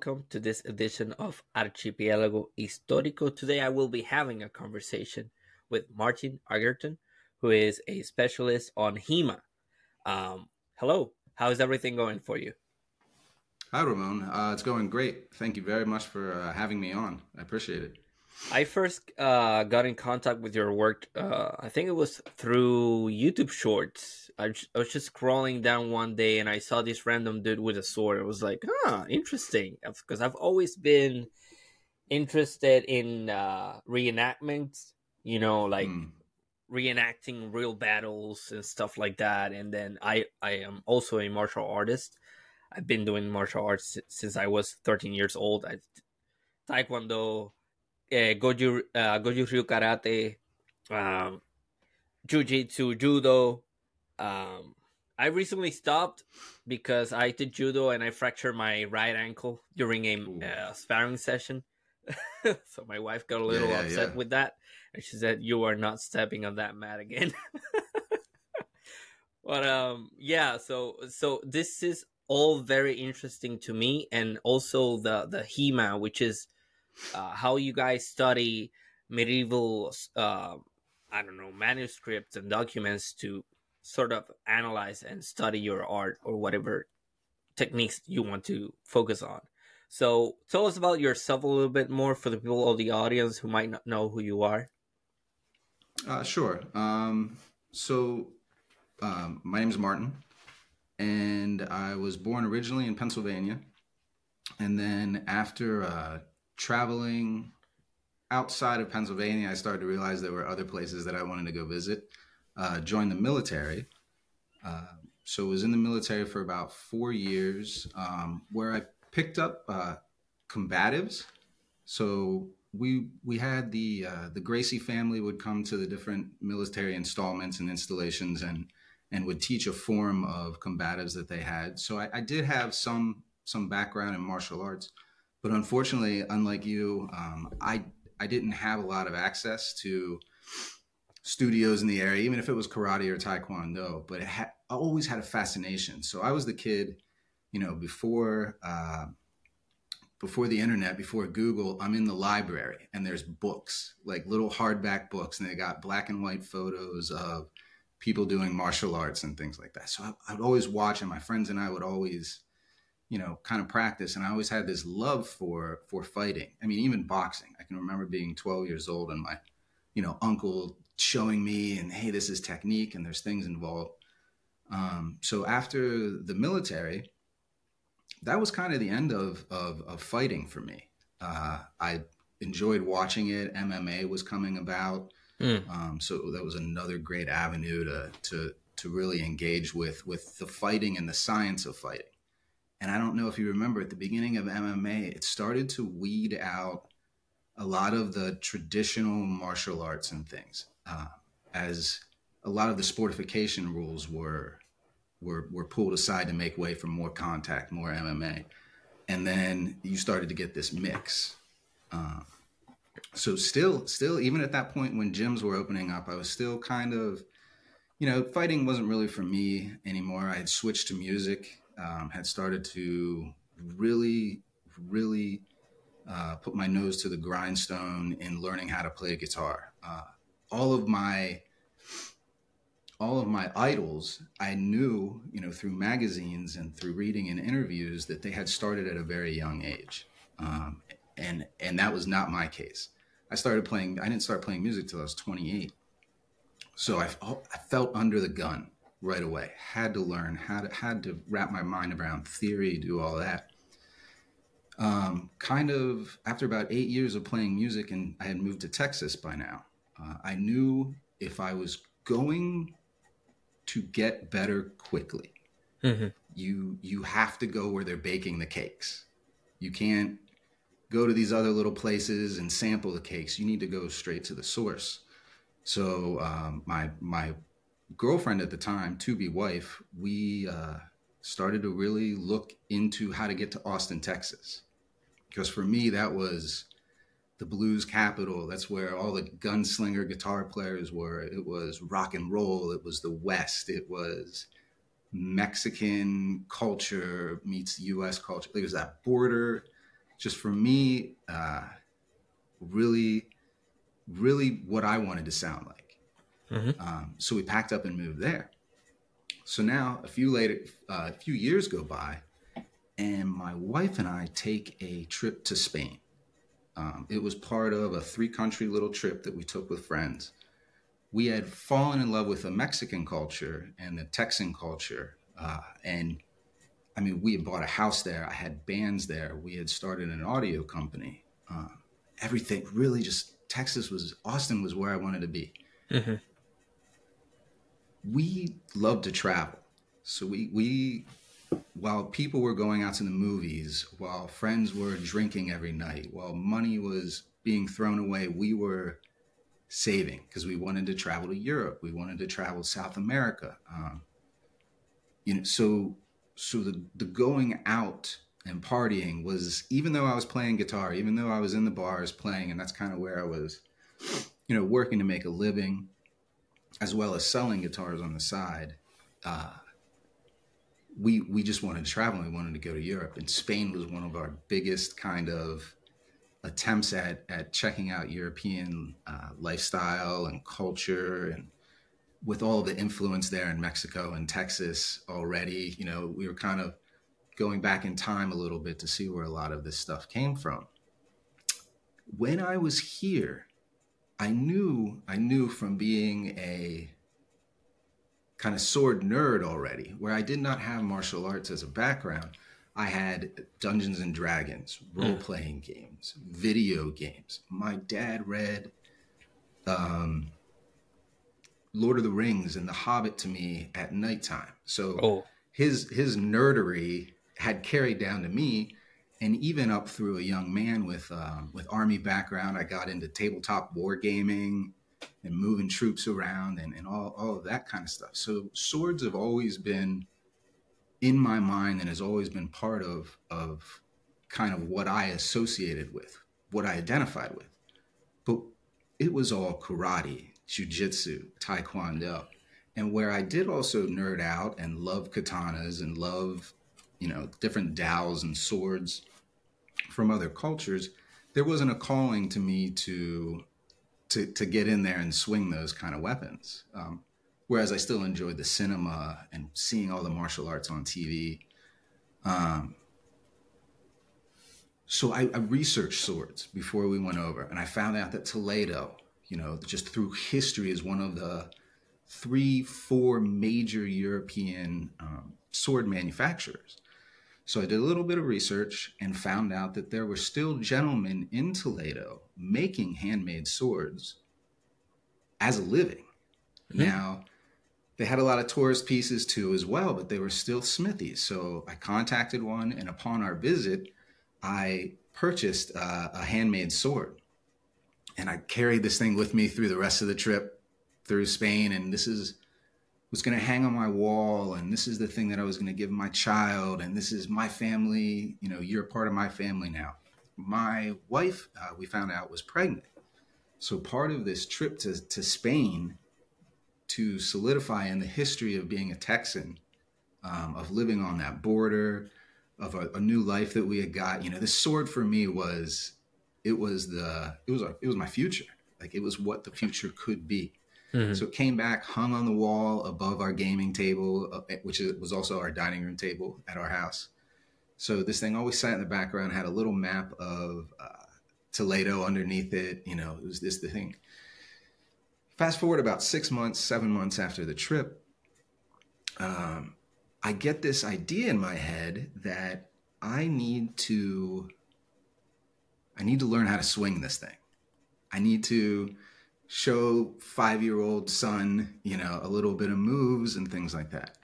welcome to this edition of Archipiélago Histórico. Today, I will be having a conversation with Martin Agerton, who is a specialist on HEMA. Um, hello, how is everything going for you? Hi, Ramon. Uh, it's going great. Thank you very much for uh, having me on. I appreciate it. I first uh, got in contact with your work. Uh, I think it was through YouTube Shorts. I, I, was just scrolling down one day and I saw this random dude with a sword. I was like, "Huh, interesting." Because I've always been interested in uh, reenactments. You know, like mm. reenacting real battles and stuff like that. And then I I am also a martial artist. I've been doing martial arts since I was 13 years old. I taekwondo uh, Goju uh, Goju Ryu Karate, um, Jiu Jitsu, Judo. Um, I recently stopped because I did judo and I fractured my right ankle during a uh, sparring session. so my wife got a little yeah, yeah, upset yeah. with that, and she said, "You are not stepping on that mat again." but um, yeah. So so this is all very interesting to me, and also the the HEMA, which is uh, how you guys study medieval uh, i don't know manuscripts and documents to sort of analyze and study your art or whatever techniques you want to focus on. So tell us about yourself a little bit more for the people of the audience who might not know who you are. Uh, sure. Um, so um, my name is martin and i was born originally in pennsylvania. And then after uh, traveling outside of Pennsylvania, I started to realize there were other places that I wanted to go visit. Uh, joined the military. Uh, so was in the military for about four years, um, where I picked up uh, combatives. So we we had the uh, the Gracie family would come to the different military installments and installations and and would teach a form of combatives that they had. So I, I did have some some background in martial arts. But unfortunately, unlike you, um, I I didn't have a lot of access to studios in the area, even if it was karate or taekwondo. But it ha- I always had a fascination. So I was the kid, you know, before uh, before the internet, before Google. I'm in the library, and there's books, like little hardback books, and they got black and white photos of people doing martial arts and things like that. So I, I'd always watch, and my friends and I would always you know kind of practice and i always had this love for for fighting i mean even boxing i can remember being 12 years old and my you know uncle showing me and hey this is technique and there's things involved. Um, so after the military that was kind of the end of of, of fighting for me. Uh, i enjoyed watching it. Mma was coming about. Mm. um, so that was another great avenue to to to really engage with with the fighting and the science of fighting. And I don't know if you remember at the beginning of MMA, it started to weed out a lot of the traditional martial arts and things, uh, as a lot of the sportification rules were were were pulled aside to make way for more contact, more MMA, and then you started to get this mix. Um, so still, still, even at that point when gyms were opening up, I was still kind of, you know, fighting wasn't really for me anymore. I had switched to music um, had started to really, really uh, put my nose to the grindstone in learning how to play guitar. Uh, all of my all of my idols, I knew, you know, through magazines and through reading and interviews that they had started at a very young age, um, and and that was not my case. I started playing. I didn't start playing music till I was 28, so I, I felt under the gun right away. Had to learn, had to, had to wrap my mind around theory, do all that. Um, kind of after about eight years of playing music, and I had moved to Texas by now. Uh, I knew if I was going to get better quickly, mm-hmm. you you have to go where they're baking the cakes. You can't go to these other little places and sample the cakes. You need to go straight to the source. So um, my my girlfriend at the time, to be wife, we uh, started to really look into how to get to Austin, Texas. Because for me, that was the blues capital. That's where all the gunslinger guitar players were. It was rock and roll. It was the West. It was Mexican culture meets U.S. culture. It was that border. Just for me, uh, really, really what I wanted to sound like. Mm-hmm. Um, so we packed up and moved there. So now a few later, uh, a few years go by, and my wife and I take a trip to Spain. Um, it was part of a three country little trip that we took with friends. We had fallen in love with the Mexican culture and the Texan culture. Uh, and I mean, we had bought a house there. I had bands there. We had started an audio company. Uh, everything really just, Texas was, Austin was where I wanted to be. Mm-hmm. We love to travel. So we, we while people were going out to the movies, while friends were drinking every night, while money was being thrown away, we were saving because we wanted to travel to Europe. We wanted to travel South America. Um, you know, so so the the going out and partying was even though I was playing guitar, even though I was in the bars playing, and that's kind of where I was, you know, working to make a living, as well as selling guitars on the side. Uh, we we just wanted to travel. We wanted to go to Europe, and Spain was one of our biggest kind of attempts at at checking out European uh, lifestyle and culture, and with all the influence there in Mexico and Texas already, you know, we were kind of going back in time a little bit to see where a lot of this stuff came from. When I was here, I knew I knew from being a kind of sword nerd already, where I did not have martial arts as a background. I had Dungeons and Dragons, role playing games, video games. My dad read um, Lord of the Rings and The Hobbit to me at nighttime. So oh. his his nerdery had carried down to me, and even up through a young man with um, with army background, I got into tabletop wargaming and moving troops around and, and all, all of that kind of stuff. So swords have always been in my mind and has always been part of of kind of what I associated with, what I identified with. But it was all karate, jujitsu, taekwondo. And where I did also nerd out and love katanas and love, you know, different dowels and swords from other cultures, there wasn't a calling to me to to to get in there and swing those kind of weapons. Um, whereas I still enjoyed the cinema and seeing all the martial arts on TV. Um, so I, I, researched swords before we went over, and I found out that Toledo, you know, just through history, is one of the three, four major European um, sword manufacturers. So I did a little bit of research and found out that there were still gentlemen in Toledo making handmade swords as a living. Mm-hmm. Now, they had a lot of tourist pieces too as well, but they were still smithies. So I contacted one, and upon our visit, I purchased uh, a handmade sword. And I carried this thing with me through the rest of the trip through Spain. And this is was going to hang on my wall and this is the thing that I was going to give my child and this is my family, you know, you're part of my family now. My wife, uh, we found out, was pregnant. So part of this trip to, to Spain to solidify in the history of being a Texan, um, of living on that border, of a, a, new life that we had got, you know, this sword for me was, it was the, it was, a, it was my future. Like it was what the future could be. Mm-hmm. So it came back, hung on the wall above our gaming table, uh, which was also our dining room table at our house. So this thing always sat in the background, had a little map of uh, Toledo underneath it. You know, it was this the thing. Fast forward about six months, seven months after the trip, um, I get this idea in my head that I need to, I need to learn how to swing this thing. I need to show five year old son, you know, a little bit of moves and things like that.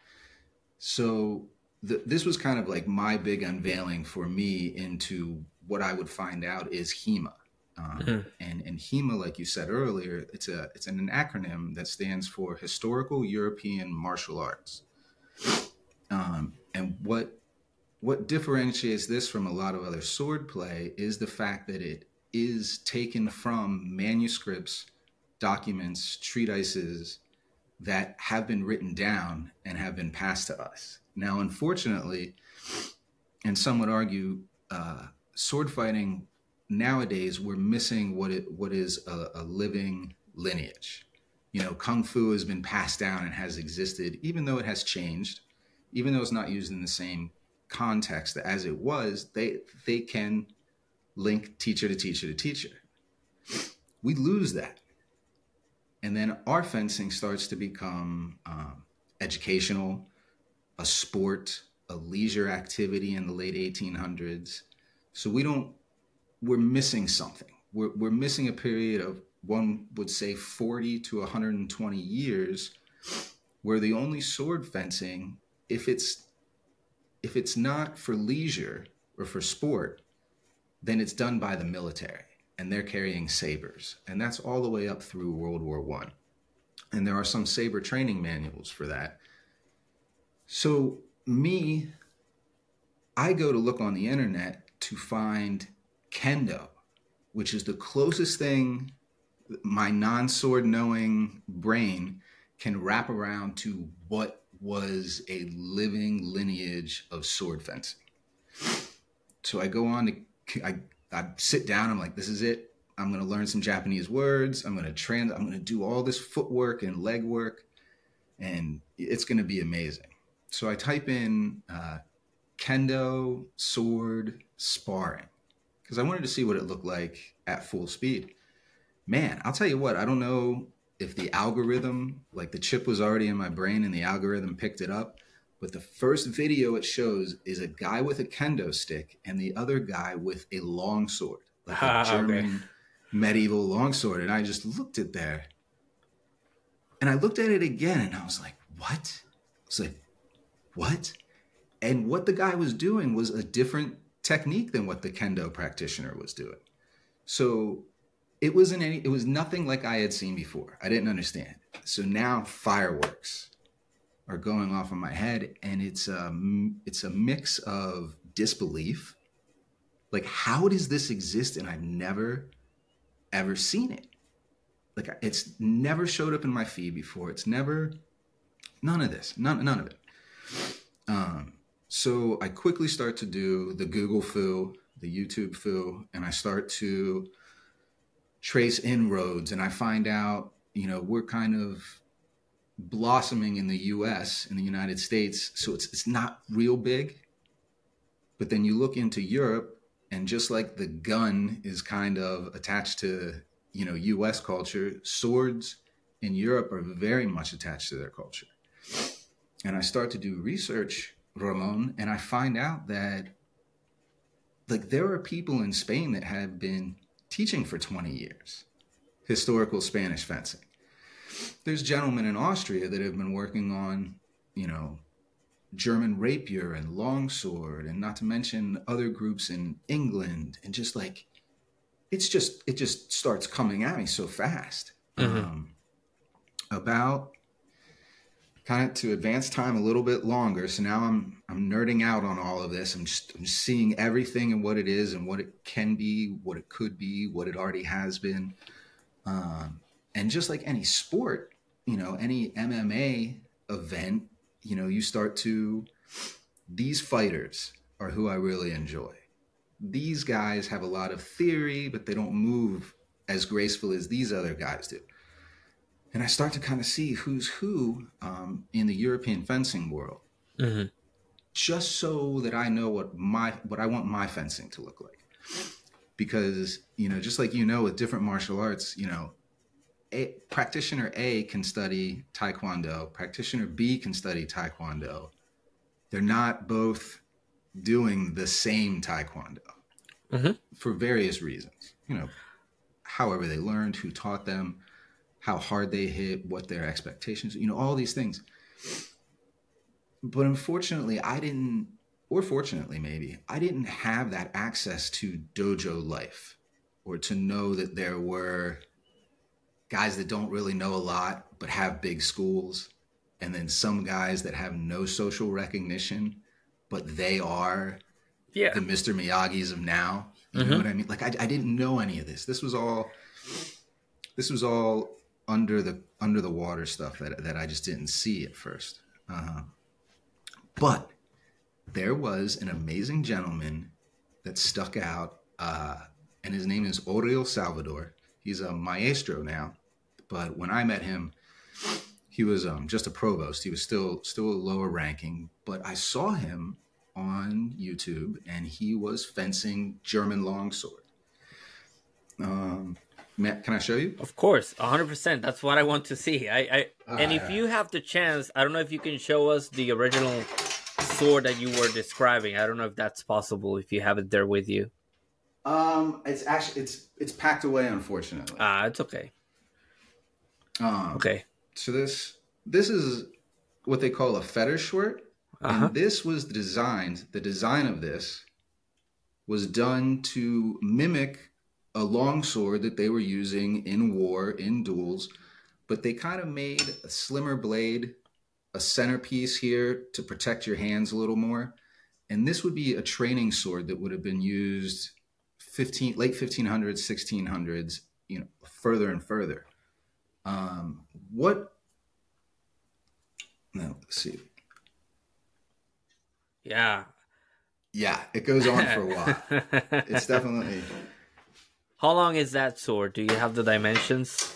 So the, this was kind of like my big unveiling for me into what I would find out is HEMA. Um, mm-hmm. and, and HEMA, like you said earlier, it's a it's an acronym that stands for Historical European Martial Arts. Um, and what what differentiates this from a lot of other sword play is the fact that it is taken from manuscripts documents, treatises that have been written down and have been passed to us. Now, unfortunately, and some would argue, uh, sword fighting nowadays we're missing what it what is a, a living lineage. You know, kung fu has been passed down and has existed, even though it has changed, even though it's not used in the same context as it was. They they can link teacher to teacher to teacher. We lose that and then our fencing starts to become um, educational, a sport, a leisure activity in the late 1800s. So we don't, we're missing something. We're, we're missing a period of one would say 40 to 120 years where the only sword fencing, if it's if it's not for leisure or for sport, then it's done by the military and they're carrying sabers. And that's all the way up through World War One. And there are some saber training manuals for that. So, me, I go to look on the internet to find kendo, which is the closest thing my non sword knowing brain can wrap around to what was a living lineage of sword fencing. So I go on to, I I sit down. I'm like, this is it. I'm going to learn some Japanese words. I'm going to trans. I'm going to do all this footwork and leg work, and it's going to be amazing. So I type in uh, kendo sword sparring because I wanted to see what it looked like at full speed. Man, I'll tell you what. I don't know if the algorithm, like the chip was already in my brain and the algorithm picked it up, but the first video it shows is a guy with a kendo stick and the other guy with a long sword, like a German okay. medieval longsword. And I just looked at there and I looked at it again and I was like, what? I was like, what? And what the guy was doing was a different technique than what the kendo practitioner was doing. So it wasn't any it was nothing like I had seen before. I didn't understand. So now fireworks are going off in my head and it's a it's a mix of disbelief. Like how does this exist? And i've never ever seen it. Like it's never showed up in my feed before. It's never none of this none, none of it. Um, so i quickly start to do the google foo the youtube foo and i start to trace inroads and i find out you know we're kind of blossoming in the US, in the United States. So it's, it's not real big. But then you look into Europe, and just like the gun is kind of attached to, you know, US culture, swords in Europe are very much attached to their culture. And I start to do research, Ramon, and I find out that like there are people in Spain that have been teaching for 20 years historical Spanish fencing there's gentlemen in Austria that have been working on, you know, German rapier and longsword, and not to mention other groups in England, and just like it's just it just starts coming at me so fast. Mm-hmm. Um, about kind of to advance time a little bit longer. So now I'm I'm nerding out on all of this. I'm just I'm seeing everything and what it is and what it can be, what it could be, what it already has been. Um, and just like any sport, you know, any MMA event, you know, you start to, these fighters are who I really enjoy. These guys have a lot of theory, but they don't move as graceful as these other guys do. And I start to kind of see who's who um, in the European fencing world, mm-hmm. just so that I know what my what I want my fencing to look like. Because you know, just like you know, with different martial arts, you know, a, practitioner A can study Taekwondo, practitioner B can study Taekwondo. They're not both doing the same Taekwondo mm-hmm. for various reasons. You know, however they learned, who taught them, how hard they hit, what their expectations, you know, all these things. But unfortunately, I didn't, or fortunately, maybe, I didn't have that access to dojo life or to know that there were guys that don't really know a lot but have big schools, and then some guys that have no social recognition, but they are yeah. the Mr. Miyagi's of now. You mm-hmm. know what I mean? Like I, I didn't know any of this. This was all this was all under the under the water stuff that that I just didn't see at first. Uh, but there was an amazing gentleman that stuck out, uh, and his name is Oriol Salvador. He's a maestro now, but when I met him, he was um, just a provost. He was still still a lower ranking, but I saw him on YouTube, and he was fencing German longsword. Um, Matt, can I show you? Of course, hundred percent. That's what I want to see. I, I and if you have the chance, I don't know if you can show us the original sword that you were describing. I don't know if that's possible. If you have it there with you. Um, it's actually it's it's packed away, unfortunately. Ah, it's okay. Um, okay. So this this is what they call a Federschwert, uh-huh. and this was designed. The design of this was done to mimic a longsword that they were using in war in duels, but they kind of made a slimmer blade, a centerpiece here to protect your hands a little more, and this would be a training sword that would have been used 15 late 1500s 1600s you know further and further um, what? No, let's see. Yeah. Yeah, it goes on for a while. it's definitely. How long is that sword? Do you have the dimensions?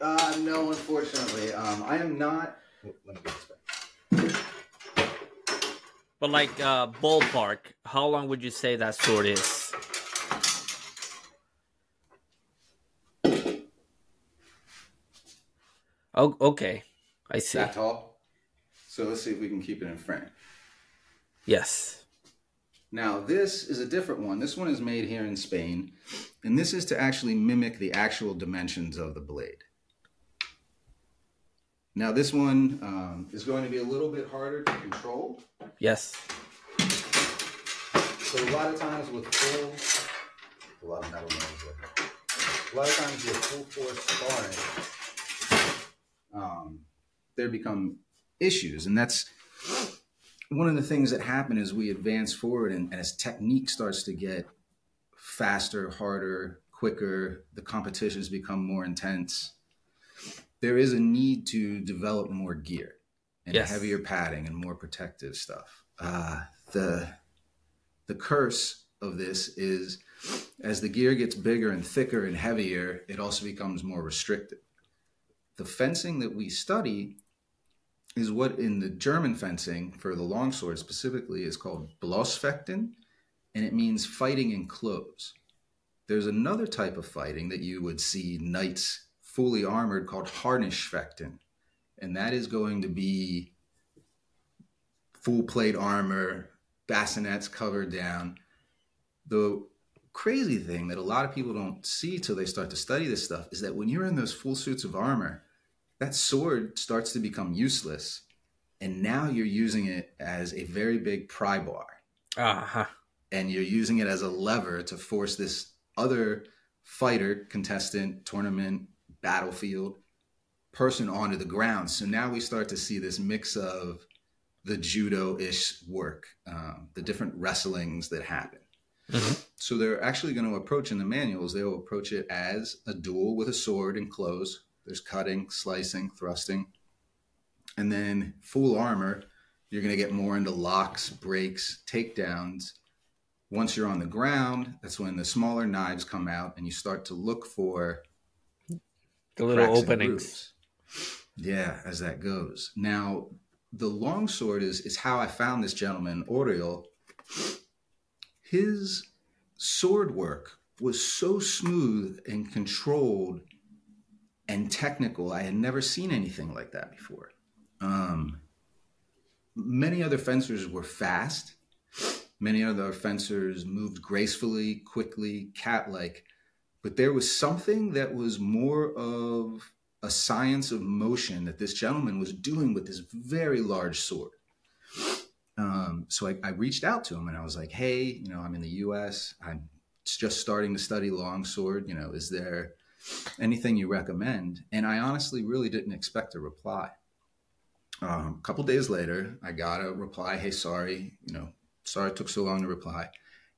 Uh, no, unfortunately. Um, I am not. Let me get this back. But like uh, ballpark, how long would you say that sword is? Oh, okay. I see. That tall. So let's see if we can keep it in frame. Yes. Now, this is a different one. This one is made here in Spain, and this is to actually mimic the actual dimensions of the blade. Now, this one um, is going to be a little bit harder to control. Yes. So a lot of times with full, a lot of metal noise. A lot of times with full force sparring, um, there become issues. And that's one of the things that happen as we advance forward and, and as technique starts to get faster, harder, quicker, the competitions become more intense. There is a need to develop more gear and yes. heavier padding and more protective stuff. Uh, the the curse of this is as the gear gets bigger and thicker and heavier, it also becomes more restrictive the fencing that we study is what in the German fencing for the longsword specifically is called Blossfechten, and it means fighting in close. There's another type of fighting that you would see knights fully armored called Harnischfechten, and that is going to be full plate armor, bassinets covered down. The crazy thing that a lot of people don't see till they start to study this stuff is that when you're in those full suits of armor, that sword starts to become useless. And now you're using it as a very big pry bar. Uh-huh. And you're using it as a lever to force this other fighter, contestant, tournament, battlefield person onto the ground. So now we start to see this mix of the judo ish work, um, the different wrestlings that happen. Mm-hmm. So they're actually going to approach in the manuals, they'll approach it as a duel with a sword and clothes there's cutting, slicing, thrusting. And then full armor, you're going to get more into locks, breaks, takedowns. Once you're on the ground, that's when the smaller knives come out and you start to look for the little openings. Yeah, as that goes. Now, the longsword is is how I found this gentleman, Oriol. His sword work was so smooth and controlled and technical. I had never seen anything like that before. Um, many other fencers were fast. Many other fencers moved gracefully, quickly, cat like. But there was something that was more of a science of motion that this gentleman was doing with this very large sword. Um, so I, I, reached out to him and I was like, hey, you know, I'm in the US. I'm just starting to study longsword. You know, is there anything you recommend. And I honestly really didn't expect a reply. Um, a couple days later, I got a reply. Hey, sorry, you know, sorry it took so long to reply.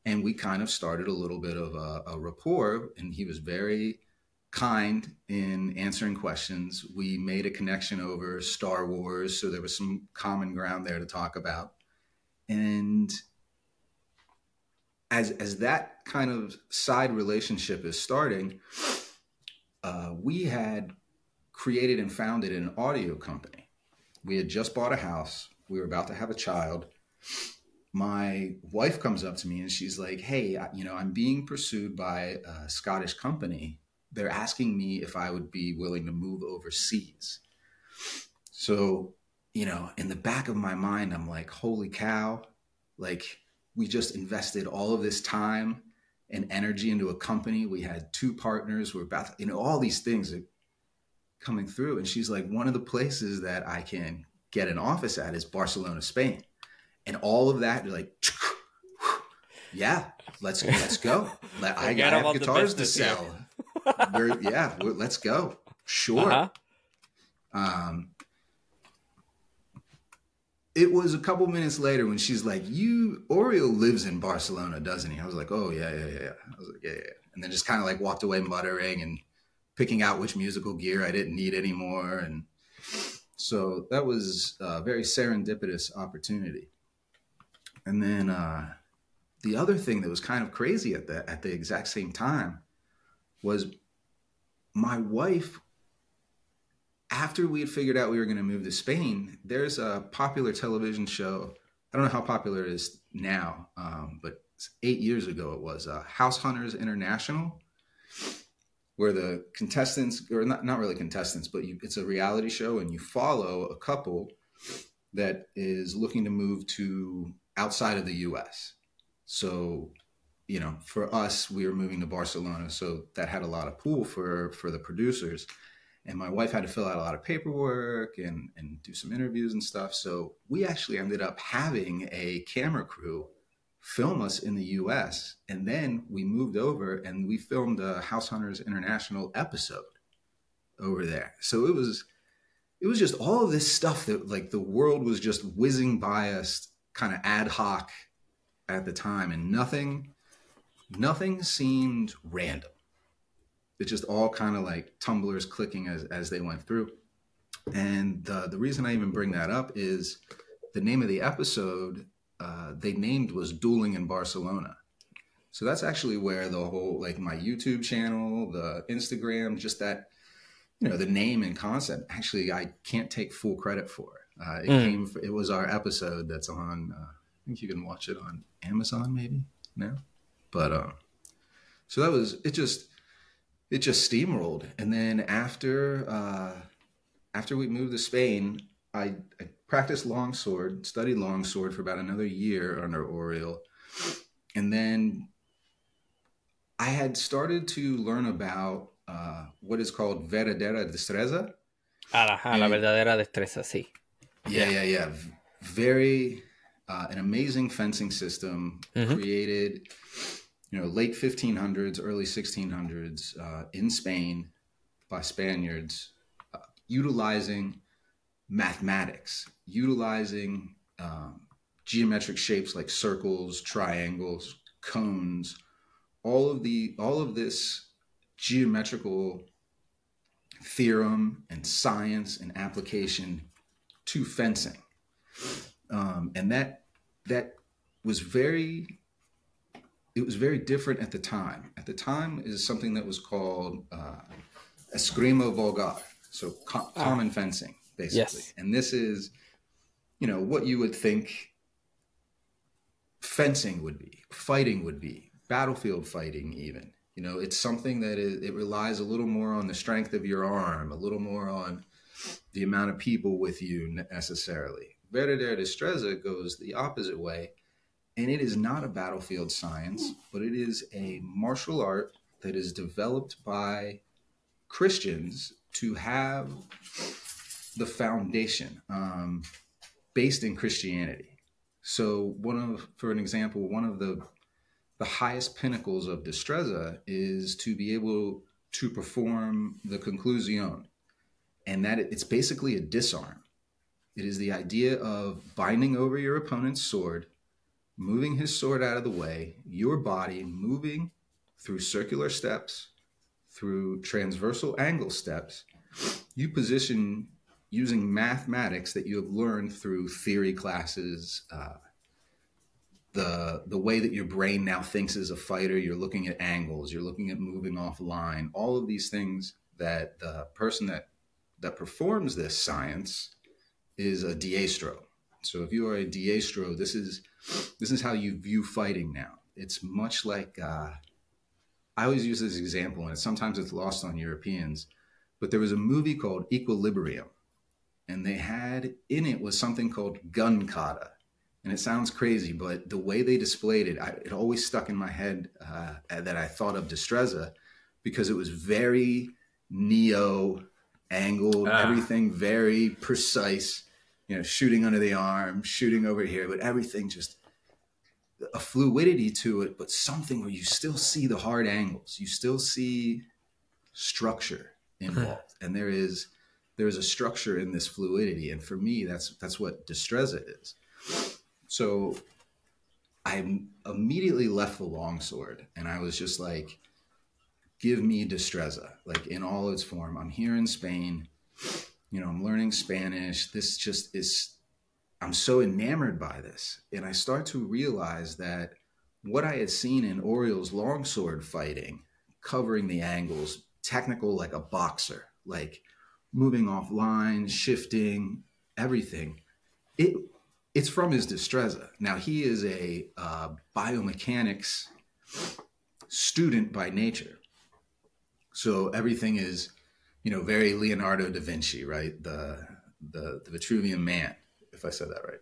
And we kind of started a little bit of a, a rapport, and he was very kind in answering questions. We made a connection over Star Wars, so there was some common ground there to talk about. And as as that kind of side relationship is starting, uh, we had created and founded an audio company. We had just bought a house. We were about to have a child. My wife comes up to me and she's like, "Hey, you know, I'm being pursued by a Scottish company. They're asking me if I would be willing to move overseas." So, you know, in the back of my mind, I'm like, "Holy cow!" Like, we just invested all of this time and energy into a company. We had two partners. We're about, you know, all these things are coming through. And she's like, one of the places that I can get an office at is Barcelona, Spain. And all of that, like, yeah, let's let's go. I, I have guitars to sell. yeah, let's go. Sure. Uh-huh. Um, it was a couple minutes later when she's like, "You Oriol lives in Barcelona, doesn't he?" I was like, "Oh yeah, yeah, yeah." I was like, "Yeah, yeah," and then just kind of like walked away muttering and picking out which musical gear I didn't need anymore, and so that was a very serendipitous opportunity. And then uh, the other thing that was kind of crazy at the at the exact same time was my wife after we had figured out we were going to move to Spain, there's a popular television show. I don't know how popular it is now, um, but eight years ago it was uh, House Hunters International, where the contestants, or not, not really contestants, but you, it's a reality show and you follow a couple that is looking to move to outside of the US. So, you know, for us, we were moving to Barcelona, so that had a lot of pull for for the producers and my wife had to fill out a lot of paperwork and, and do some interviews and stuff. So we actually ended up having a camera crew film us in the US. And then we moved over and we filmed a House Hunters International episode over there. So it was it was just all of this stuff that like the world was just whizzing by us kind of ad hoc at the time and nothing nothing seemed random it just all kind of like tumblers clicking as, as they went through. And the, the reason I even bring that up is the name of the episode uh, they named was Dueling in Barcelona. So that's actually where the whole, like my YouTube channel, the Instagram, just that, you know, the name and concept, actually, I can't take full credit for. Uh, it mm. came, it was our episode that's on, uh, I think you can watch it on Amazon maybe now. But, uh, so that was, it just, it just steamrolled. And then after uh, after we moved to Spain, I, I practiced longsword, studied longsword for about another year under Oriol, and then I had started to learn about uh, what is called verdadera destreza. Ajá, la verdadera destreza, sí. Yeah, yeah, yeah. Very, uh, an amazing fencing system mm-hmm. created you know, late 1500s, early 1600s uh, in Spain by Spaniards, uh, utilizing mathematics, utilizing um, geometric shapes like circles, triangles, cones, all of the all of this geometrical theorem and science and application to fencing, um, and that that was very it was very different at the time. At the time, is something that was called uh, esgrima vulgar, so ah. common fencing, basically. Yes. And this is, you know, what you would think fencing would be, fighting would be, battlefield fighting, even. You know, it's something that is, it relies a little more on the strength of your arm, a little more on the amount of people with you necessarily. Verdadera Destreza goes the opposite way and it is not a battlefield science, but it is a martial art that is developed by Christians to have the foundation um, based in Christianity. So, one of, for an example, one of the the highest pinnacles of destreza is to be able to perform the conclusion, and that it's basically a disarm. It is the idea of binding over your opponent's sword moving his sword out of the way, your body moving through circular steps through transversal angle steps, you position using mathematics that you have learned through theory classes, uh, the the way that your brain now thinks as a fighter. You're looking at angles, you're looking at moving off line, all of these things that the person that that performs this science is a diestro. So if you are a diestro, this is this is how you view fighting now. It's much like uh, I always use this example, and sometimes it's lost on Europeans. But there was a movie called Equilibrium, and they had in it was something called gun kata. And it sounds crazy, but the way they displayed it, I, it always stuck in my head uh, that I thought of Destreza because it was very neo angled, ah. everything very precise. You know, shooting under the arm, shooting over here, but everything just a fluidity to it, but something where you still see the hard angles, you still see structure involved, and there is there is a structure in this fluidity, and for me, that's that's what Destreza is. So, I immediately left the longsword, and I was just like, "Give me Destreza, like in all its form." I'm here in Spain, you know, I'm learning Spanish. This just is I'm so enamored by this. And I start to realize that what I had seen in Oriol's longsword fighting, covering the angles, technical like a boxer, like moving off lines, shifting, everything, it it's from his destreza. Now he is a uh, biomechanics student by nature, so everything is, you know, very Leonardo da Vinci, right? The the, the Vitruvian Man if I said that right,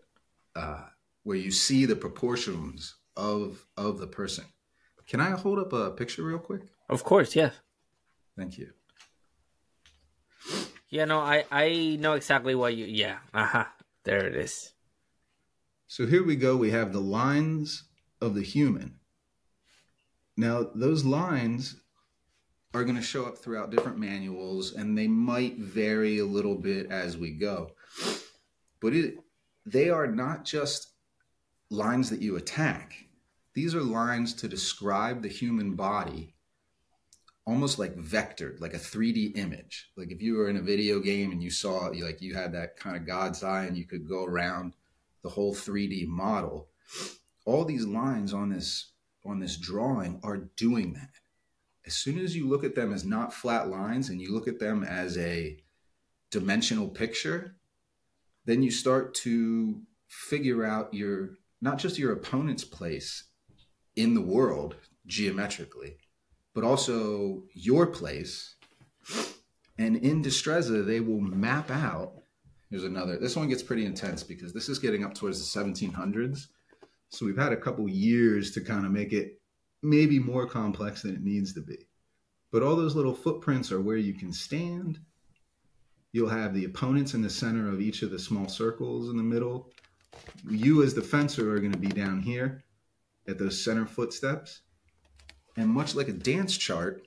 uh, where you see the proportions of of the person. Can I hold up a picture real quick? Of course, yes. Thank you. Yeah, no, I I know exactly what you. Yeah, uh huh. There it is. So here we go. We have the lines of the human. Now those lines are going to show up throughout different manuals, and they might vary a little bit as we go. But it they are not just lines that you attack. These are lines to describe the human body almost like vectored, like a 3D image. Like if you were in a video game and you saw like you had that kind of God's eye and you could go around the whole 3D model, all these lines on this on this drawing are doing that. As soon as you look at them as not flat lines and you look at them as a dimensional picture, then you start to figure out your not just your opponent's place in the world geometrically, but also your place. And in Destreza, they will map out. Here's another. This one gets pretty intense because this is getting up towards the 1700s. So we've had a couple years to kind of make it maybe more complex than it needs to be. But all those little footprints are where you can stand You'll have the opponents in the center of each of the small circles in the middle. You, as the fencer, are going to be down here at those center footsteps. And much like a dance chart,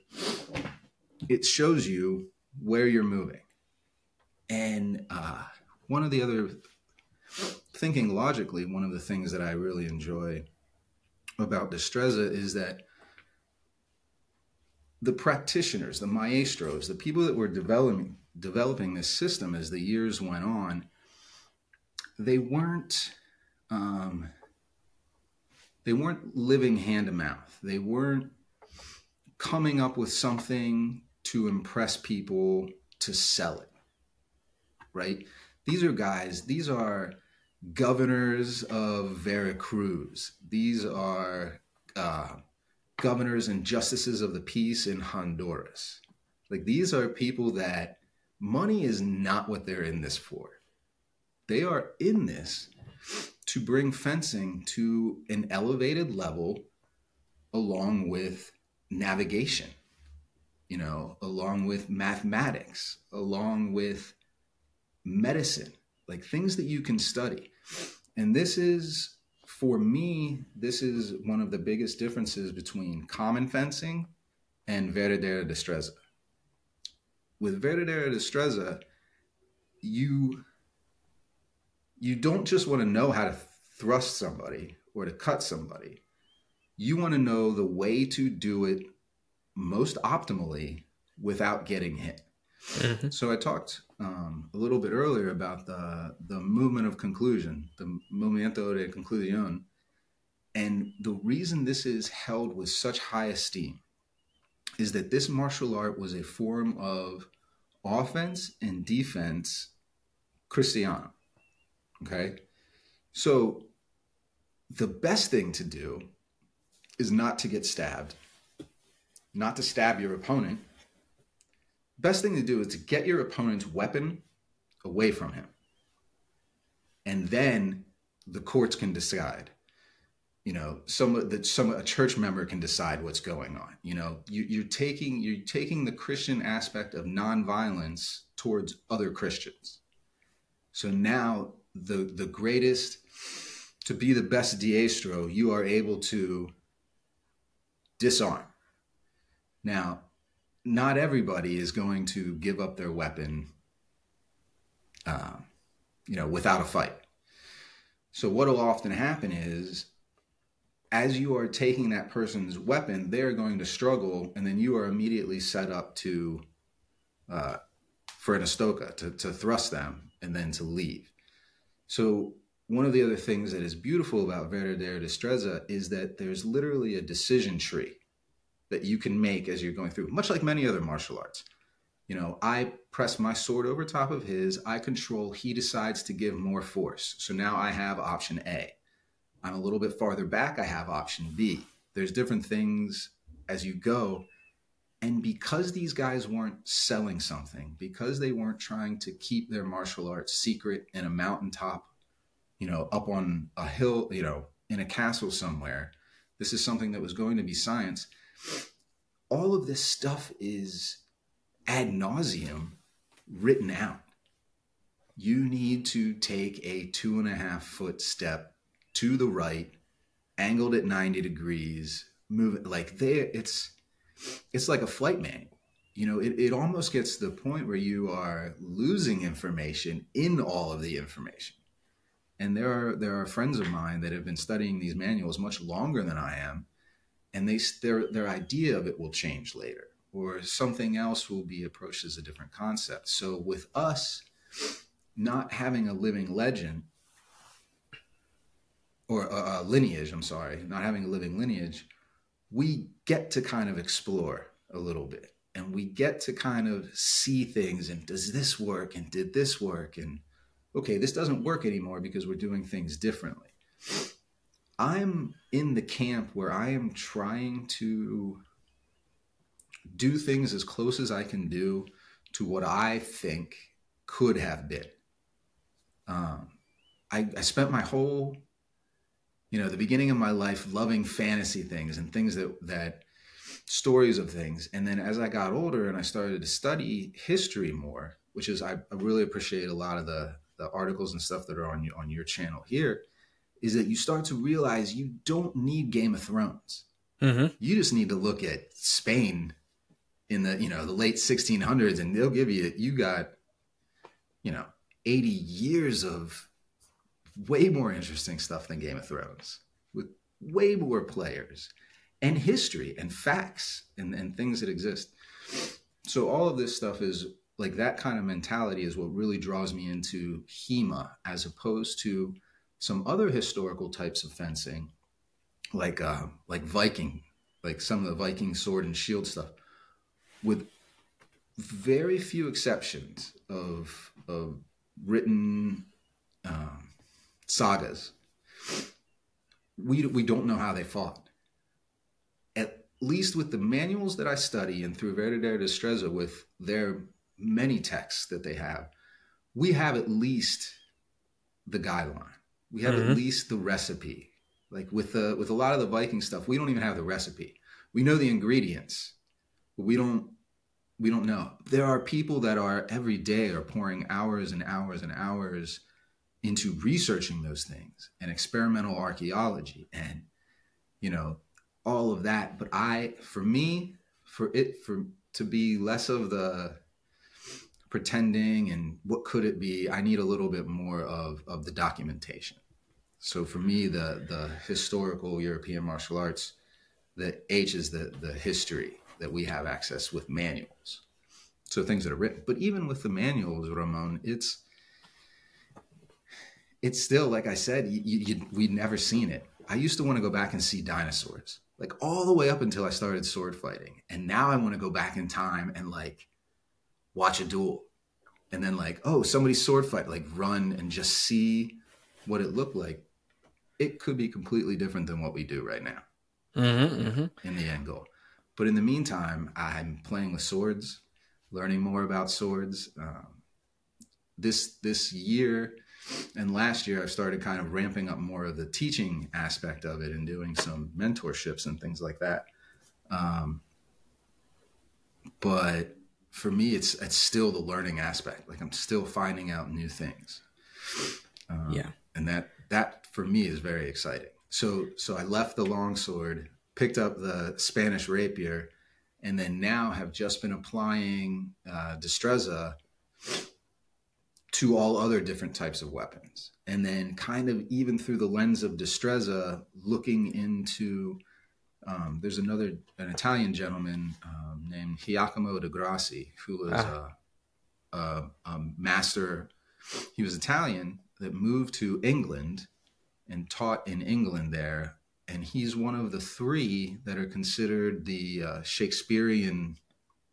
it shows you where you're moving. And uh, one of the other, thinking logically, one of the things that I really enjoy about Destreza is that the practitioners, the maestros, the people that were developing developing this system as the years went on, they weren't um, they weren't living hand to mouth. They weren't coming up with something to impress people to sell it. Right? These are guys, these are governors of Veracruz. These are uh, governors and justices of the peace in Honduras. Like these are people that money is not what they're in this for. They are in this to bring fencing to an elevated level along with navigation, you know, along with mathematics, along with medicine, like things that you can study. And this is, for me, this is one of the biggest differences between common fencing and verdadera destreza with Verdadera Destreza, you you don't just want to know how to thrust somebody or to cut somebody. You want to know the way to do it most optimally without getting hit. Mm-hmm. So I talked um, a little bit earlier about the the movement of conclusion, the momento de conclusión, and the reason this is held with such high esteem is that this martial art was a form of offense and defense Cristiano. Okay, so the best thing to do is not to get stabbed, not to stab your opponent best thing to do is to get your opponent's weapon away from him. And then the courts can decide. You know, some that some a church member can decide what's going on. You know, you, you're taking you're taking the Christian aspect of nonviolence towards other Christians. So now the the greatest to be the best diestro, you are able to disarm. Now, not everybody is going to give up their weapon, uh, you know, without a fight. So what will often happen is, as you are taking that person's weapon, they're going to struggle, and then you are immediately set up to, uh, for an estoca to, to thrust them and then to leave. So one of the other things that is beautiful about Verdadera Destreza is that there's literally a decision tree that you can make as you're going through, much like many other martial arts. You know, I press my sword over top of his, I control, he decides to give more force. So now I have option A. I'm a little bit farther back, I have option B. There's different things as you go. And because these guys weren't selling something, because they weren't trying to keep their martial arts secret in a mountaintop, you know, up on a hill, you know, in a castle somewhere, this is something that was going to be science all of this stuff is ad nauseum written out. You need to take a two and a half foot step to the right, angled at 90 degrees, move it like there. It's, it's like a flight manual. You know, it, it almost gets to the point where you are losing information in all of the information. And there are there are friends of mine that have been studying these manuals much longer than I am, and they their their idea of it will change later or something else will be approached as a different concept. So with us not having a living legend or a, a lineage i'm sorry not having a living lineage we get to kind of explore a little bit and we get to kind of see things and does this work and did this work and okay this doesn't work anymore because we're doing things differently I'm in the camp where I am trying to do things as close as I can do to what I think could have been. Um, I, I spent my whole, you know, the beginning of my life loving fantasy things and things that that stories of things. And then as I got older and I started to study history more, which is I, I really appreciate a lot of the the articles and stuff that are on on your channel here is that you start to realize you don't need Game of Thrones. Mm-hmm. You just need to look at Spain in the you know the late 1600s, and they'll give you you got you know 80 years of way more interesting stuff than Game of Thrones with way more players and history and facts and, and things that exist. So all of this stuff is like that kind of mentality is what really draws me into HEMA as opposed to some other historical types of fencing, like uh, like Viking, like some of the Viking sword and shield stuff, with very few exceptions of of written um, sagas. We we don't know how they fought. At least with the manuals that I study and through Verdadera Destreza with their many texts that they have, we have at least the guideline we have mm-hmm. at least the recipe. Like with the with a lot of the Viking stuff, we don't even have the recipe. We know the ingredients, but we don't we don't know. There are people that are every day are pouring hours and hours and hours into researching those things and experimental archaeology and you know all of that. But I, for me, for it for to be less of the pretending and what could it be, I need a little bit more of of the documentation. So for me, the the historical European martial arts, the H is the the history that we have access with manuals. so things that are written. But even with the manuals, Ramon, it's it's still like I said, you, you, we'd never seen it. I used to want to go back and see dinosaurs, like all the way up until I started sword fighting, and now I want to go back in time and like watch a duel, and then like oh somebody's sword fight, like run and just see what it looked like. It could be completely different than what we do right now Mm-hmm, mm-hmm. in the end goal. But in the meantime, I'm playing with swords, learning more about swords. Um, this this year and last year, I've started kind of ramping up more of the teaching aspect of it and doing some mentorships and things like that. Um, but for me, it's it's still the learning aspect. Like I'm still finding out new things. Um, Yeah. and that that for me is very exciting. So so I left the longsword, picked up the Spanish rapier, and then now have just been applying uh, destreza to all other different types of weapons, and then kind of even through the lens of destreza, looking into. Um, there's another an Italian gentleman um, named Giacomo di Grassi who was Ah. a, a, a master. He was Italian that moved to England and taught in England there. And he's one of the three that are considered the uh, Shakespearean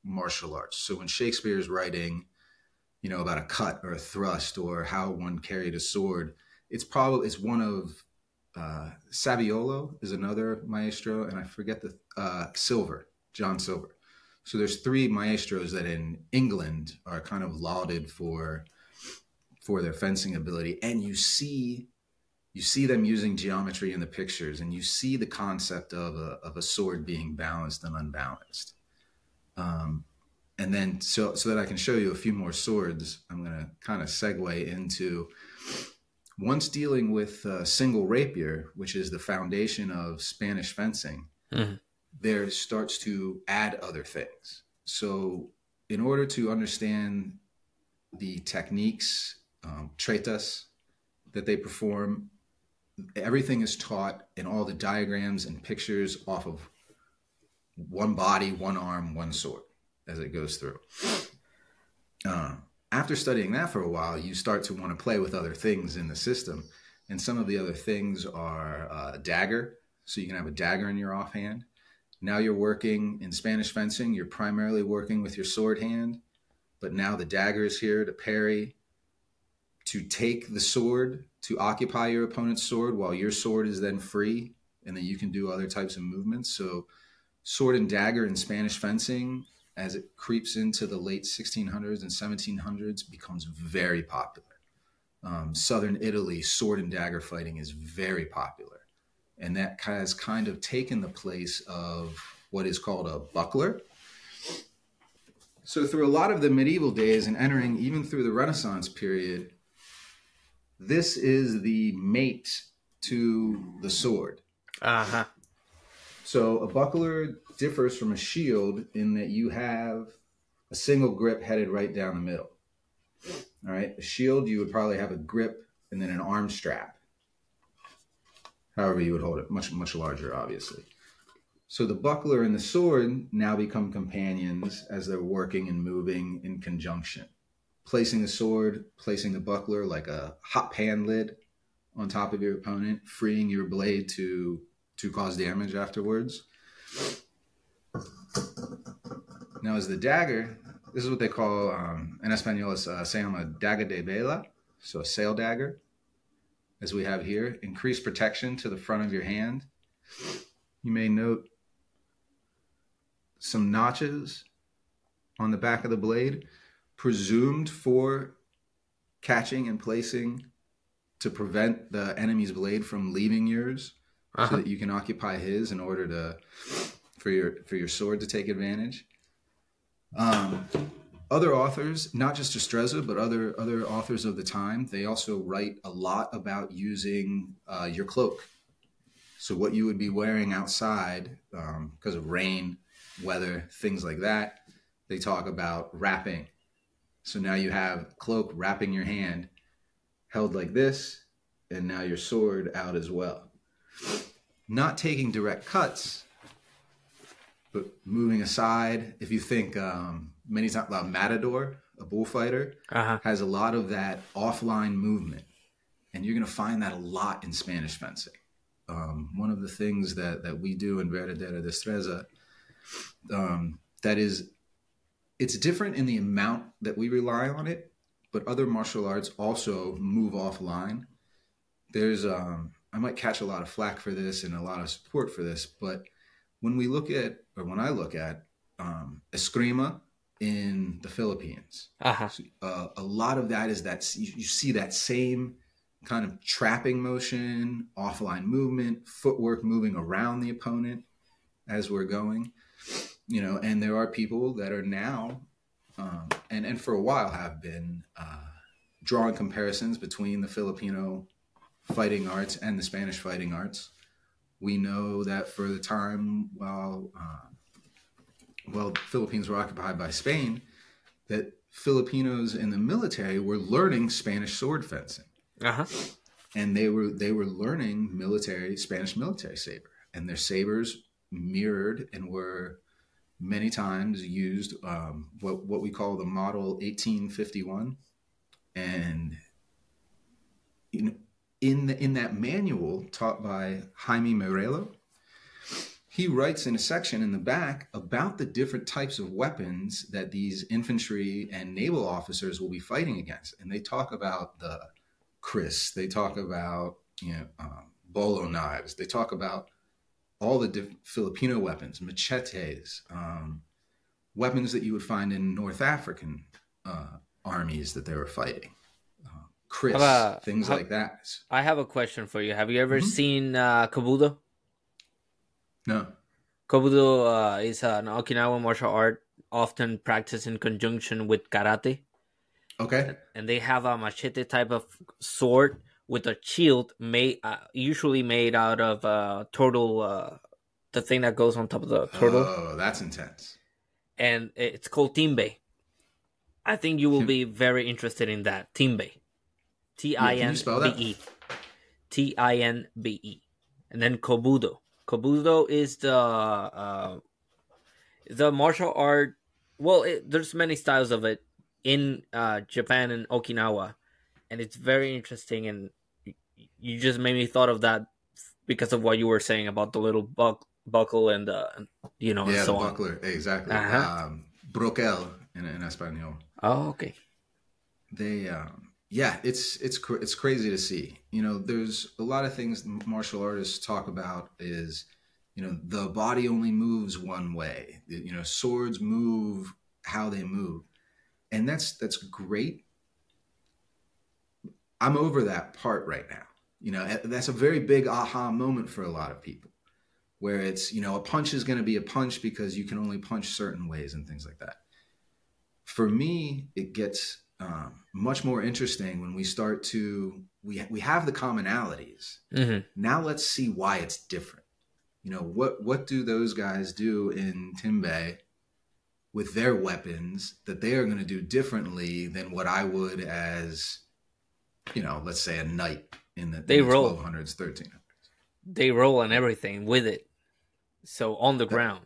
martial arts. So when Shakespeare is writing, you know, about a cut or a thrust or how one carried a sword, it's probably it's one of uh, Saviolo is another maestro, and I forget the uh, Silver, John Silver. So there's three maestros that in England are kind of lauded for for their fencing ability, and you see you see them using geometry in the pictures, and you see the concept of a of a sword being balanced and unbalanced. Um, and then so so that I can show you a few more swords, I'm going to kind of segue into once dealing with a single rapier, which is the foundation of Spanish fencing, Mhm. there starts to add other things. So, in order to understand the techniques, um, tretas that they perform, everything is taught in all the diagrams and pictures off of one body, one arm, one sword as it goes through. Uh, after studying that for a while, you start to want to play with other things in the system. And some of the other things are uh, dagger. So you can have a dagger in your offhand. Now you're working in Spanish fencing, you're primarily working with your sword hand. But now the dagger is here to parry, to take the sword, to occupy your opponent's sword while your sword is then free. And then you can do other types of movements. So, sword and dagger in Spanish fencing as it creeps into the late 1600s and 1700s becomes very popular. Um, Southern Italy, sword and dagger fighting is very popular. And that has kind of taken the place of what is called a buckler. So, through a lot of the medieval days and entering even through the Renaissance period, this is the mate to the sword. Uh-huh. So a buckler differs from a shield in that you have a single grip headed right down the middle. All right. A shield, you would probably have a grip and then an arm strap. However, you would hold it much, much larger, obviously. So the buckler and the sword now become companions as they're working and moving in conjunction. Placing the sword, placing the buckler like a hot pan lid on top of your opponent, freeing your blade to to cause damage afterwards. Now, as the dagger, this is what they call um, in Espanol, es, se llama daga de vela, so a sail dagger, as we have here. Increased protection to the front of your hand. You may note some notches on the back of the blade, presumed for catching and placing to prevent the enemy's blade from leaving yours so Uh-huh. that you can occupy his in order to for your for your sword to take advantage. Um, other authors, not just Destreza, but other other authors of the time, they also write a lot about using uh, your cloak. So what you would be wearing outside um, because of rain, weather, things like that. They talk about wrapping. So now you have cloak wrapping your hand, held like this, and now your sword out as well not taking direct cuts, but moving aside. If you think um, many times uh, Matador, a bullfighter, Uh-huh. has a lot of that offline movement, and you're going to find that a lot in Spanish fencing. Um, one of the things that that we do in Verdadera Destreza um, that is, it's different in the amount that we rely on it, but other martial arts also move offline. There's, um, I might catch a lot of flack for this and a lot of support for this, but when we look at, or when I look at um, Eskrima in the Philippines, Uh-huh. uh, a lot of that is that you, you see that same kind of trapping motion, offline movement, footwork moving around the opponent as we're going. You know, and there are people that are now, um, and and for a while have been uh, drawing comparisons between the Filipino fighting arts and the Spanish fighting arts. We know that for the time while uh, while the Philippines were occupied by Spain, that Filipinos in the military were learning Spanish sword fencing, Uh-huh. and they were they were learning military Spanish military saber, and their sabers mirrored and were many times used um, what what we call the model 1851, and you know, in the, in that manual taught by Jaime Merelo, he writes in a section in the back about the different types of weapons that these infantry and naval officers will be fighting against, and they talk about the kris, they talk about you know um, bolo knives, they talk about all the diff- Filipino weapons, machetes, um, weapons that you would find in North African uh, armies that they were fighting, uh, kris, about- things how- like that. I have a question for you. Have you ever Mhm. seen uh, Kabuto? No, Kobudo uh, is an Okinawan martial art often practiced in conjunction with karate, okay, and they have a machete type of sword with a shield made, uh, usually made out of uh, turtle, uh, the thing that goes on top of the turtle, Oh, that's intense. and it's called tinbe. I think you will be very interested in that tinbe, T I N B? E, T I N B E, and then kobudo. Kobudo is the uh, the martial art. Well, it, there's many styles of it in uh, Japan and Okinawa, and it's very interesting. And you just made me thought of that because of what you were saying about the little buck, buckle and uh, you know, yeah, and so the on. buckler, exactly. Uh-huh. Um, broquel in, in Espanol. Oh, okay. they um yeah it's it's cr- it's crazy to see you know there's a lot of things martial artists talk about is you know the body only moves one way you know swords move how they move and that's that's great i'm over that part right now you know that's a very big aha moment for a lot of people where it's you know a punch is going to be a punch because you can only punch certain ways and things like that. For me it gets um, much more interesting when we start to we we have the commonalities. Hmm now let's see why it's different. You know what what do those guys do in tinbe with their weapons that they are going to do differently than what i would as you know let's say a knight in the, They roll. 1200s 1300s They roll and everything with it, so on the ground.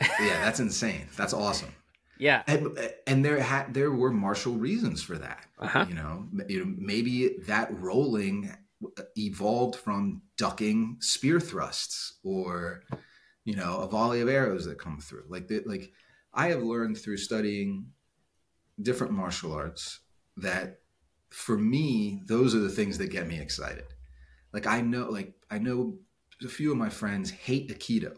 yeah that's insane that's awesome Yeah. and, and there had there were martial reasons for that Uh huh. you know, you know maybe that rolling evolved from ducking spear thrusts or you know a volley of arrows that come through like the, like i have learned through studying different martial arts that for me those are the things that get me excited like i know like i know a few of my friends hate aikido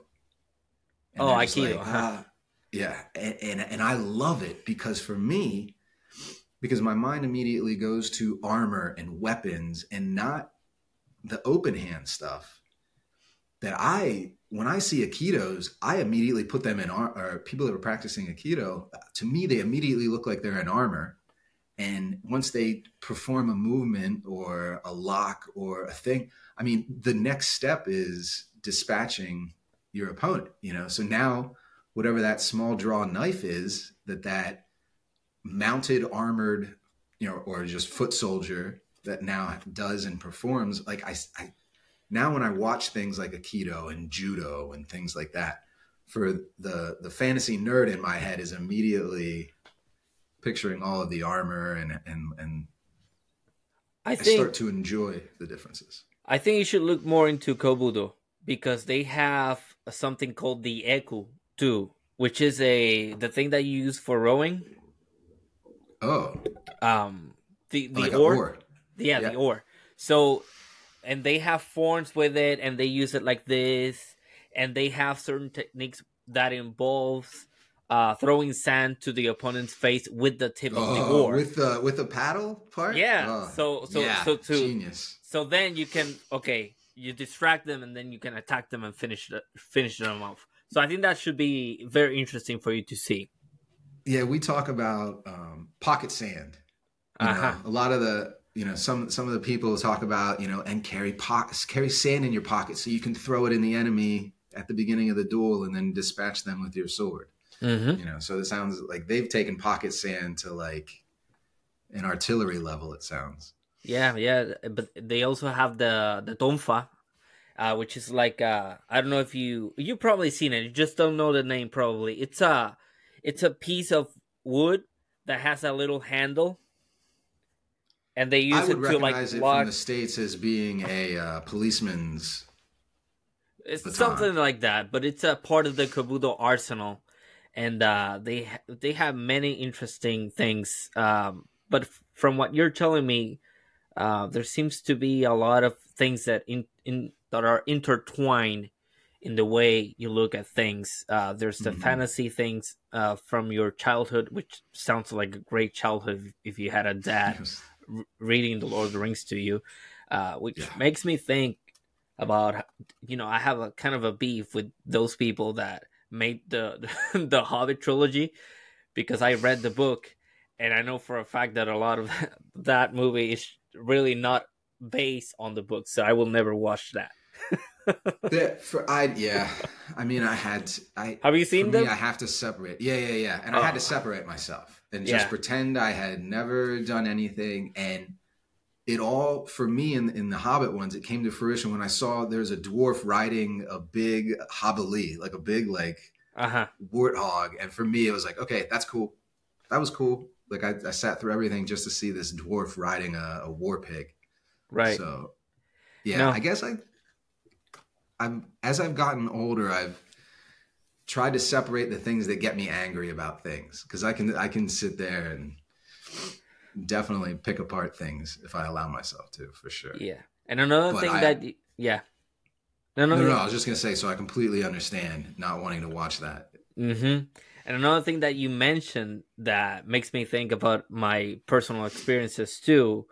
And Oh, Aikido, huh? "Ah." yeah and, and and i love it because for me because my mind immediately goes to armor and weapons and not the open hand stuff that I when I see Aikidos, I immediately put them in ar- or people that are practicing Aikido, to me they immediately look like they're in armor. And once they perform a movement or a lock or a thing, I mean, the next step is dispatching your opponent, you know. So now whatever that small draw knife is that that mounted armored you know or just foot soldier that now does and performs like I, I now when i watch things like aikido and judo and things like that for the the fantasy nerd in my head is immediately picturing all of the armor and and and I I start to enjoy the differences. I think you should look more into Kobudo because they have something called the Eku too, which is a the thing that you use for rowing. Oh, Um, the the like oar. yeah, Yeah. the oar. So, and they have forms with it, and they use it like this, and they have certain techniques that involves uh throwing sand to the opponent's face with the tip of the Oh, oar. with the with the paddle part. Yeah, Oh, so- so- yeah, so to- genius. So then you can okay, you distract them and then you can attack them and finish the, finish them off. So I think that should be very interesting for you to see. Yeah, we talk about um, pocket sand. Uh-huh. a lot of the you know some some of the people talk about you know and carry pockets carry sand in your pocket so you can throw it in the enemy at the beginning of the duel and then dispatch them with your sword. Mm-hmm. You know, so it sounds like they've taken pocket sand to like an artillery level. It sounds. Yeah, yeah, but they also have the the tonfa, uh, which is like uh, I don't know if you you probably seen it. You just don't know the name probably. It's a it's a piece of wood that has a little handle, and they use it to like it block. from the states as being a uh, policeman's. It's baton. something like that, but it's a part of the Kobudo arsenal, and uh, they they have many interesting things. Um, but f- from what you're telling me, uh, there seems to be a lot of things that in, in that are intertwined in the way you look at things. Uh, there's the Mhm. fantasy things uh, from your childhood, which sounds like a great childhood if you had a dad r- reading the Lord of the Rings to you, uh, which Yeah. makes me think about you know I have a kind of a beef with those people that made the the Hobbit trilogy because I read the book and I know for a fact that a lot of that movie is really not based on the book, so I will never watch that. That for I yeah, I mean I had I Have you seen me. I have to separate. Yeah, yeah, yeah, and I had Oh. to separate myself and just Yeah. pretend I had never done anything. And it all for me in in the Hobbit ones, it came to fruition when I saw there's a dwarf riding a big hobbilee, like a big like Uh huh. warthog, and for me it was like okay, that's cool, that was cool. Like I, I sat through everything just to see this dwarf riding a, a war pig. Right. So, yeah, No. I guess I, I'm as I've gotten older, I've tried to separate the things that get me angry about things because I can I can sit there and definitely pick apart things if I allow myself to, for sure. yeah. And another But thing I- that yeah. No, no, No, no. no, I was just gonna say, so I completely understand not wanting to watch that. Mm-hmm. And another thing that you mentioned that makes me think about my personal experiences too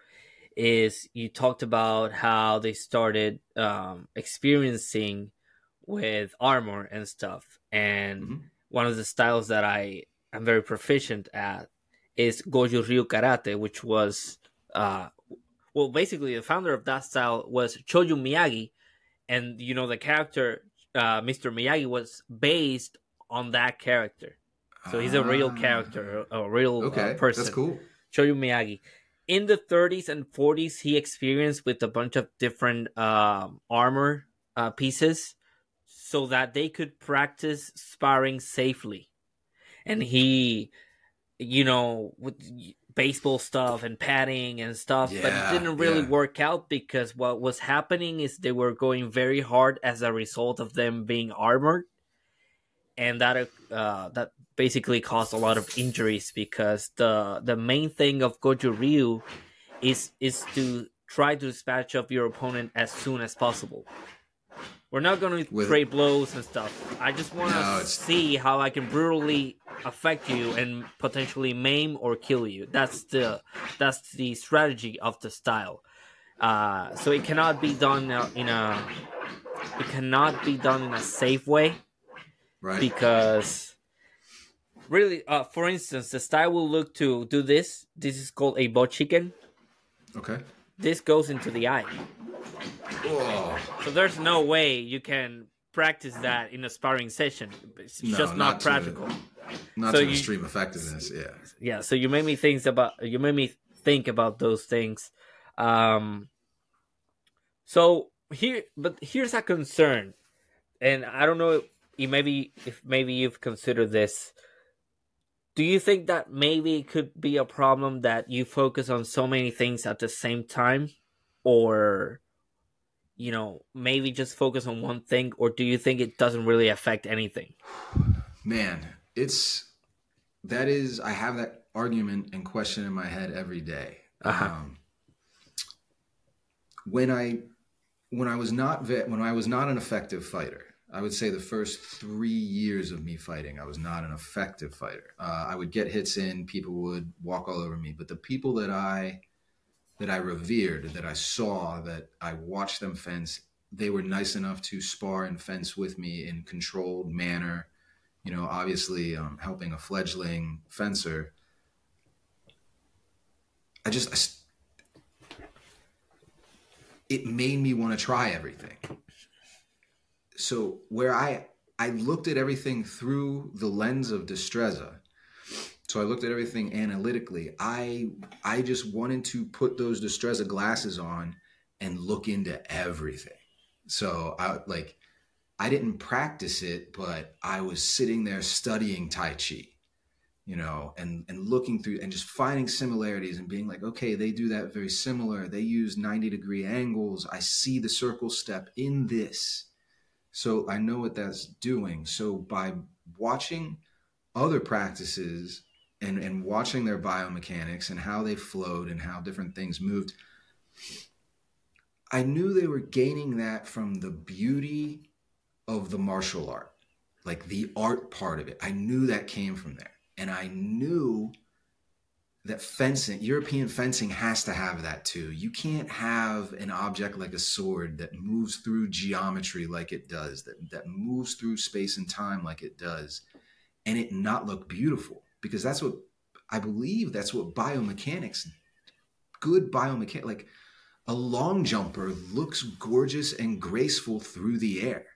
is you talked about how they started um, experiencing with armor and stuff. And Mhm. one of the styles that I am very proficient at is Goju Ryu Karate, which was, uh, well, basically the founder of that style was Chojun Miyagi. And, you know, the character, uh, Mr. Miyagi, was based on that character. So he's a real Ah, character, a, a real uh, Okay, person. that's cool. Shoyu Miyagi. In the 30s and 40s, he experienced with a bunch of different um, armor uh, pieces so that they could practice sparring safely. And he, you know, with baseball stuff and padding and stuff, but it didn't really yeah. work out because what was happening is they were going very hard as a result of them being armored. And that uh, that basically caused a lot of injuries because the the main thing of Goju Ryu is is to try to dispatch of your opponent as soon as possible. We're not going to With- trade blows and stuff. I just want to No, see how I can brutally affect you and potentially maim or kill you. That's the that's the strategy of the style. Uh, so it cannot be done in a it cannot be done in a safe way Right. because really uh for instance the style will look to do this this is called a boshiken okay. This goes into the eye so there's no way you can practice that in a sparring session it's No, just not, not to- practical not So to you- extreme effectiveness. Yeah. yeah so you made me think about you made me think about those things um so here but here's a concern and i don't know you maybe if maybe you've considered this do you think that maybe it could be a problem that you focus on so many things at the same time? Or you know maybe just focus on one thing or do you think it doesn't really affect anything? Man it's that is i have that argument and question in my head every day. Uh-huh. um, when i when i was not when i was not an effective fighter I would say the first three years of me fighting, I was not an effective fighter. Uh, I would get hits in, people would walk all over me, but the people that I that I revered, that I saw, that I watched them fence, they were nice enough to spar and fence with me in controlled manner. You know, obviously um, helping a fledgling fencer. I just, I, it made me want to try everything so where I I looked at everything through the lens of Destreza. So I looked at everything analytically. I I just wanted to put those Destreza glasses on and look into everything. So I like I didn't practice it, but I was sitting there studying Tai Chi, you know, and and looking through and just finding similarities and being like, okay, they do that very similar. They use 90 degree angles. I see the circle step in this so I know what that's doing. So by watching other practices and, and watching their biomechanics and how they flowed and how different things moved, I knew they were gaining that from the beauty of the martial art, like the art part of it. I knew that came from there. And I knew that fencing, European fencing has to have that too. You can't have an object like a sword that moves through geometry like it does, that, that moves through space and time like it does, and it not look beautiful. Because that's what I believe that's what biomechanics, good biomechanics, like a long jumper looks gorgeous and graceful through the air.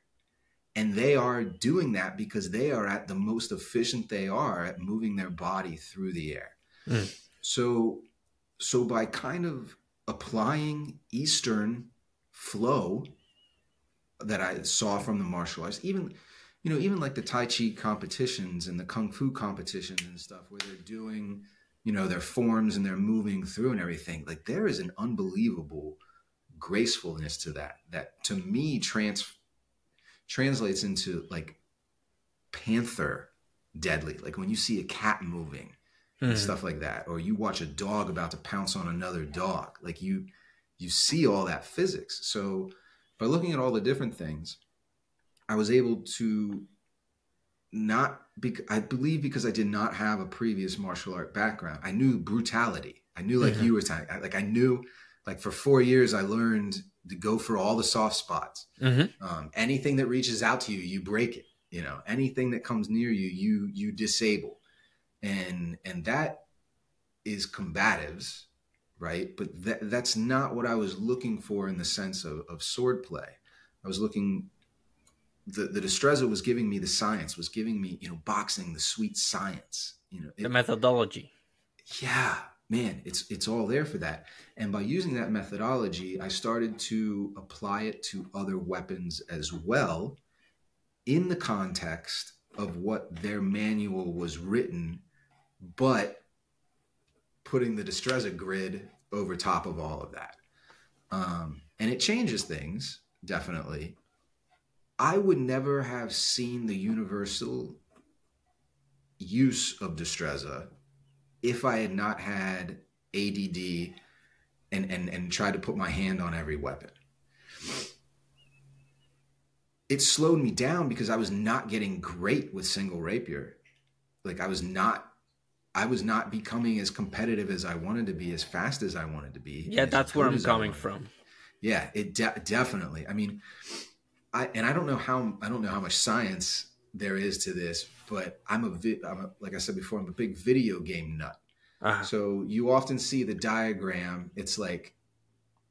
And they are doing that because they are at the most efficient they are at moving their body through the air. Mm. So, so by kind of applying Eastern flow that I saw from the martial arts, even you know, even like the Tai Chi competitions and the Kung Fu competitions and stuff, where they're doing, you know, their forms and they're moving through and everything. Like there is an unbelievable gracefulness to that. That to me trans translates into like panther deadly. Like when you see a cat moving, mm. stuff like that or you watch a dog about to pounce on another dog like you you see all that physics so by looking at all the different things i was able to not be, i believe because i did not have a previous martial art background i knew brutality i knew like mm-hmm. you were talking like i knew like for four years i learned to go for all the soft spots mm-hmm. um, anything that reaches out to you you break it you know anything that comes near you you you disable and and that is combatives right? But that, that's not what i was looking for in the sense of, of sword play. I was looking the the destreza was giving me the science was giving me you know boxing the sweet science you know it, the methodology. Yeah man it's it's all there for that. And by using that methodology i started to apply it to other weapons as well in the context of what their manual was written but putting the Destreza grid over top of all of that. Um, and it changes things, definitely. I would never have seen the universal use of Destreza if I had not had ADD and, and, and tried to put my hand on every weapon. It slowed me down because I was not getting great with single rapier. Like I was not I was not becoming as competitive as I wanted to be, as fast as I wanted to be. Yeah, that's where I'm coming from. Yeah, it de- definitely. I mean, I and I don't know how I don't know how much science there is to this, but I'm a, vi- I'm a like I said before, I'm a big video game nut. Uh-huh. So you often see the diagram. It's like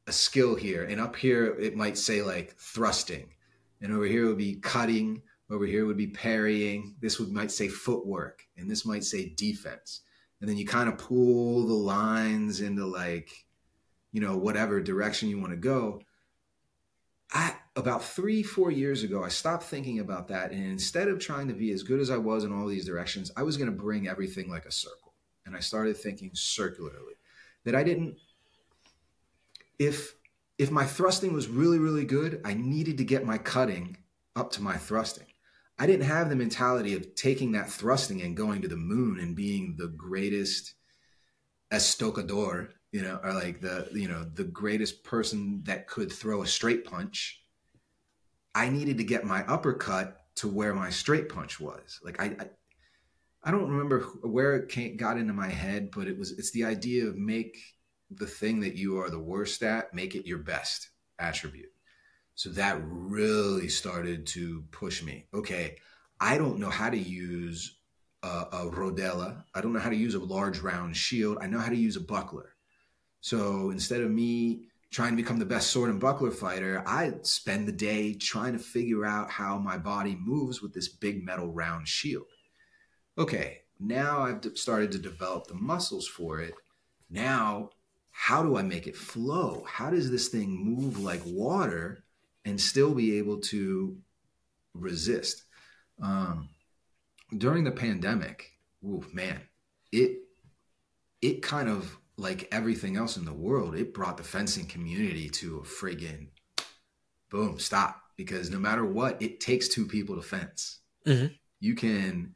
a skill here, and up here it might say like thrusting, and over here it would be cutting, over here would be parrying. This would might say footwork, and this might say defense. And then you kind of pull the lines into like, you know, whatever direction you want to go. I about three, four years ago, I stopped thinking about that. And instead of trying to be as good as I was in all these directions, I was going to bring everything like a circle. And I started thinking circularly that I didn't, if, if my thrusting was really, really good, I needed to get my cutting up to my thrusting. I didn't have the mentality of taking that thrusting and going to the moon and being the greatest estocador, you know, or like the, you know, the greatest person that could throw a straight punch I needed to get my uppercut to where my straight punch was. Like I, I, I don't remember where it came, got into my head, but it was it's the idea of make the thing that you are the worst at, make it your best attribute. So that really started to push me. Okay, I don't know how to use a, a rodela. I don't know how to use a large round shield. I know how to use a buckler. So instead of me trying to become the best sword and buckler fighter, I spend the day trying to figure out how my body moves with this big metal round shield. Okay, now I've started to develop the muscles for it. Now, how do I make it flow? How does this thing move like water and still be able to resist? Um, during the pandemic, ooh, man, it it kind of like everything else in the world, it brought the fencing community to a friggin' boom, stop. Because no matter what, it takes two people to fence. Mm-hmm. You can,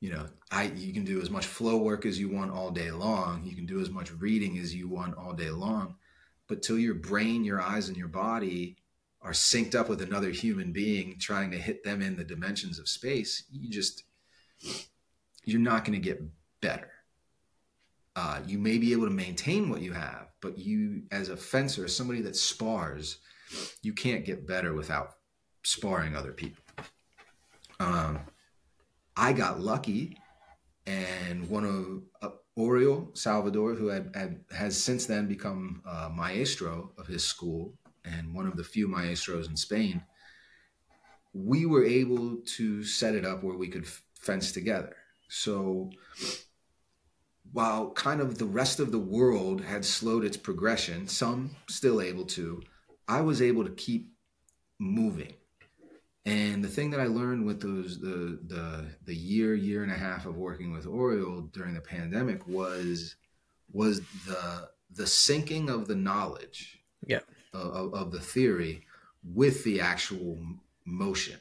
you know, I you can do as much flow work as you want all day long. You can do as much reading as you want all day long. But till your brain, your eyes, and your body are synced up with another human being trying to hit them in the dimensions of space, you just you're not going to get better uh, you may be able to maintain what you have, but you, as a fencer, as somebody that spars, you can't get better without sparring other people. Um, I got lucky, and one of uh, Oriol Salvador, who had, had, has since then become uh, maestro of his school and one of the few maestros in Spain, we were able to set it up where we could fence together. So while kind of the rest of the world had slowed its progression, some still able to, I was able to keep moving. And the thing that I learned with those the the the year year and a half of working with Oriol during the pandemic was was the the syncing of the knowledge yeah of, of the theory with the actual motion.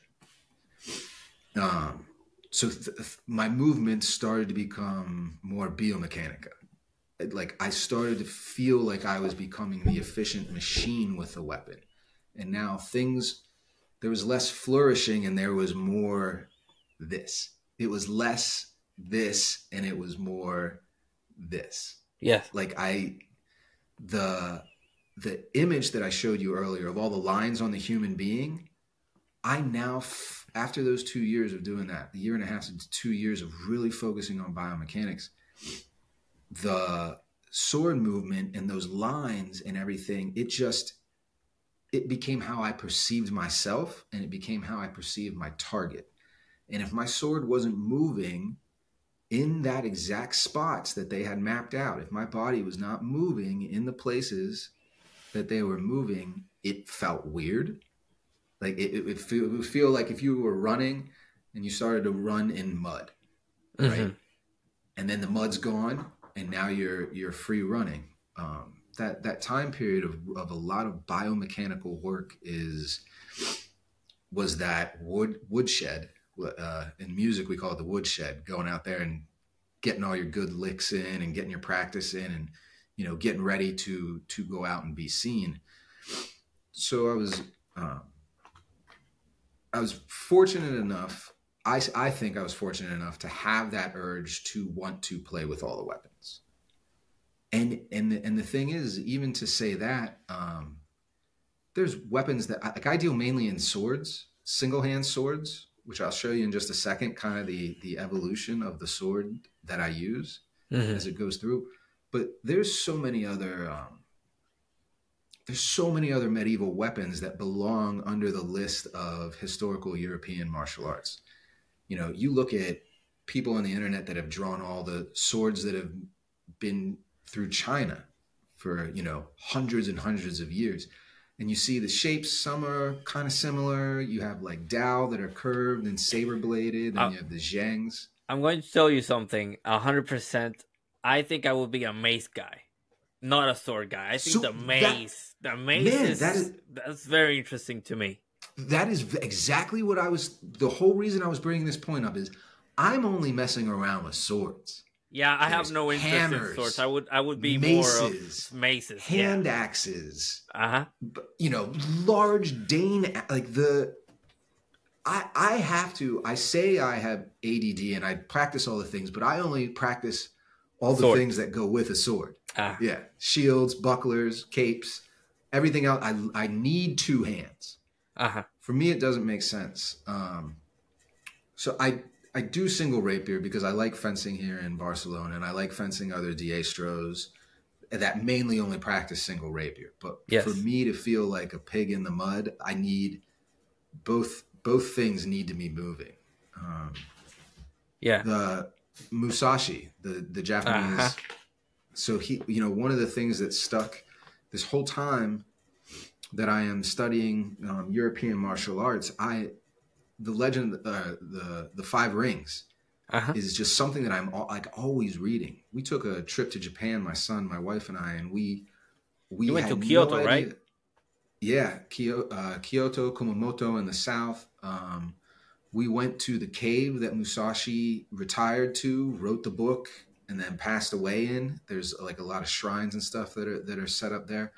Um, so th- my movements started to become more biomechanica like i started to feel like i was becoming the efficient machine with the weapon and now things there was less flourishing and there was more this it was less this and it was more this Yes. like i the the image that i showed you earlier of all the lines on the human being i now f- after those two years of doing that, the year and a half to two years of really focusing on biomechanics, the sword movement and those lines and everything, it just it became how I perceived myself and it became how I perceived my target. And if my sword wasn't moving in that exact spots that they had mapped out, if my body was not moving in the places that they were moving, it felt weird like it, it, would feel, it would feel like if you were running and you started to run in mud, right? Mm-hmm. And then the mud's gone, and now you're you're free running. Um, that that time period of, of a lot of biomechanical work is was that wood woodshed. Uh, in music, we call it the woodshed. Going out there and getting all your good licks in, and getting your practice in, and you know, getting ready to to go out and be seen. So I was um, I was fortunate enough. I, I think I was fortunate enough to have that urge to want to play with all the weapons. And and the, and the thing is, even to say that, um, there's weapons that like I deal mainly in swords, single hand swords, which I'll show you in just a second. Kind of the the evolution of the sword that I use mm-hmm. as it goes through. But there's so many other um, there's so many other medieval weapons that belong under the list of historical European martial arts. You know, you look at people on the internet that have drawn all the swords that have been through China for, you know, hundreds and hundreds of years. and you see the shapes. Some are kind of similar. You have like Dao that are curved and saber bladed, and Uh, you have the Zhangs. I'm going to tell you something. hundred percent. I think I would be a mace guy, not a sword guy. I think So the that- mace, the mace Man, is, that is- that's very interesting to me. That is exactly what I was. The whole reason I was bringing this point up is I'm only messing around with swords, Yeah, I have no interest hammers, in swords. I would I would be maces, more of maces. hand axes, Uh huh. you know, large Dane like the. I I have to. I say I have ADD and I practice all the things, but I only practice all the Sword. things that go with a sword. Ah. Yeah, shields, bucklers, capes, everything else. I I need two hands. Uh huh. for me it doesn't make sense um so i i do single rapier because i like fencing here in barcelona and i like fencing other diestros that mainly only practice single rapier but Yes. for me to feel like a pig in the mud i need both both things need to be moving um Yeah. the musashi the the japanese Uh-huh. so he you know one of the things that stuck this whole time that i am studying um, european martial arts i the legend uh, the the five rings Uh huh. is just something that i'm like always reading we took a trip to japan my son my wife and i and we we You went to Kyoto, no right? yeah Kyoto, uh, kyoto kumamoto in the south um, we went to the cave that Musashi retired to, wrote the book, and then passed away in. There's like a lot of shrines and stuff that are that are set up there.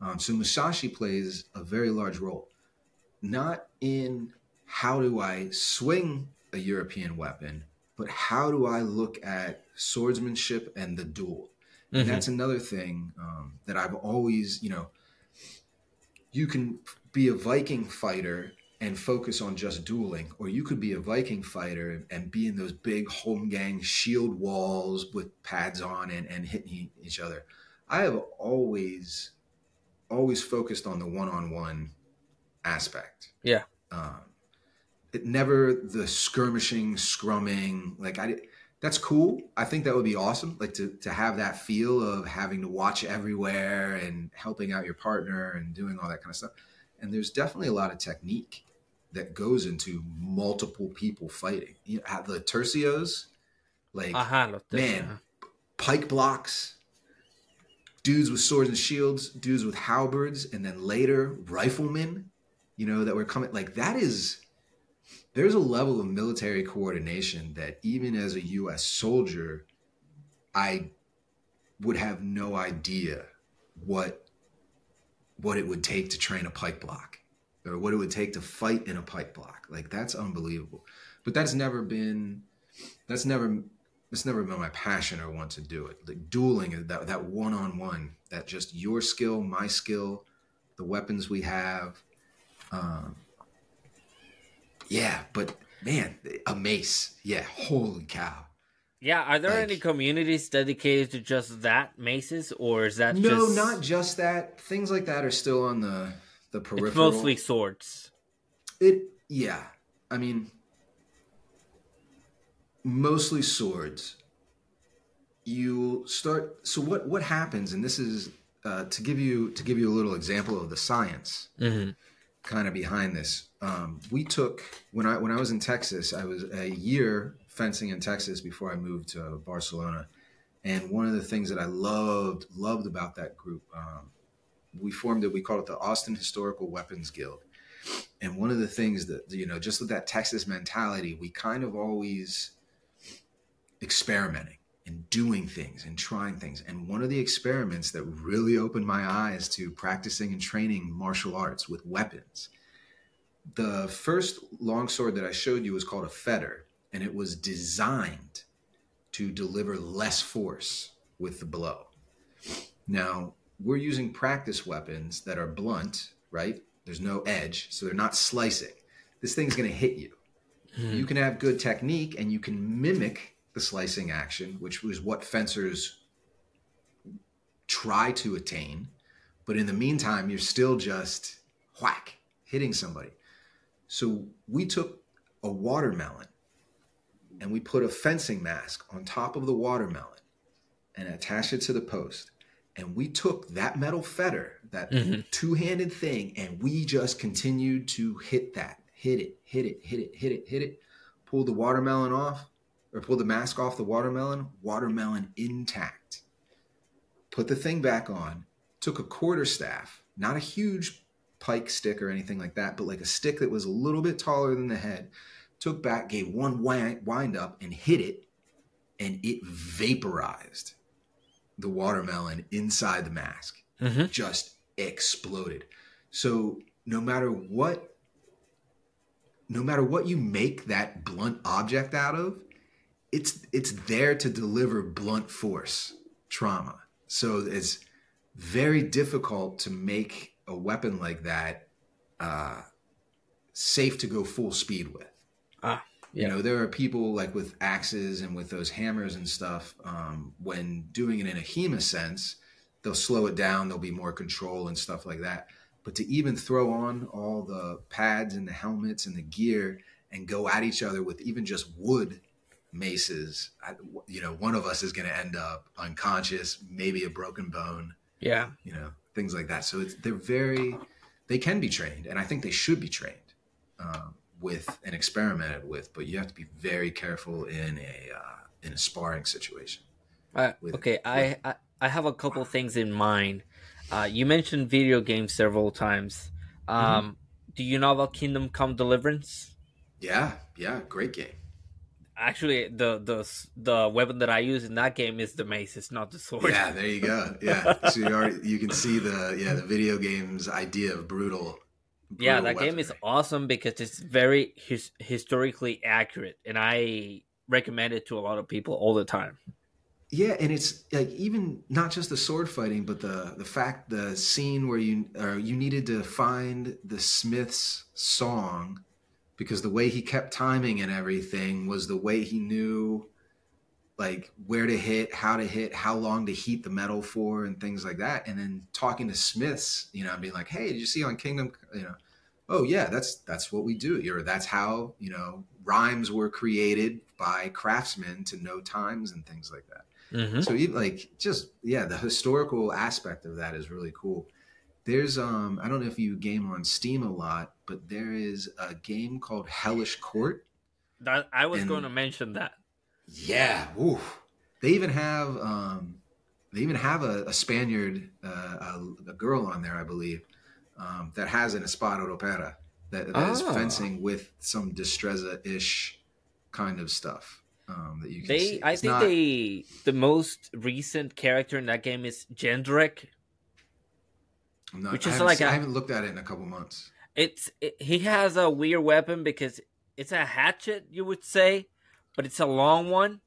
Um, so Musashi plays a very large role, not in how do I swing a European weapon, but how do I look at swordsmanship and the duel. And Mhm. that's another thing um, that I've always, you know, you can be a Viking fighter and focus on just dueling, or you could be a Viking fighter and be in those big home gang shield walls with pads on and, and hitting each other. I have always, always focused on the one on one aspect. Yeah. Um, it never the skirmishing, scrumming. Like I, that's cool. I think that would be awesome. Like to to have that feel of having to watch everywhere and helping out your partner and doing all that kind of stuff. And there's definitely a lot of technique that goes into multiple people fighting. You know, the tercios, like Ajá, man, pike blocks, dudes with swords and shields, dudes with halberds, and then later riflemen, you know, that were coming. Like that is, there's a level of military coordination that even as a U.S. soldier, I would have no idea what what it would take to train a pike block or what it would take to fight in a pike block. Like that's unbelievable. But that's never been that's never it's never been my passion or want to do it. Like dueling that that one on one, that just your skill, my skill, the weapons we have. Um, yeah, but man, a mace. Yeah, holy cow. Yeah, are there Like- any communities dedicated to just that maces, or is that No, just not just that. Things like that are still on the the peripheral. It's mostly swords. It yeah. I mean mostly swords. You start so what what happens and this is uh, to give you to give you a little example of the science Mm-hmm. kind of behind this. Um, we took when I when I was in Texas, I was a year fencing in Texas before I moved to Barcelona. And one of the things that I loved loved about that group, um, we formed it. We called it the Austin Historical Weapons Guild. And one of the things that you know, just with that Texas mentality, we kind of always experimenting and doing things and trying things. And one of the experiments that really opened my eyes to practicing and training martial arts with weapons. The first longsword that I showed you was called a feder, and it was designed to deliver less force with the blow. Now, we're using practice weapons that are blunt, right? There's no edge, so they're not slicing. This thing's going to hit you. Hmm. You can have good technique and you can mimic the slicing action, which was what fencers try to attain. But in the meantime, you're still just whack, hitting somebody. So we took a watermelon and we put a fencing mask on top of the watermelon and attached it to the post. and we took that metal feder, that Mhm. two-handed thing, and we just continued to hit that, hit it, hit it, hit it, hit it, hit it. Pulled the watermelon off, or pulled the mask off the watermelon. Watermelon intact. Put the thing back on. Took a quarter staff, not a huge pike stick or anything like that, but like a stick that was a little bit taller than the head. Took back, gave one wind, wind up, and hit it, and it vaporized the watermelon inside the mask Mhm. just exploded. So no matter what no matter what you make that blunt object out of, it's it's there to deliver blunt force trauma. So it's very difficult to make a weapon like that uh, safe to go full speed with. Ah, You know, there are people like with axes and with those hammers and stuff. Um, when doing it in a HEMA sense, they'll slow it down. There'll be more control and stuff like that. But to even throw on all the pads and the helmets and the gear and go at each other with even just wood maces, I, you know, one of us is going to end up unconscious, maybe a broken bone, Yeah. you know, things like that. So it's, they're very, they can be trained, and I think they should be trained um, with and experimented with. But you have to be very careful in a uh, in a sparring situation. Uh, with- okay, I, I I have a couple things in mind. Uh, you mentioned video games several times. Um, Do you know about Kingdom Come Deliverance? Yeah, yeah, great game. Actually, the the the weapon that I use in that game is the mace. It's not the sword. Yeah, there you go. Yeah, so you already you can see the yeah the video game's idea of brutal. Yeah, that game is awesome because it's very his, historically accurate, and I recommend it to a lot of people all the time. Yeah, and it's like even not just the sword fighting, but the the fact the scene where you or you needed to find the Smith's song because the way he kept timing and everything was the way he knew like where to hit, how to hit, how long to heat the metal for, and things like that. And then talking to Smiths, you know, and being like, "Hey, did you see on Kingdom?" You know, oh yeah, that's that's what we do. Or that's how you know rhymes were created by craftsmen to know times and things like that. Mm-hmm. So even like just yeah, the historical aspect of that is really cool. There's um I don't know if you game on Steam a lot, but there is a game called Hellish Quart. That I was And- going to mention that. Yeah, woo. They even have um they even have a, a Spaniard uh, a, a girl on there, I believe, um, that has an Espada Ropera that, that is Oh. fencing with some Destreza ish kind of stuff. Um, that you can They, see. I think not- they, the most recent character in that game is Jendrik. I'm not- which I is haven't like se- a- I haven't looked at it in a couple months. It's it, he has a weird weapon because it's a hatchet, you would say, but it's a long one,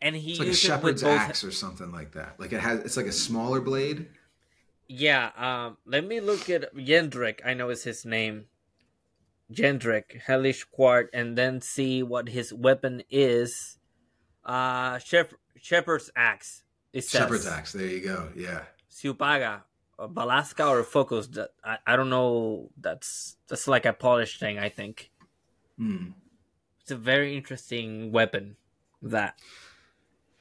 and he It's like a shepherd's both. axe or something like that. Like it has, it's like a smaller blade. Yeah, um, let me look at Jendrik. I know is his name. Jendrik Hellish Quart, and then see what his weapon is. Uh, Shep- Shepherd's axe. It says. Shepherd's axe. There you go. Yeah. Ciupaga, uh, Valaška or Fokos. I, I don't know. That's that's like a Polish thing. I think Hmm. It's a very interesting weapon. That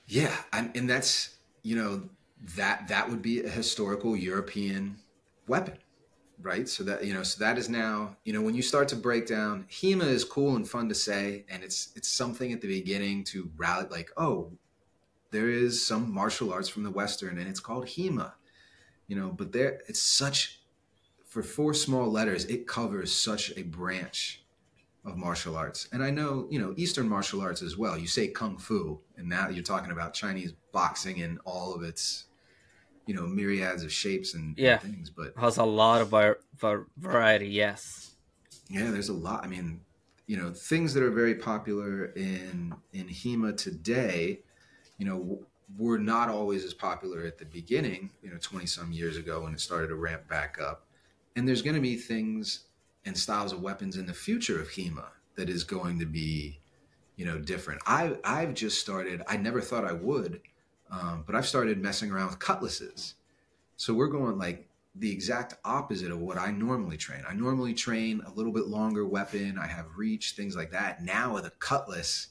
Yeah, and, and that's you know that that would be a historical European weapon, right? So that you know, so that is now you know when you start to break down, HEMA is cool and fun to say, and it's it's something at the beginning to rally like, oh, there is some martial arts from the Western, and it's called HEMA, you know, but there it's such for four small letters, it covers such a branch of martial arts. And I know, you know, Eastern martial arts as well. You say kung fu, and now you're talking about Chinese boxing in all of its, you know, myriads of shapes and, and things. But has a lot of var- var- variety. Yes. yeah, there's a lot. I mean, you know, things that are very popular in in HEMA today, you know, w- were not always as popular at the beginning. You know, twenty some years ago when it started to ramp back up. And there's going to be things and styles of weapons in the future of HEMA that is going to be, you know, different. I I've just started. I never thought I would, um, but I've started messing around with cutlasses. So we're going like the exact opposite of what I normally train. I normally train a little bit longer weapon. I have reach, things like that. Now with a cutlass,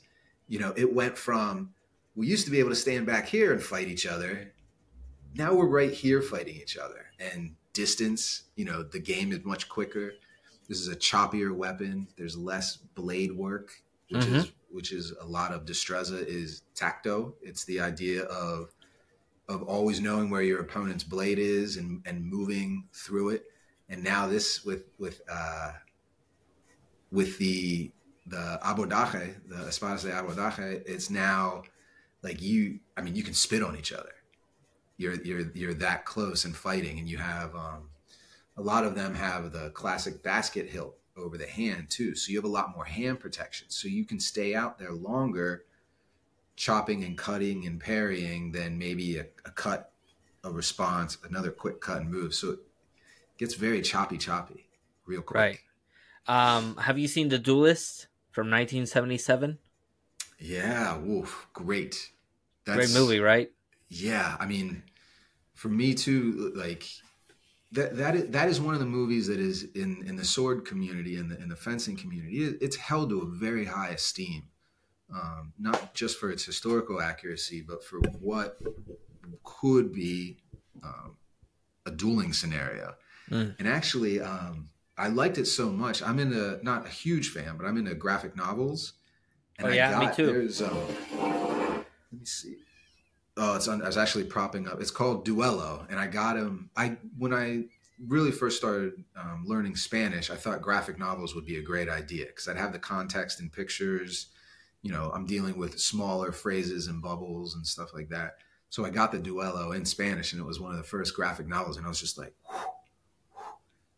you know, it went from we used to be able to stand back here and fight each other, now we're right here fighting each other and distance you know the game is much quicker this is a choppier weapon. There's less blade work which Mhm. is which is a lot of destreza is tacto. It's the idea of of always knowing where your opponent's blade is and and moving through it. And now this with with uh with the the abordaje the espadas de abordaje it's now like you i mean you can spit on each other. You're you're you're that close and fighting and you have um a lot of them have the classic basket hilt over the hand too so you have a lot more hand protection so you can stay out there longer chopping and cutting and parrying than maybe a, a cut a response another quick cut and move so it gets very choppy choppy real quick Right. Um, have you seen The Duelist from 1977? yeah woof great That's, Great movie, right? yeah i mean for me too like that that is, that is one of the movies that is in in the sword community and the in the fencing community. It's held to a very high esteem um, not just for its historical accuracy but for what could be um, a dueling scenario. Mm. and actually um, i liked it so much. I'm into not a huge fan but i'm into graphic novels. Oh, yeah, me too. there's um, let me see Oh, it's on. I was actually propping up. It's called Duello, and I got him. I when I really first started um, learning Spanish, I thought graphic novels would be a great idea because I'd have the context and pictures. You know, I'm dealing with smaller phrases and bubbles and stuff like that. So I got the Duello in Spanish, and it was one of the first graphic novels, and I was just like,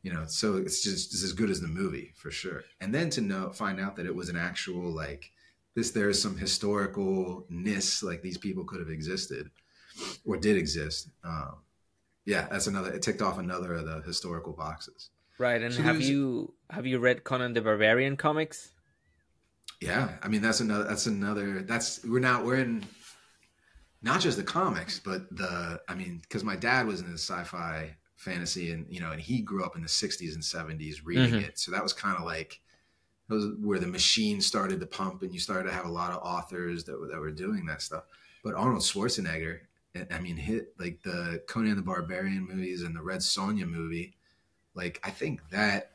you know, so it's just it's as good as the movie for sure. And then to know find out that it was an actual like this there's some historicalness like these people could have existed or did exist um yeah that's another it ticked off another of the historical boxes Right. And So have you have you read Conan the Barbarian comics? yeah i mean that's another that's another that's we're now we're in not just the comics but the i mean because my dad was in the sci-fi fantasy and you know and he grew up in the 60s and 70s reading Mhm. it so that was kind of like was where the machine started to pump and you started to have a lot of authors that were, that were doing that stuff. But arnold schwarzenegger I- i mean hit like the conan the barbarian movies and the red sonja movie like i think that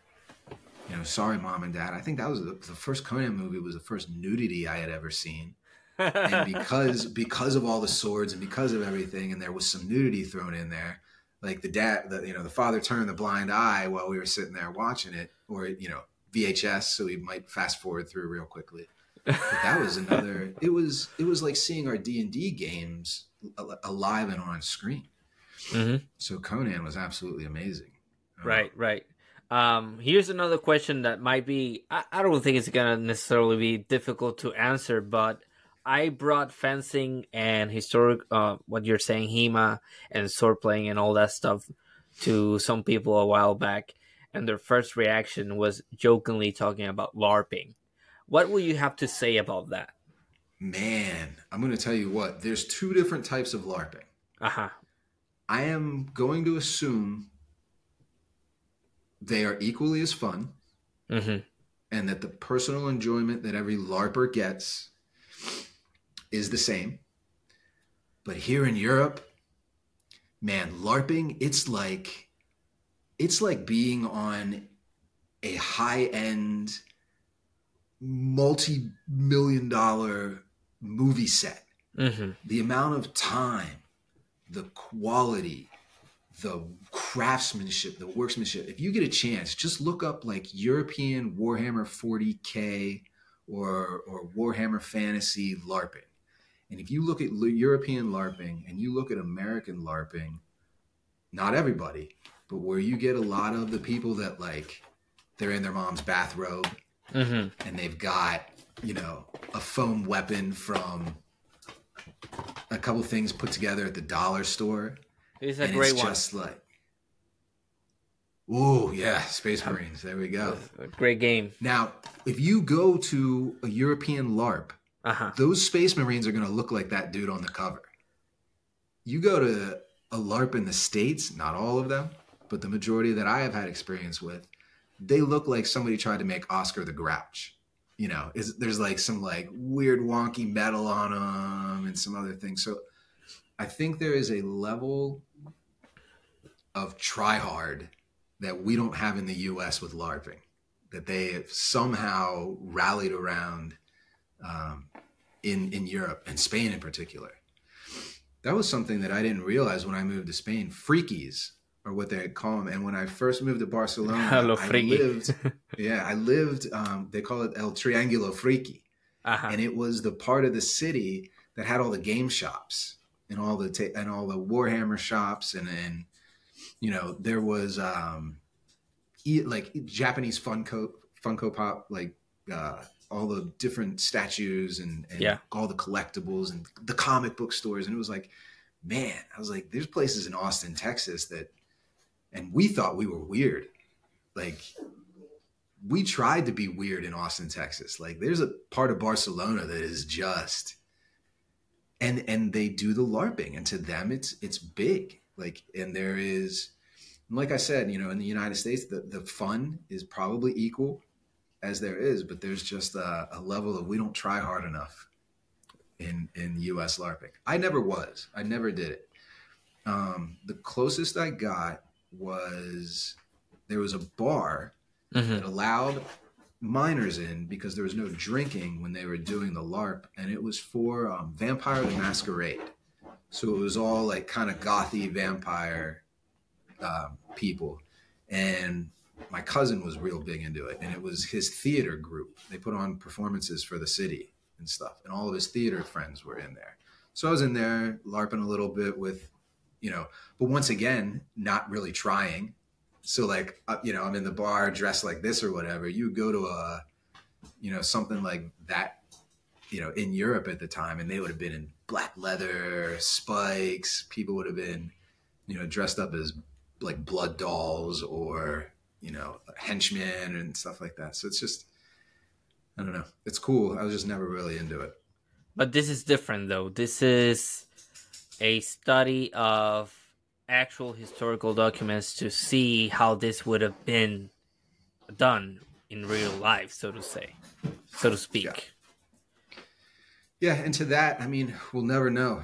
you know sorry mom and dad i think that was the, the first conan movie was the first nudity i had ever seen. And because because of all the swords and because of everything and there was some nudity thrown in there like the dad the, you know the father turned the blind eye while we were sitting there watching it or you know vhs so we might fast forward through real quickly. But that was another it was it was like seeing our d&d games alive and on screen. Hmm so conan was absolutely amazing. Uh, Right, right. Um, here's another question that might be I, I don't think it's gonna necessarily be difficult to answer, but I brought fencing and historic uh what you're saying, HEMA and sword playing and all that stuff to some people a while back, and their first reaction was jokingly talking about LARPing. What will you have to say about that? man i'm going to tell you what there's two different types of larping Uh-huh. I am going to assume they are equally as fun hmm and that the personal enjoyment that every LARPer gets is the same. But here in Europe, man, LARPing, it's like it's like being on a high-end multi-million dollar movie set hmm the amount of time, the quality, the craftsmanship, the workmanship. If you get a chance, just look up like European Warhammer 40k or or Warhammer Fantasy LARPing. And if you look at European LARPing and you look at American LARPing, not everybody, but where you get a lot of the people that like they're in their mom's bathrobe hmm and they've got you know a foam weapon from a couple things put together at the dollar store It's a and great it's one. just like oh yeah space marines there we go great game. now if you go to a european larp Uh-huh. those space marines are going to look like that dude on the cover you go to a larp in the states not all of them but the majority that i have had experience with they look like somebody tried to make oscar the grouch you know is there's like some like weird wonky metal on them and some other things so i think there is a level of try hard that we don't have in the US with LARPing, that they have somehow rallied around um, in, in Europe and Spain in particular. That was something that I didn't realize when I moved to Spain. Freakies are what they call them. And when I first moved to Barcelona, I lived, yeah, I lived, um, they call it El Triangulo Friki Uh-huh. and it was the part of the city that had all the game shops and all the ta- and all the Warhammer shops and and you know there was um e- like Japanese Funko Funko Pop like uh all the different statues and, and Yeah. all the collectibles and the comic book stores and it was like man I was like there's places in Austin Texas that and we thought we were weird like we tried to be weird in Austin, Texas. Like there's a part of Barcelona that is just and and they do the LARPing and to them it's it's big. Like and there is like I said, you know, in the United States the, the fun is probably equal as there is, but there's just a, a level of we don't try hard enough in in US LARPing. I never was. I never did it. Um, the closest I got was there was a bar Mhm. that allowed minors in because there was no drinking when they were doing the LARP, and it was for um, Vampire the Masquerade. So it was all like kind of gothy vampire um, people, and my cousin was real big into it, and it was his theater group. They put on performances for the city and stuff, and all of his theater friends were in there. So I was in there LARPing a little bit with, you know, but once again, not really trying. So like uh, you know i'm in the bar dressed like this or whatever. You go to a you know something like that you know in europe at the time and they would have been in black leather spikes. People would have been you know dressed up as like blood dolls or you know henchmen and stuff like that. So it's just i don't know. It's cool. I was just never really into it. But this is different, though. This is a study of actual historical documents to see how this would have been done in real life, so to say, so to speak. Yeah. Yeah, and to that, I mean, we'll never know.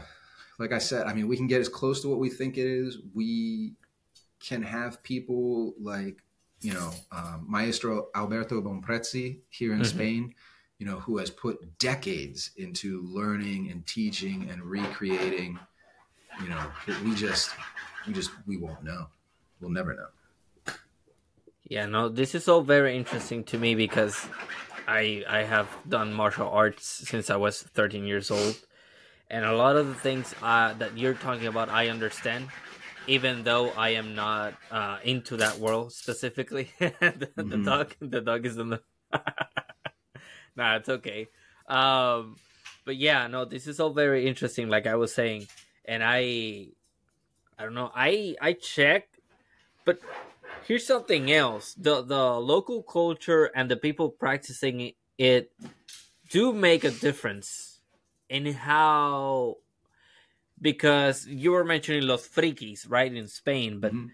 Like I said, I mean, we can get as close to what we think it is. We can have people like, you know, um, Maestro Alberto Bomprezzi here in Mhm. Spain, you know, who has put decades into learning and teaching and recreating. You know, we just, we just, we won't know. We'll never know. Yeah, no, this is all very interesting to me because I I have done martial arts since I was 13 years old, and a lot of the things uh, that you're talking about I understand, even though I am not uh, into that world specifically. the, the Mhm. dog, the dog is in the. nah, it's okay. Um, but yeah, no, this is all very interesting. Like I was saying, and I, I don't know, I I check, but here's something else the the local culture and the people practicing it do make a difference in how because you were mentioning los frikis right in spain but Mhm.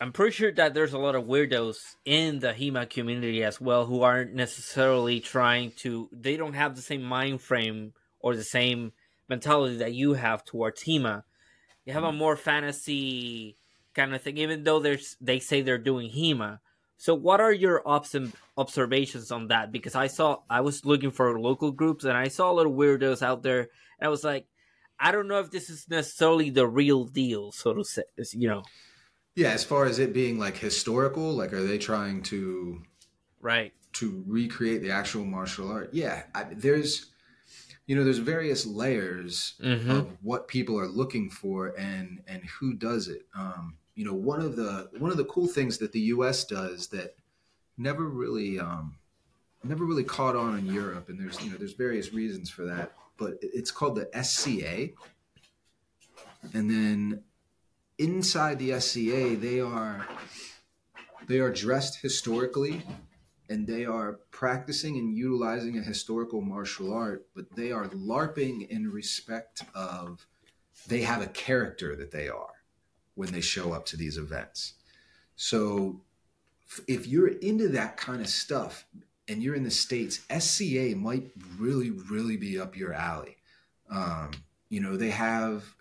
i'm pretty sure that there's a lot of weirdos in the hema community as well who aren't necessarily trying to they don't have the same mind frame or the same mentality that you have towards hema you have a mm. more fantasy kind of thing, even though there's they say they're doing HEMA. So, what are your obs- observations on that? Because I saw I was looking for local groups and I saw a little weirdos out there, and I was like, I don't know if this is necessarily the real deal, so to say. You know, Yeah, as far as it being like historical, like are they trying to right? to recreate the actual martial art. Yeah, I, there's, you know, there's various layers Mm-hmm. of what people are looking for and and who does it. Um, you know, one of the one of the cool things that the U.S. does that never really um, never really caught on in Europe, and there's you know there's various reasons for that, but it's called the SCA, and then inside the SCA they are they are dressed historically and they are practicing and utilizing a historical martial art, but they are LARPing in respect of they have a character that they are when they show up to these events. So if you're into that kind of stuff and you're in the States, SCA might really, really be up your alley. Um, you know, they have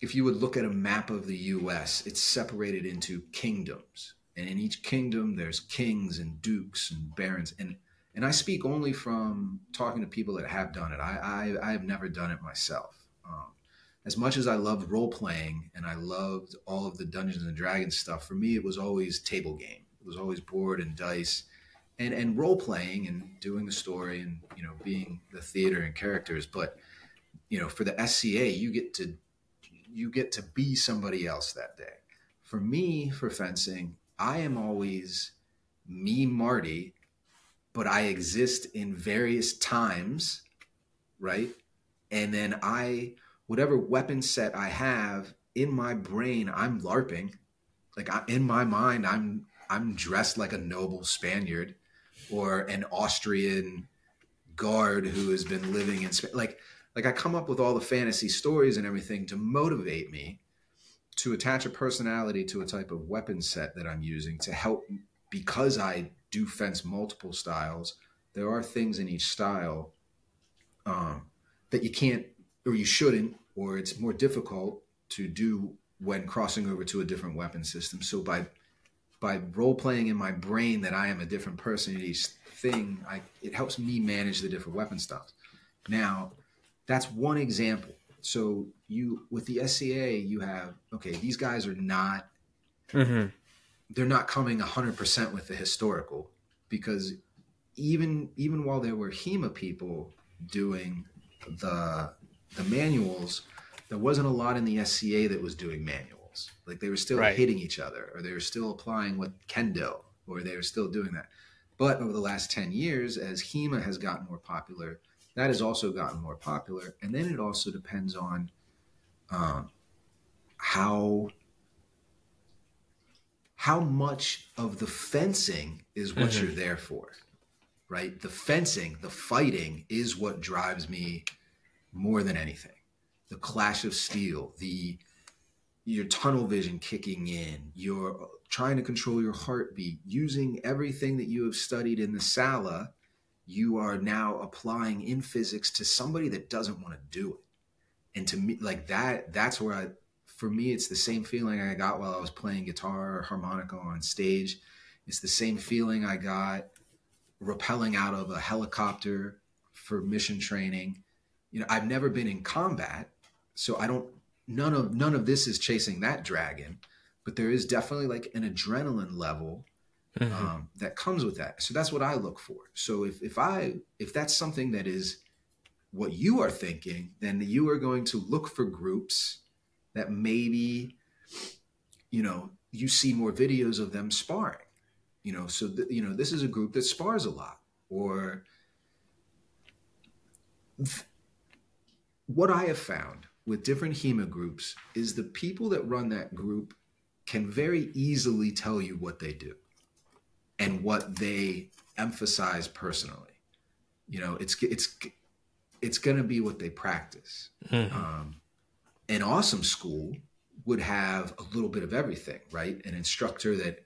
if you would look at a map of the US, it's separated into kingdoms. And in each kingdom, there's kings and dukes and barons. And and I speak only from talking to people that have done it. I I, I have never done it myself. Um, as much as I loved role playing and I loved all of the Dungeons and Dragons stuff, for me it was always table game. It was always board and dice, and and role playing and doing the story and you know being the theater and characters. But you know, for the SCA, you get to you get to be somebody else that day. For me, for fencing, I am always me, Marty, but I exist in various times, right? And then I, whatever weapon set I have in my brain, I'm LARPing. Like I, in my mind, I'm I'm dressed like a noble Spaniard or an Austrian guard who has been living in Spain. Like like I come up with all the fantasy stories and everything to motivate me to attach a personality to a type of weapon set that I'm using to help because I do fence multiple styles. There are things in each style um, that you can't or you shouldn't, or it's more difficult to do when crossing over to a different weapon system. So by by role playing in my brain that I am a different person in each thing, I, it helps me manage the different weapon styles. Now, that's one example. So you with the SCA, you have okay, these guys are not mm-hmm. they're not coming hundred percent with the historical because even even while there were HEMA people doing the the manuals, there wasn't a lot in the SCA that was doing manuals. Like they were still right. hitting each other, or they were still applying what kendo, or they were still doing that. But over the last ten years, as HEMA has gotten more popular, that has also gotten more popular. And then it also depends on um, how how much of the fencing is what mm-hmm. you're there for, right? The fencing, the fighting is what drives me more than anything. The clash of steel, the your tunnel vision kicking in, you're trying to control your heartbeat, using everything that you have studied in the sala you are now applying in physics to somebody that doesn't want to do it. And to me, like that, that's where I, for me, it's the same feeling I got while I was playing guitar or harmonica on stage. It's the same feeling I got rappelling out of a helicopter for mission training. You know, I've never been in combat, so I don't, none of, none of this is chasing that dragon, but there is definitely like an adrenaline level mm-hmm. um, that comes with that. So that's what I look for. So if if I if that's something that is what you are thinking, then you are going to look for groups that maybe you know you see more videos of them sparring. You know, so th- you know this is a group that spars a lot, or th- what I have found with different HEMA groups is the people that run that group can very easily tell you what they do and what they emphasize personally. You know, it's it's it's going to be what they practice. Mm-hmm. Um, an awesome school would have a little bit of everything, right? An instructor that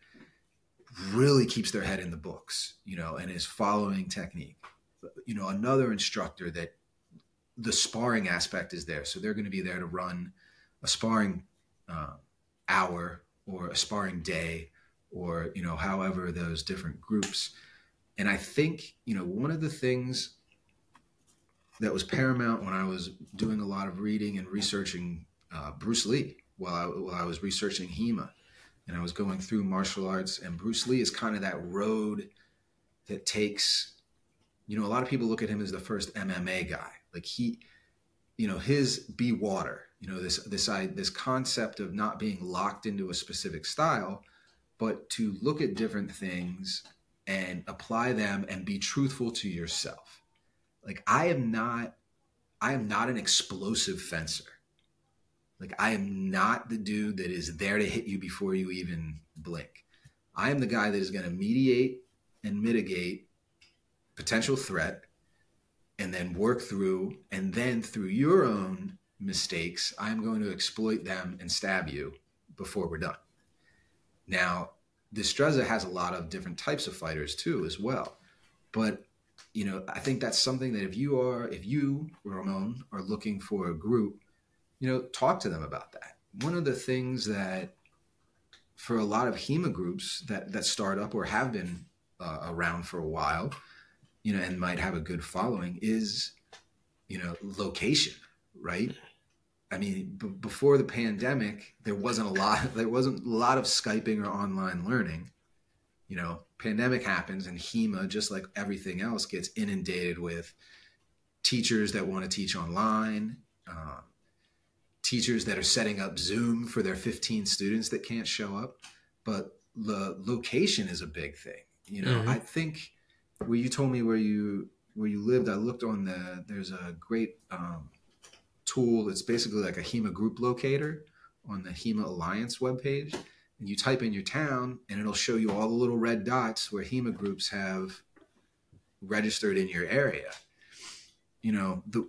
really keeps their head in the books, you know, and is following technique. You know, another instructor that the sparring aspect is there, so they're going to be there to run a sparring uh, hour or a sparring day or you know however those different groups and i think you know one of the things that was paramount when i was doing a lot of reading and researching uh, bruce lee while I, while I was researching hema and i was going through martial arts and bruce lee is kind of that road that takes you know a lot of people look at him as the first mma guy like he you know his be water you know this this I, this concept of not being locked into a specific style but to look at different things and apply them and be truthful to yourself. Like I am not I am not an explosive fencer. Like I am not the dude that is there to hit you before you even blink. I am the guy that is going to mediate and mitigate potential threat and then work through and then through your own mistakes, I'm going to exploit them and stab you before we're done. Now, Destreza has a lot of different types of fighters too, as well. But you know, I think that's something that if you are, if you Ramon are looking for a group, you know, talk to them about that. One of the things that for a lot of HEMA groups that that start up or have been uh, around for a while, you know, and might have a good following is, you know, location, right? I mean, b- before the pandemic, there wasn't a lot. There wasn't a lot of skyping or online learning. You know, pandemic happens, and HEMA, just like everything else, gets inundated with teachers that want to teach online, uh, teachers that are setting up Zoom for their 15 students that can't show up. But the location is a big thing. You know, mm-hmm. I think where you told me where you where you lived, I looked on the. There's a great um, tool. It's basically like a HEMA group locator on the HEMA Alliance webpage. And you type in your town, and it'll show you all the little red dots where HEMA groups have registered in your area. You know, the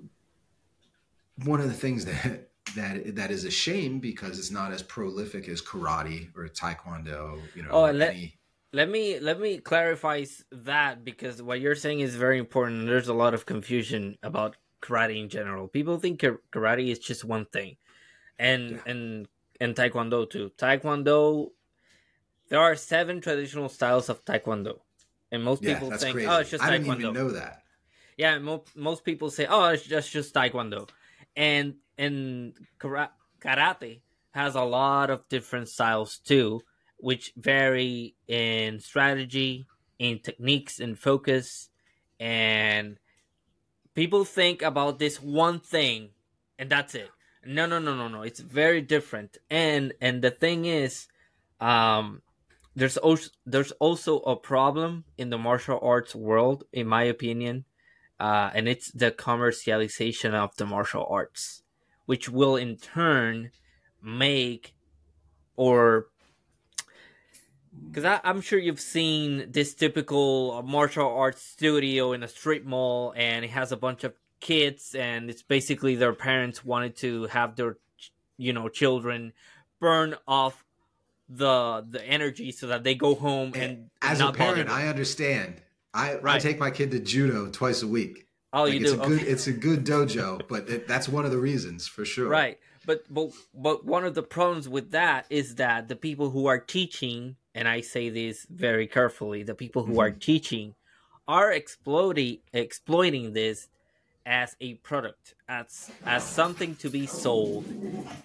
one of the things that that that is a shame because it's not as prolific as karate or taekwondo. You know, oh, let, any... let me let me clarify that because what you're saying is very important. There's a lot of confusion about karate in general. People think karate is just one thing, and yeah. and and taekwondo too. Taekwondo, there are seven traditional styles of taekwondo, and most yeah, people think, crazy. oh, it's just I taekwondo. I didn't even know that. Yeah, mo- most people say, oh, it's just just taekwondo, and and karate has a lot of different styles too, which vary in strategy, in techniques, and focus, and people think about this one thing and that's it no no no no no. It's very different. And and the thing is um there's also there's also a problem in the martial arts world in my opinion uh and it's the commercialization of the martial arts which will in turn make or because I'm sure you've seen this typical martial arts studio in a strip mall, and it has a bunch of kids, and it's basically their parents wanted to have their, you know, children burn off the the energy so that they go home and, as a parent, I understand. I, right. I take my kid to judo twice a week. Oh, like, you it's do. A good, It's a good dojo, but it, that's one of the reasons for sure. Right, but but but one of the problems with that is that the people who are teaching and I say this very carefully, the people who mm-hmm. are teaching are exploiting exploiting this as a product, as as something to be sold,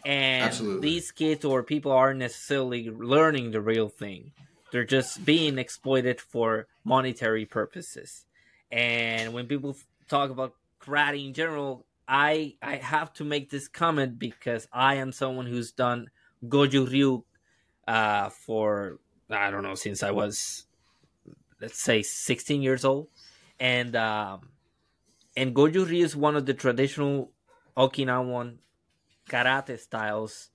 and Absolutely. these kids or people aren't necessarily learning the real thing. They're just being exploited for monetary purposes. And when people talk about karate in general, I I have to make this comment because I am someone who's done Goju Ryu uh, for I don't know since I was let's say 16 years old, and um, and Goju-ryu is one of the traditional Okinawan karate styles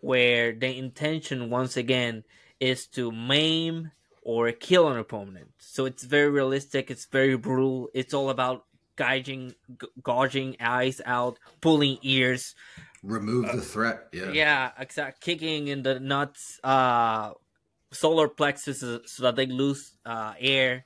where the intention once again is to maim or kill an opponent. So it's very realistic. It's very brutal. It's all about gouging, gouging eyes out, pulling ears, remove the threat. Yeah, yeah, exact. Kicking in the nuts, uh, solar plexus so that they lose uh, air.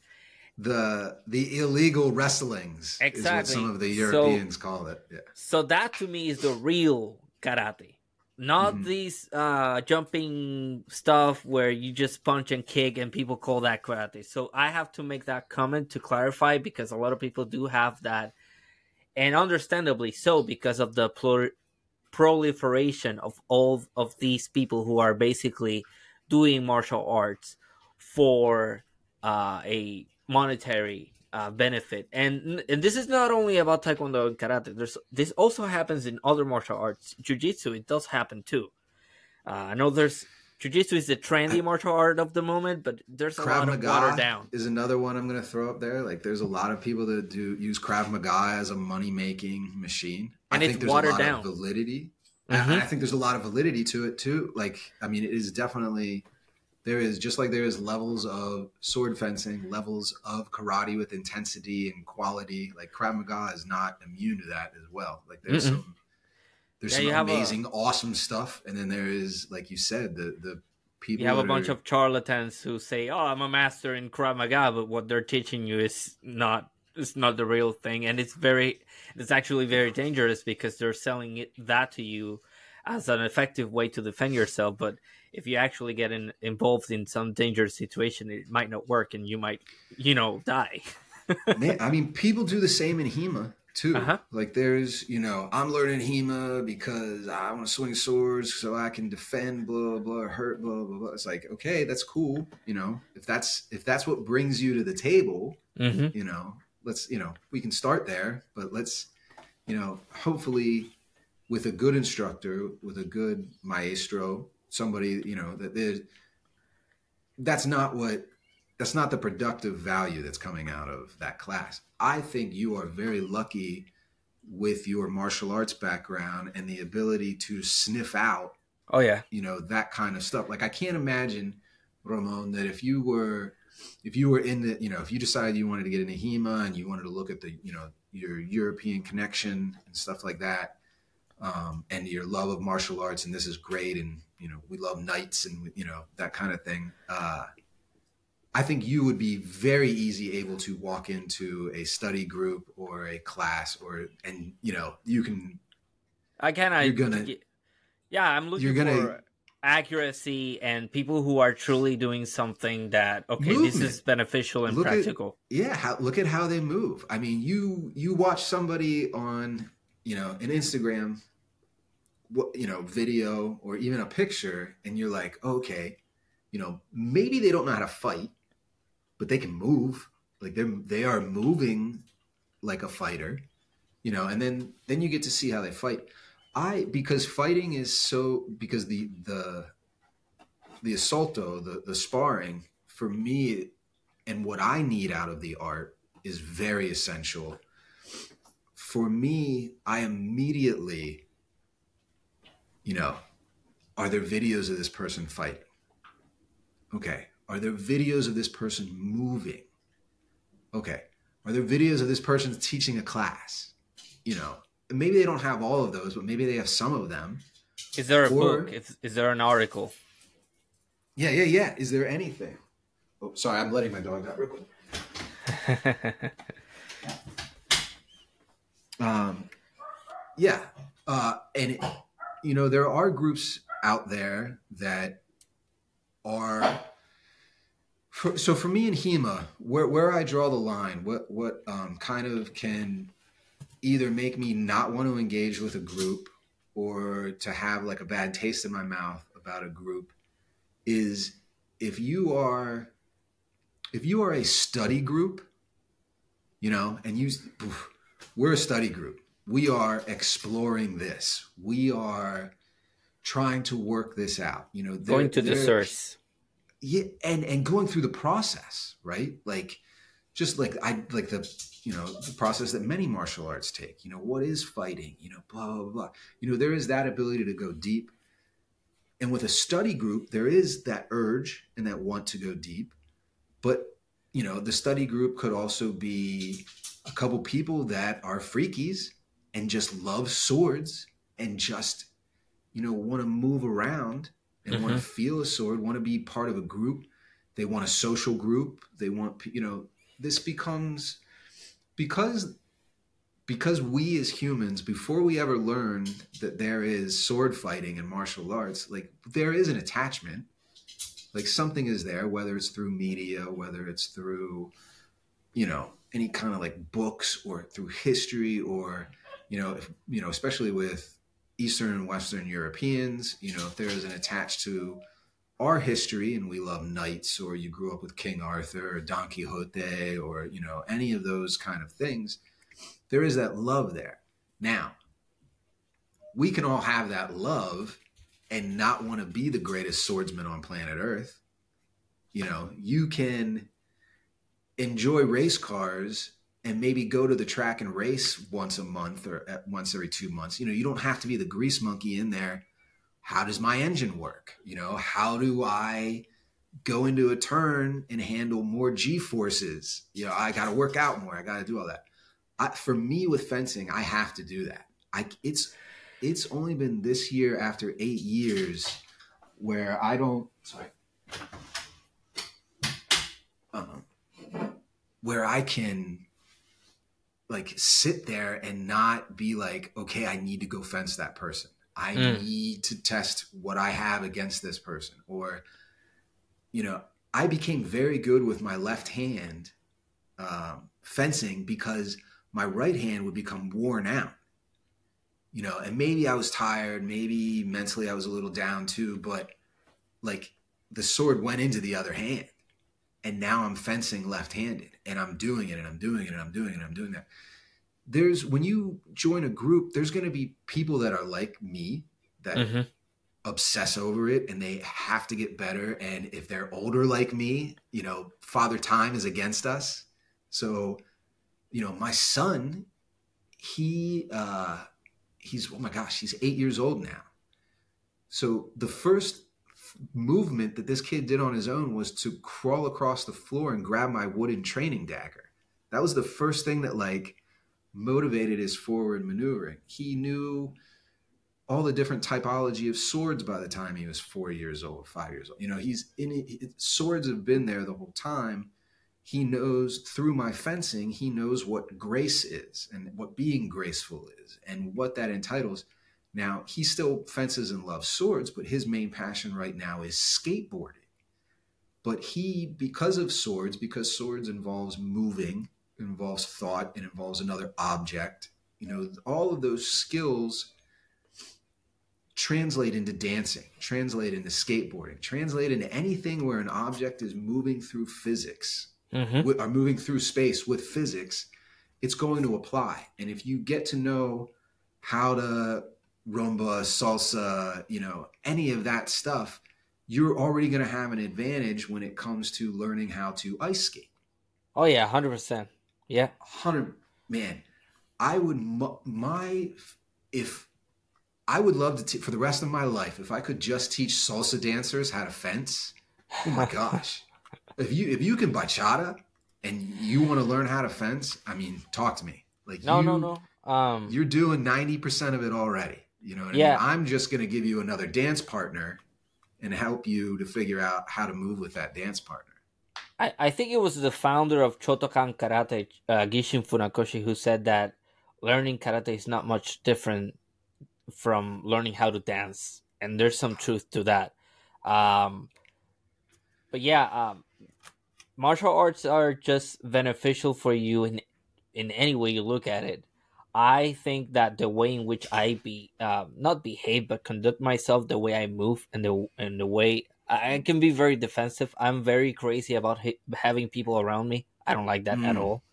The the illegal wrestlings exactly. is what some of the Europeans so, call it. Yeah. So that to me is the real karate. Not mm-hmm. these uh, jumping stuff where you just punch and kick and people call that karate. So I have to make that comment to clarify because a lot of people do have that, and understandably so because of the proliferation of all of these people who are basically doing martial arts for uh, a monetary uh, benefit. And and this is not only about taekwondo and karate. There's this also happens in other martial arts. Jiu-jitsu it does happen too. Uh, I know there's Jiu-jitsu is the trendy martial art of the moment, but there's a Krav lot of Maga watered down. Is another one I'm going to throw up there. Like there's a lot of people that do use Krav Maga as a money making machine. And I it's think there's watered a lot down. Of validity Mm-hmm. And I think there's a lot of validity to it too. Like, I mean, it is definitely there is just like there is levels of sword fencing, levels of karate with intensity and quality. Like Krav Maga is not immune to that as well. Like there's mm some there's yeah, some amazing, a, awesome stuff, and then there is, like you said, the the people. You have a bunch are, of charlatans who say, "Oh, I'm a master in Krav Maga," but what they're teaching you is not it's not the real thing, and it's very it's actually very dangerous because they're selling it that to you as an effective way to defend yourself. But if you actually get in, involved in some dangerous situation, it might not work, and you might you know die. Man, I mean, people do the same in HEMA too. Uh-huh. Like there's, you know, I'm learning HEMA because I want to swing swords so I can defend, blah blah hurt, blah blah blah. It's like, okay, that's cool. You know, if that's if that's what brings you to the table, Mm-hmm. you know, let's, you know, we can start there, but let's, you know, hopefully with a good instructor, with a good maestro, somebody, you know, that there's that's not what that's not the productive value that's coming out of that class. I think you are very lucky with your martial arts background and the ability to sniff out, Oh yeah, you know, that kind of stuff. Like I can't imagine, Ramon, that if you were if you were in the, you know, if you decided you wanted to get into HEMA and you wanted to look at the, you know, your European connection and stuff like that, um, and your love of martial arts, and this is great, and you know, we love knights and you know that kind of thing. Uh, I think you would be very easy able to walk into a study group or a class, or and you know, you can I kind of You're gonna- Yeah, I'm looking you're gonna- for accuracy and people who are truly doing something that okay, this is beneficial and Look at- practical. yeah how, look at how they move i mean you you watch somebody on you know an instagram you know video or even a picture and you're like okay you know maybe they don't know how to fight but they can move like they're they are moving like a fighter you know and then then you get to see how they fight i because fighting is so because the the the assaulto the the sparring for me and what I need out of the art is very essential. For me, I immediately, you know, are there videos of this person fighting? Okay. Are there videos of this person moving? Okay. Are there videos of this person teaching a class? You know, maybe they don't have all of those, but maybe they have some of them. Is there a Or- book? Is, is there an article? Yeah, yeah, yeah. Is there anything? Oh, sorry, I'm letting my dog out real quick. Um, yeah, uh, and it, you know there are groups out there that are. For, so for me in HEMA, where where I draw the line, what what um, kind of can either make me not want to engage with a group or to have like a bad taste in my mouth about a group is if you are if you are a study group, you know, and you we're a study group. We are exploring this. We are trying to work this out. You know, Going to the source. yeah and and going through the process right like just like i like the you know the process that many martial arts take you know what is fighting you know blah blah blah you know there is that ability to go deep and with a study group there is that urge and that want to go deep but you know the study group could also be a couple people that are freakies and just love swords and just you know want to move around and want to mm-hmm. feel a sword, want to be part of a group. They want a social group. They want, you know, this becomes because because we as humans, before we ever learn that there is sword fighting and martial arts, like there is an attachment. Like something is there, whether it's through media, whether it's through, you know, any kind of like books or through history or, you know, if, you know, especially with Eastern and Western Europeans, you know, if there is an attached to our history and we love knights or you grew up with King Arthur or Don Quixote or, you know, any of those kind of things, there is that love there. Now, we can all have that love and not want to be the greatest swordsman on planet Earth. You know, you can enjoy race cars and maybe go to the track and race once a month or at once every two months. You know, you don't have to be the grease monkey in there. How does my engine work? You know, how do I go into a turn and handle more G forces? You know, I got to work out more. I got to do all that. I, for me with fencing, I have to do that. I it's it's only been this year after eight years where I don't sorry. Um, where I can like sit there and not be like, okay, I need to go fence that person. I mm. need to test what I have against this person. Or, you know, I became very good with my left hand um, fencing because my right hand would become worn out. You know, and maybe I was tired, maybe mentally I was a little down too, but like the sword went into the other hand. And now I'm fencing left handed and I'm doing it and I'm doing it and I'm doing it and I'm doing that. There's when you join a group, there's going to be people that are like me that mm-hmm. obsess over it and they have to get better. And if they're older like me, you know, father time is against us. So, you know, my son, he, uh, he's, oh my gosh, he's eight years old now. So the first movement that this kid did on his own was to crawl across the floor and grab my wooden training dagger. That was the first thing that like motivated his forward maneuvering. He knew all the different typology of swords by the time he was four years old, five years old. You know, he's in it, swords have been there the whole time. He knows through my fencing, he knows what grace is and what being graceful is and what that entitles. Now, he still fences and loves swords, but his main passion right now is skateboarding. But he, because of swords, because swords involves moving, involves thought, it involves another object, you know, all of those skills translate into dancing, translate into skateboarding, translate into anything where an object is moving through physics mm-hmm. or moving through space with physics, it's going to apply. And if you get to know how to rumba, salsa, you know, any of that stuff, you're already going to have an advantage when it comes to learning how to ice skate. Oh yeah, 100%. Yeah. 100 man. I would my if I would love to t- for the rest of my life if I could just teach salsa dancers how to fence. Oh my gosh. if you if you can bachata and you want to learn how to fence, I mean, talk to me. Like no, you, no, no. Um, you're doing ninety percent of it already. You know yeah. I mean? I'm just going to give you another dance partner and help you to figure out how to move with that dance partner. I, I think it was the founder of Shotokan Karate, uh, Gichin Funakoshi, who said that learning karate is not much different from learning how to dance, and there's some truth to that. Um, but yeah, um, martial arts are just beneficial for you in in any way you look at it. I think that the way in which I be uh, not behave but conduct myself, the way I move, and the and the way I can be very defensive. I'm very crazy about ha- having people around me. I don't like that mm. at all.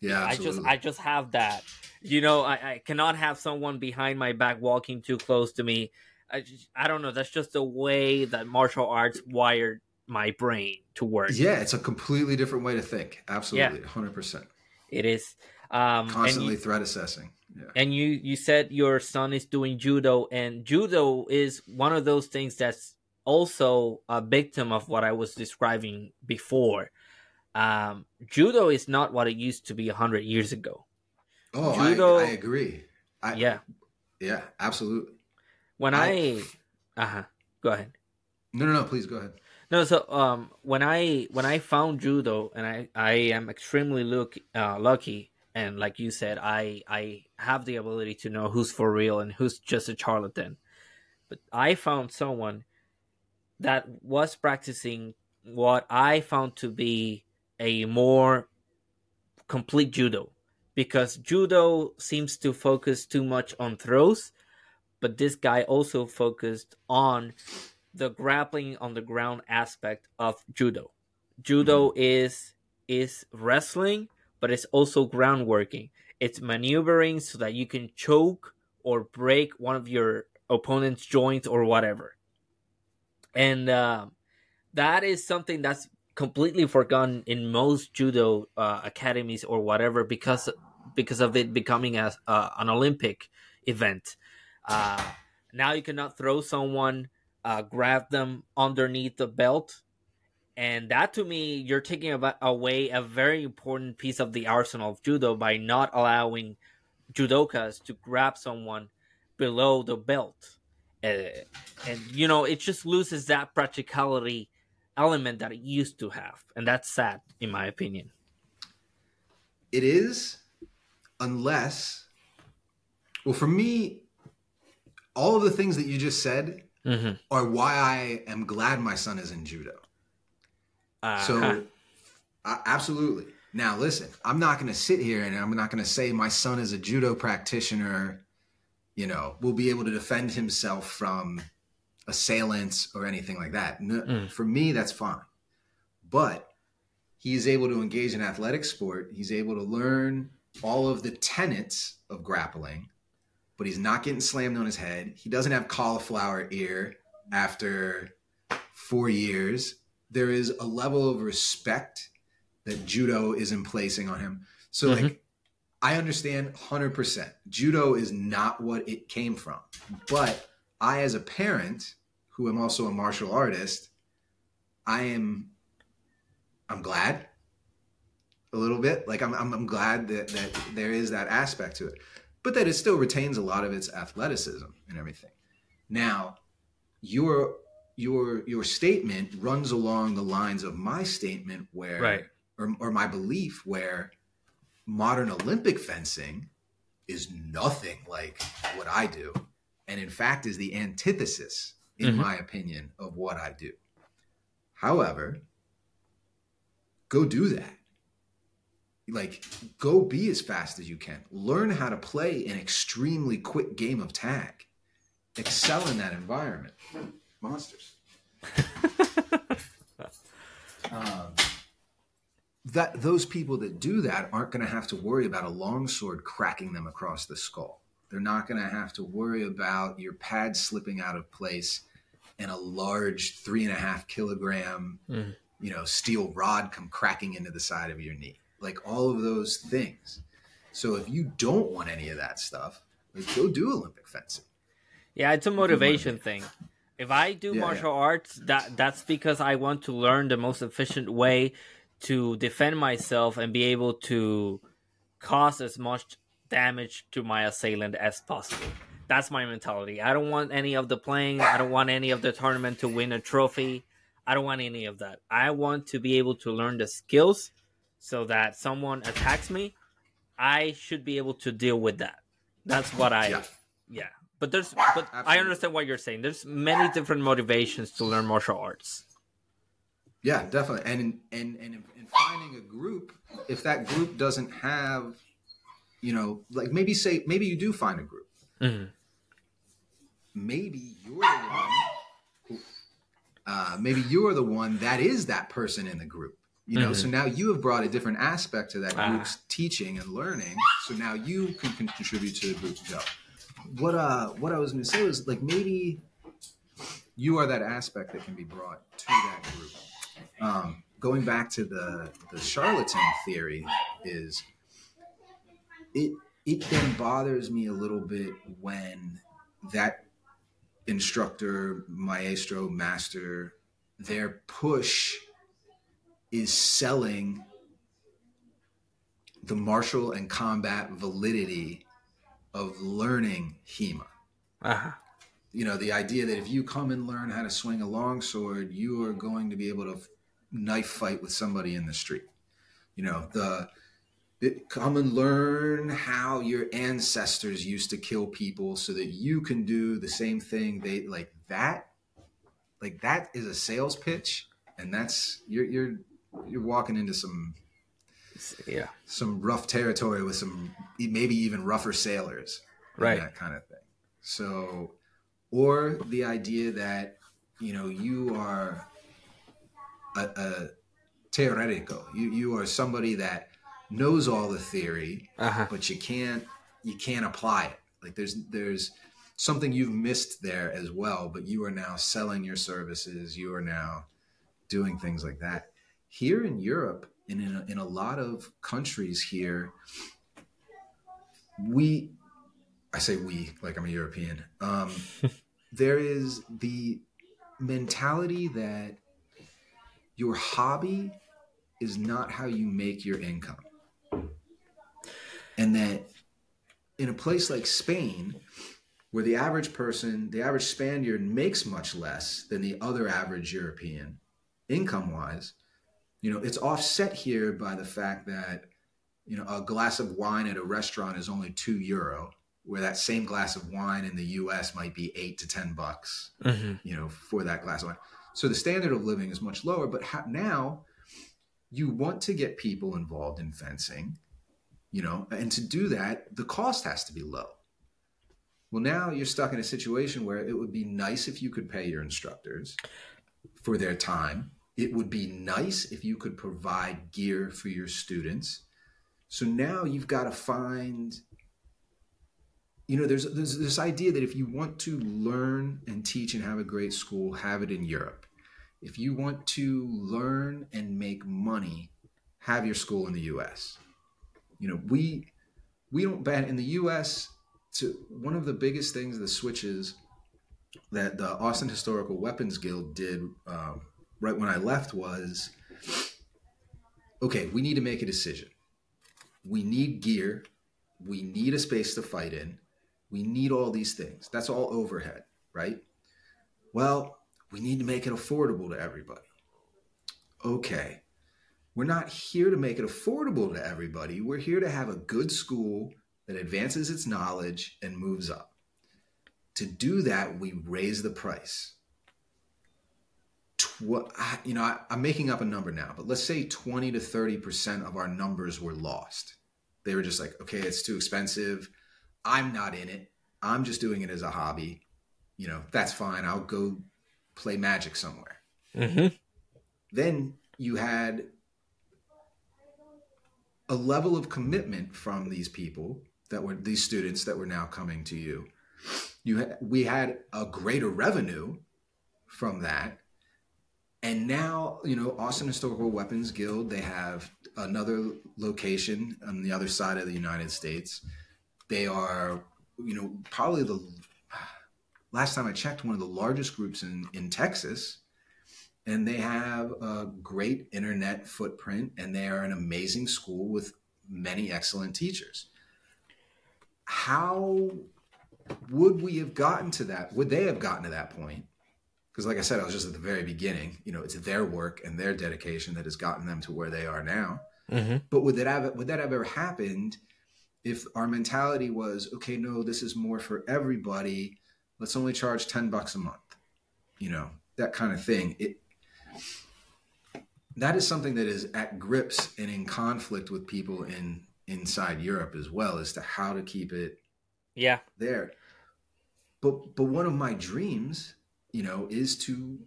Yeah, absolutely. I just I just have that. You know, I, I cannot have someone behind my back walking too close to me. I just, I don't know. That's just the way that martial arts wired my brain to work. Yeah, it's a completely different way to think. Absolutely, hundred yeah. percent. It is um, constantly you, threat assessing. Yeah. And you you said your son is doing judo, and judo is one of those things that's also a victim of what I was describing before. Um, judo is not what it used to be hundred years ago. Oh, judo, I, I agree. I, yeah, yeah, absolutely. When I, I uh huh, go ahead. No, no, no. Please go ahead. No, so um, when I when I found judo, and I I am extremely look uh, lucky, and like you said, I I have the ability to know who's for real and who's just a charlatan. But I found someone that was practicing what I found to be a more complete judo because judo seems to focus too much on throws, but this guy also focused on the grappling on the ground aspect of judo. Judo mm-hmm. is is wrestling, but it's also ground working. It's maneuvering so that you can choke or break one of your opponent's joints or whatever and uh, that is something that's completely forgotten in most judo uh, academies or whatever because because of it becoming uh, an Olympic event. Uh, now you cannot throw someone, uh, grab them underneath the belt, and that to me, you're taking away a very important piece of the arsenal of judo by not allowing judokas to grab someone below the belt and, and you know it just loses that practicality element that it used to have and that's sad in my opinion it is unless, well, for me, all of the things that you just said Mm-hmm. are why I am glad my son is in judo. Uh, So, uh, absolutely. Now, listen, I'm not going to sit here and I'm not going to say my son is a judo practitioner, you know, will be able to defend himself from assailants or anything like that. No, Mm. For me, that's fine. But he's able to engage in athletic sport. He's able to learn all of the tenets of grappling, but he's not getting slammed on his head. He doesn't have cauliflower ear after four years. There is a level of respect that judo isn't placing on him. So, Mhm. like, I understand 100%. Judo is not what it came from. But I, as a parent who am also a martial artist, I am, I'm glad a little bit. Like, I'm, I'm, I'm glad that, that there is that aspect to it, but that it still retains a lot of its athleticism and everything. Now, your, your, your statement runs along the lines of my statement where, Right. or, or my belief where modern Olympic fencing is nothing like what I do, and in fact is the antithesis, in Mhm. my opinion, of what I do. However, go do that. Like, go be as fast as you can. Learn how to play an extremely quick game of tag. Excel in that environment. Monsters. um, that those people that do that aren't going to have to worry about a longsword cracking them across the skull. They're not going to have to worry about your pad slipping out of place and a large three and a half kilogram, Mhm. you know, steel rod come cracking into the side of your knee. Like all of those things. So if you don't want any of that stuff, like go do Olympic fencing. Yeah, it's a motivation thing. If I do Yeah, martial arts, that that's because I want to learn the most efficient way to defend myself and be able to cause as much damage to my assailant as possible. That's my mentality. I don't want any of the playing. I don't want any of the tournament to win a trophy. I don't want any of that. I want to be able to learn the skills so that someone attacks me, I should be able to deal with that. That's what I Yeah. yeah. But there's but I understand what you're saying. There's many different motivations to learn martial arts. Yeah, definitely. And and and in, in finding a group, if that group doesn't have, you know, like maybe say maybe you do find a group. Mhm. Maybe you're the one. Who, uh, maybe you're the one that is that person in the group. You know, Mhm. so now you have brought a different aspect to that Ah. group's teaching and learning. So now you can, contribute to the group's go. What uh what I was gonna say was like maybe you are that aspect that can be brought to that group. Um, going back to the the charlatan theory is it it then bothers me a little bit when that instructor, maestro, master, their push is selling the martial and combat validity of learning HEMA. Uh-huh. You know, the idea that if you come and learn how to swing a longsword, you are going to be able to knife fight with somebody in the street. You know, the it, come and learn how your ancestors used to kill people so that you can do the same thing they like that like that is a sales pitch and that's you're you're you're walking into some Yeah. some rough territory with some maybe even rougher sailors Right. that kind of thing so or the idea that you know you are a, a teoretico you you are somebody that knows all the theory Uh-huh. but you can't you can't apply it like there's there's something you've missed there as well but you are now selling your services you are now doing things like that here in europe and in a, in a lot of countries here we i say we like i'm a european um, there is the mentality that your hobby is not how you make your income. And that in a place like Spain, where the average person, the average Spaniard makes much less than the other average European income wise, you know, it's offset here by the fact that you know, a glass of wine at a restaurant is only two euro, where that same glass of wine in the U.S. might be eight to ten bucks, Mm-hmm. you know, for that glass of wine. So the standard of living is much lower. But ha- now, you want to get people involved in fencing, you know, and to do that, the cost has to be low. Well, now you're stuck in a situation where it would be nice if you could pay your instructors for their time. It would be nice if you could provide gear for your students. So now you've got to find, you know, there's, there's this idea that if you want to learn and teach and have a great school, have it in Europe. If you want to learn and make money, have your school in the US. You know, we we don't ban in the US to one of the biggest things the switches that the Austin Historical Weapons Guild did um, right when I left was okay, we need to make a decision. We need gear. We need a space to fight in. We need all these things. That's all overhead, right? Well, we need to make it affordable to everybody. Okay. We're not here to make it affordable to everybody. We're here to have a good school that advances its knowledge and moves up. To do that, we raise the price. Tw- you know, I, I'm making up a number now, but let's say 20 to 30% of our numbers were lost. They were just like, okay, it's too expensive. I'm not in it. I'm just doing it as a hobby. You know, that's fine. I'll go play magic somewhere. Mm-hmm. Then you had a level of commitment from these people that were these students that were now coming to you. You ha- we had a greater revenue from that. And now, you know, Austin Historical Weapons Guild, they have another location on the other side of the United States. They are, you know, probably the last time I checked, one of the largest groups in, in Texas. And they have a great internet footprint, and they are an amazing school with many excellent teachers. How would we have gotten to that? Would they have gotten to that point? Because, like I said, I was just at the very beginning. You know, it's their work and their dedication that has gotten them to where they are now. Mm-hmm. But would that have would that have ever happened if our mentality was okay? No, this is more for everybody. Let's only charge ten bucks a month. You know that kind of thing. It that is something that is at grips and in conflict with people in inside Europe as well as to how to keep it Yeah. there. But but one of my dreams, you know, is to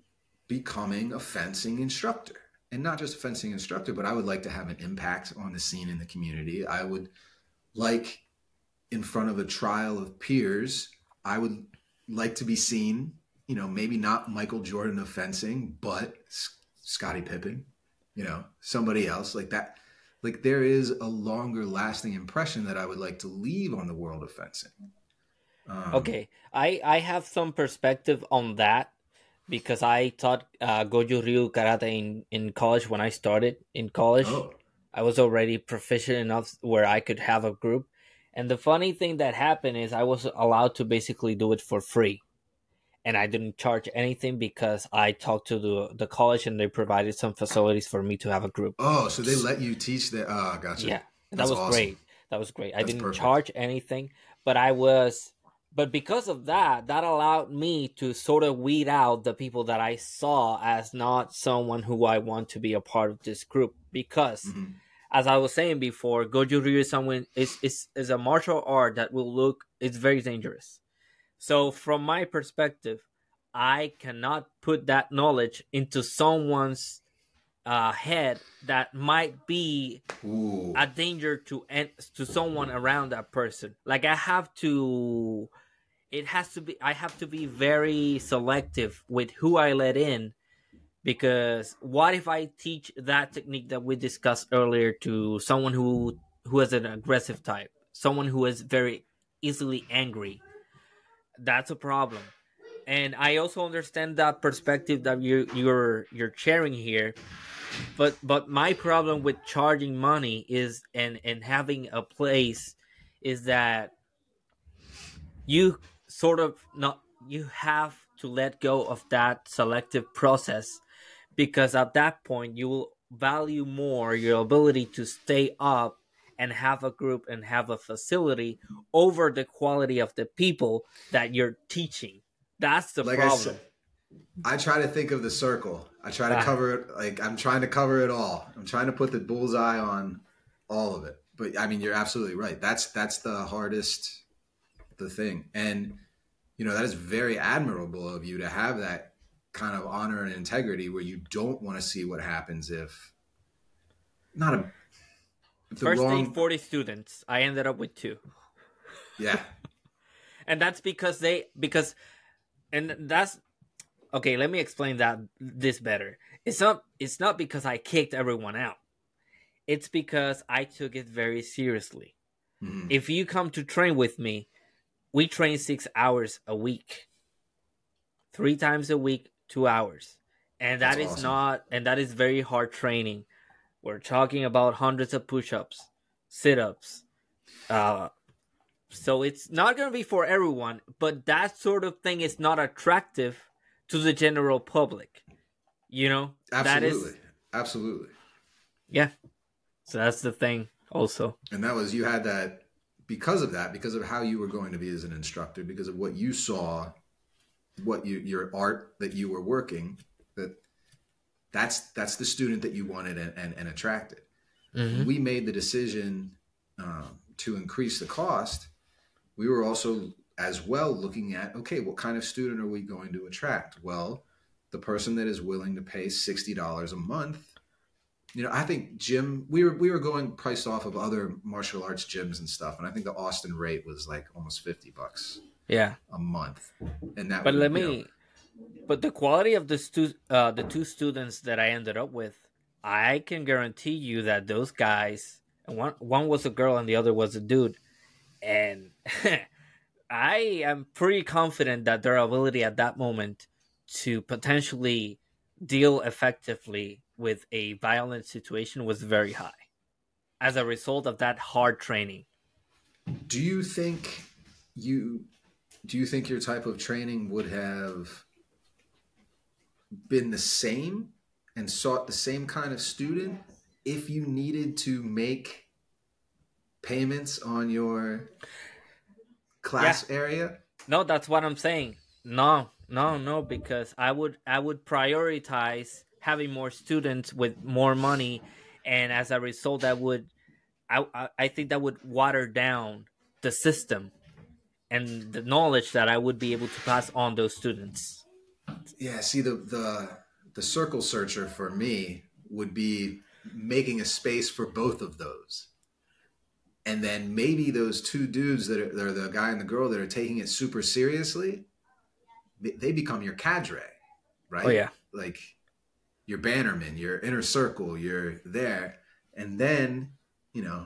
becoming a fencing instructor. And not just a fencing instructor, but I would like to have an impact on the scene in the community. I would like in front of a trial of peers, I would like to be seen, you know, maybe not Michael Jordan of fencing, but S- Scottie Pippen, you know, somebody else like that. Like there is a longer lasting impression that I would like to leave on the world of fencing. Um, Okay, I I have some perspective on that because I taught uh, Goju Ryu karate in in college when I started in college. Oh, I was already proficient enough where I could have a group. And the funny thing that happened is I was allowed to basically do it for free. And I didn't charge anything because I talked to the the college and they provided some facilities for me to have a group. oh, so they let you teach that? Oh, gotcha. Yeah, that was awesome. great. That was great. I didn't perfect. charge anything, but I was, but because of that, that allowed me to sort of weed out the people that I saw as not someone who I want to be a part of this group. Because, Mhm. as I was saying before, Goju Ryu is someone is is is a martial art that will look it's very dangerous. So from my perspective, I cannot put that knowledge into someone's uh, head that might be Ooh. a danger to en- to someone around that person. Like I have to, it has to be. I have to be very selective with who I let in, because what if I teach that technique that we discussed earlier to someone who who is an aggressive type, someone who is very easily angry? That's a problem. And I also understand that perspective that you you're you're sharing here but but my problem with charging money is and and having a place is that you sort of not you have to let go of that selective process because at that point you will value more your ability to stay up and have a group and have a facility over the quality of the people that you're teaching. That's the like problem. I, said, I, try to think of the circle. I try to ah. cover it like I'm trying to cover it all. I'm trying to put the bullseye on all of it. But I mean, you're absolutely right. That's that's the hardest the thing. And you know, that is very admirable of you to have that kind of honor and integrity where you don't want to see what happens if not a first wrong... day 40 students. I ended up with two. Yeah. And that's because they because and that's okay let me explain that this better. It's not it's not because i kicked everyone out. It's because i took it very seriously. Mm-hmm. if you come to train with me we train six hours a week. Three times a week two hours. And that That's is awesome. not and that is very hard training. We're talking about hundreds of push-ups sit-ups uh, so it's not going to be for everyone but that sort of thing is not attractive to the general public you know? Absolutely that is, absolutely. Yeah. So that's the thing also. And that was you had that because of that because of how you were going to be as an instructor because of what you saw what you your art that you were working that that's that's the student that you wanted and, and, and attracted. Mm-hmm. we made the decision um, to increase the cost. We were also as well looking at okay what kind of student are we going to attract? Well the person that is willing to pay $60 a month you know i think gym we were we were going priced off of other martial arts gyms and stuff and i think the austin rate was like almost 50 bucks yeah. a month and that but let me know, but the quality of the stu- uh, the two students that i ended up with i can guarantee you that those guys one one was a girl and the other was a dude and i am pretty confident that their ability at that moment to potentially deal effectively with a violent situation was very high as a result of that hard training do you think you do you think your type of training would have been the same and sought the same kind of student if you needed to make payments on your class yeah. area? No, that's what I'm saying. No, no, no, because I would I would prioritize having more students with more money, and as a result, that would I I, I think that would water down the system and the knowledge that I would be able to pass on those students. Yeah, see the the the circle searcher for me would be making a space for both of those. And then maybe those two dudes that are, that are the guy and the girl that are taking it super seriously, they become your cadre, right? Oh yeah. Like your bannerman, your inner circle, you're there. And then, you know,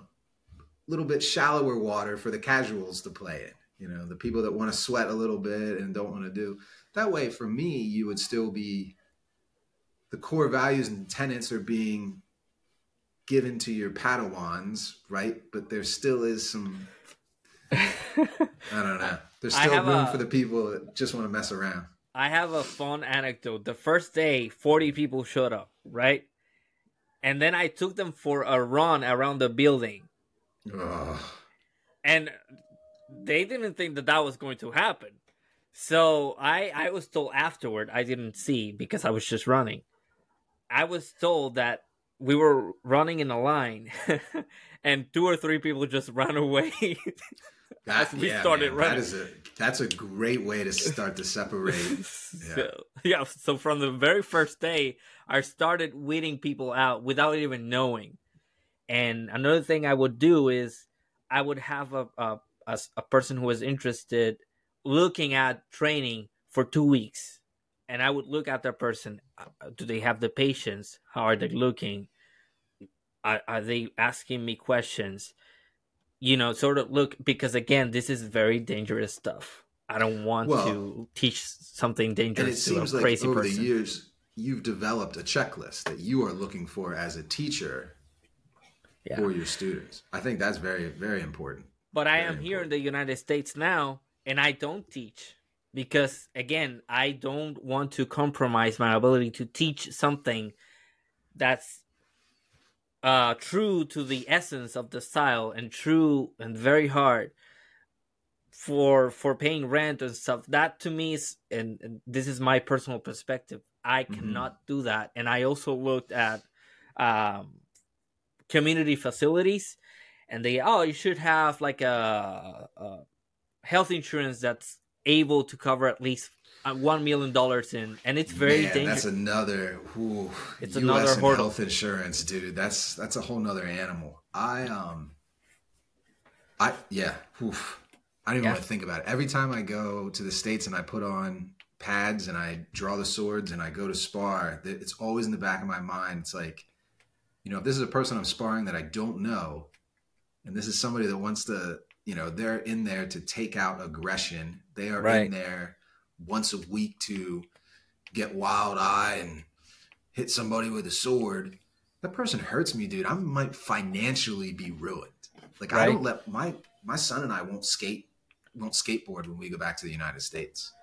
a little bit shallower water for the casuals to play in you know the people that want to sweat a little bit and don't want to do. That way for me you would still be the core values and tenets are being given to your padawans right? But there still is some i don't know there's still room a, for the people that just want to mess around i have a fun anecdote the first day 40 people showed up right and then i took them for a run around the building Ugh. and they didn't think that that was going to happen. So I I was told afterward I didn't see because I was just running. I was told that we were running in a line and two or three people just ran away that, we yeah, started man, running. That is a that's a great way to start to separate. Yeah. So, yeah, so from the very first day I started weeding people out without even knowing. And another thing I would do is I would have a, a as a person who was interested looking at training for two weeks and i would look at that person uh, do they have the patience how are they looking are, are they asking me questions you know sort of look because again this is very dangerous stuff i don't want well, to teach something dangerous to a like crazy over person. the years you've developed a checklist that you are looking for as a teacher yeah. for your students i think that's very very important but I am here in the United States now and I don't teach because again, I don't want to compromise my ability to teach something that's uh true to the essence of the style and true and very hard for for paying rent and stuff. That to me is and, and this is my personal perspective. I mm-hmm. cannot do that. And i also looked at um community facilities and they oh you should have like a, a health insurance that's able to cover at least one million dollars in, and it's very Man, dangerous. That's another. Whew, it's US another hurdle. health insurance, dude. That's that's a whole nother animal. I um, I yeah. Oof. I don't even yeah. want to think about it. Every time I go to the states and I put on pads and I draw the swords and I go to spar, it's always in the back of my mind. It's like, you know, if this is a person I'm sparring that I don't know, and this is somebody that wants to, you know, they're in there to take out aggression. They are right. in there once a week to get wild eye and hit somebody with a sword, that person hurts me, dude. I might financially be ruined. Like right. I don't let my my son and I won't skate, won't skateboard when we go back to the United States.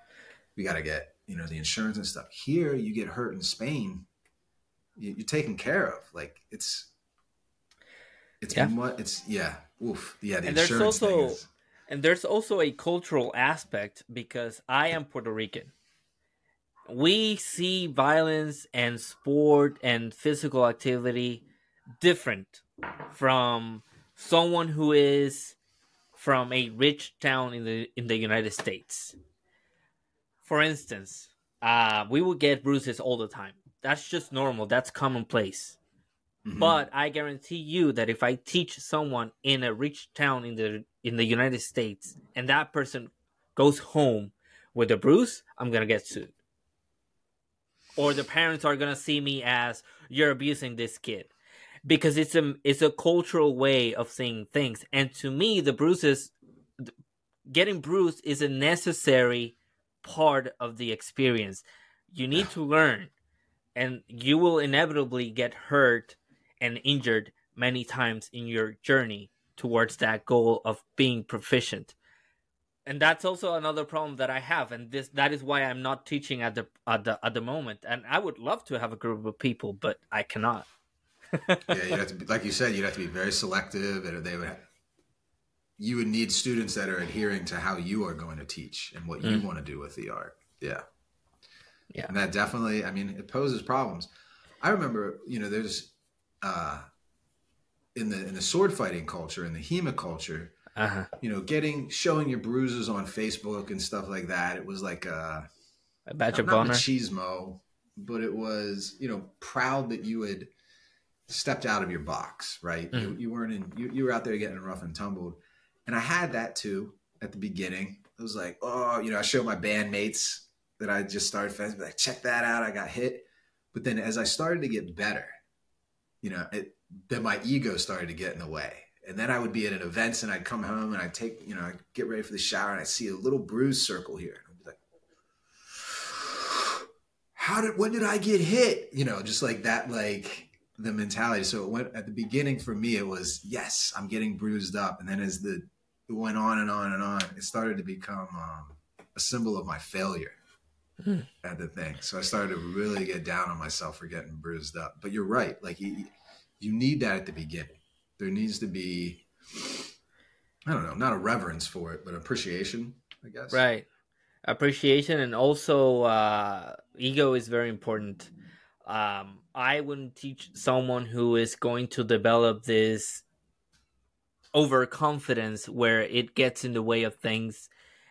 We got to get you know the insurance and stuff. Here, you get hurt in Spain, you, are taken care of. Like it's it's yeah. what it's yeah. Oof. Yeah, the and insurance there's also, thing is and there's also a cultural aspect because I am Puerto Rican. We see violence and sport and physical activity different from someone who is from a rich town in the in the United States. For instance, uh, we will get bruises all the time. That's just normal. That's commonplace. Mm-hmm. But I guarantee you that if I teach someone in a rich town in the in the United States and that person goes home with a bruise, I'm gonna get sued. Or the parents are gonna see me as you're abusing this kid. Because it's a it's a cultural way of seeing things. And to me the bruises getting bruised is a necessary part of the experience. You need to learn and you will inevitably get hurt and injured many times in your journey towards that goal of being proficient and that's also another problem that I have, and this that is why I'm not teaching at the at the at the moment. And I would love to have a group of people, but I cannot. yeah, you have to be, like you said, you'd have to be very selective, and they would. Have, You would need students that are adhering to how you are going to teach and what you mm. want to do with the art. Yeah, yeah, and that definitely. I mean, it poses problems. I remember, you know, there's uh, in the in the sword fighting culture in the HEMA culture, uh-huh. you know, getting showing your bruises on Facebook and stuff like that. It was like a, a badge of honor, machismo, but it was you know proud that you had stepped out of your box, right? Mm. You, you, weren't in you, you were out there getting rough and tumbled, and I had that too at the beginning. It was like, oh, you know, I showed my bandmates that I just started fencing, like, check that out, I got hit. But then as I started to get better, you know, it, then my ego started to get in the way. And then I would be at an event and I'd come home and I'd take, you know, I'd get ready for the shower and I'd see a little bruise circle here. I'd be like, how did, when did I get hit? You know, just like that, like the mentality. So it went at the beginning for me, it was, yes, I'm getting bruised up. And then as the, it went on and on and on, it started to become um, a symbol of my failure. Mm. At the thing. So I started to really get down on myself for getting bruised up. But you're right. Like you, you need that at the beginning. There needs to be, I don't know, not a reverence for it, but appreciation, I guess. Right. Appreciation and also uh, ego is very important. Um, I wouldn't teach someone who is going to develop this overconfidence where it gets in the way of things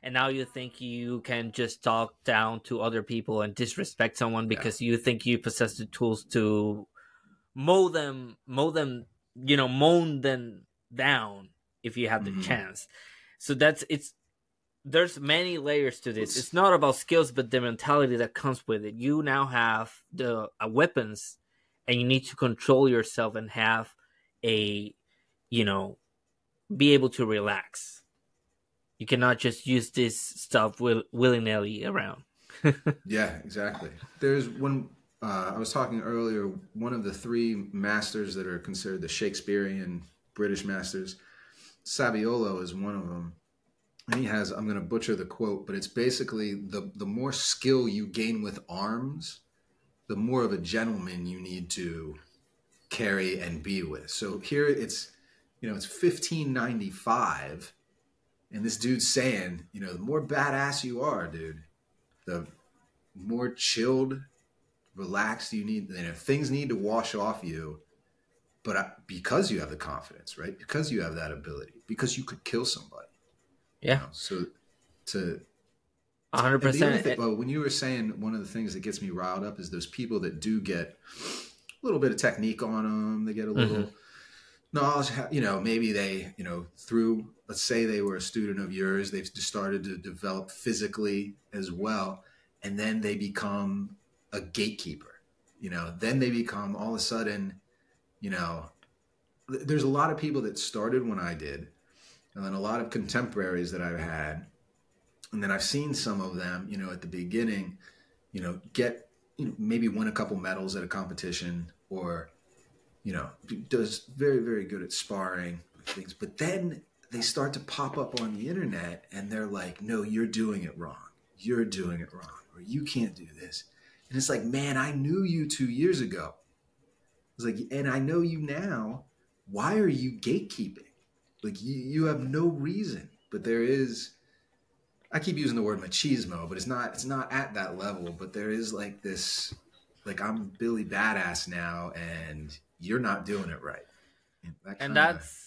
and now you think you can just talk down to other people and disrespect someone because yeah. you think you possess the tools to mow them mow them you know mow them down if you have the mm-hmm. chance so that's it's there's many layers to this it's not about skills but the mentality that comes with it you now have the uh, weapons and you need to control yourself and have a you know be able to relax you cannot just use this stuff will willy nilly around. yeah, exactly. There's one. Uh, I was talking earlier. One of the three masters that are considered the Shakespearean British masters, Saviolo is one of them. And he has. I'm going to butcher the quote, but it's basically the the more skill you gain with arms, the more of a gentleman you need to carry and be with. So here it's, you know, it's 1595 and this dude's saying, you know, the more badass you are, dude, the more chilled, relaxed you need. You know, things need to wash off you, but because you have the confidence, right? Because you have that ability, because you could kill somebody. Yeah. You know, so to hundred percent. Well, when you were saying one of the things that gets me riled up is those people that do get a little bit of technique on them. They get a little mm-hmm. knowledge. You know, maybe they, you know, through let's say they were a student of yours, they've just started to develop physically as well, and then they become a gatekeeper. You know, then they become all of a sudden, you know, there's a lot of people that started when I did, and then a lot of contemporaries that I've had, and then I've seen some of them, you know, at the beginning, you know, get you know, maybe win a couple medals at a competition or, you know, does very very good at sparring things, but then they start to pop up on the internet and they're like, no, you're doing it wrong. You're doing it wrong. Or you can't do this. And it's like, man, I knew you two years ago. It's like, and I know you now. Why are you gatekeeping? Like you, you have no reason. But there is I keep using the word machismo, but it's not it's not at that level. But there is like this like I'm Billy Badass now and you're not doing it right. That and that's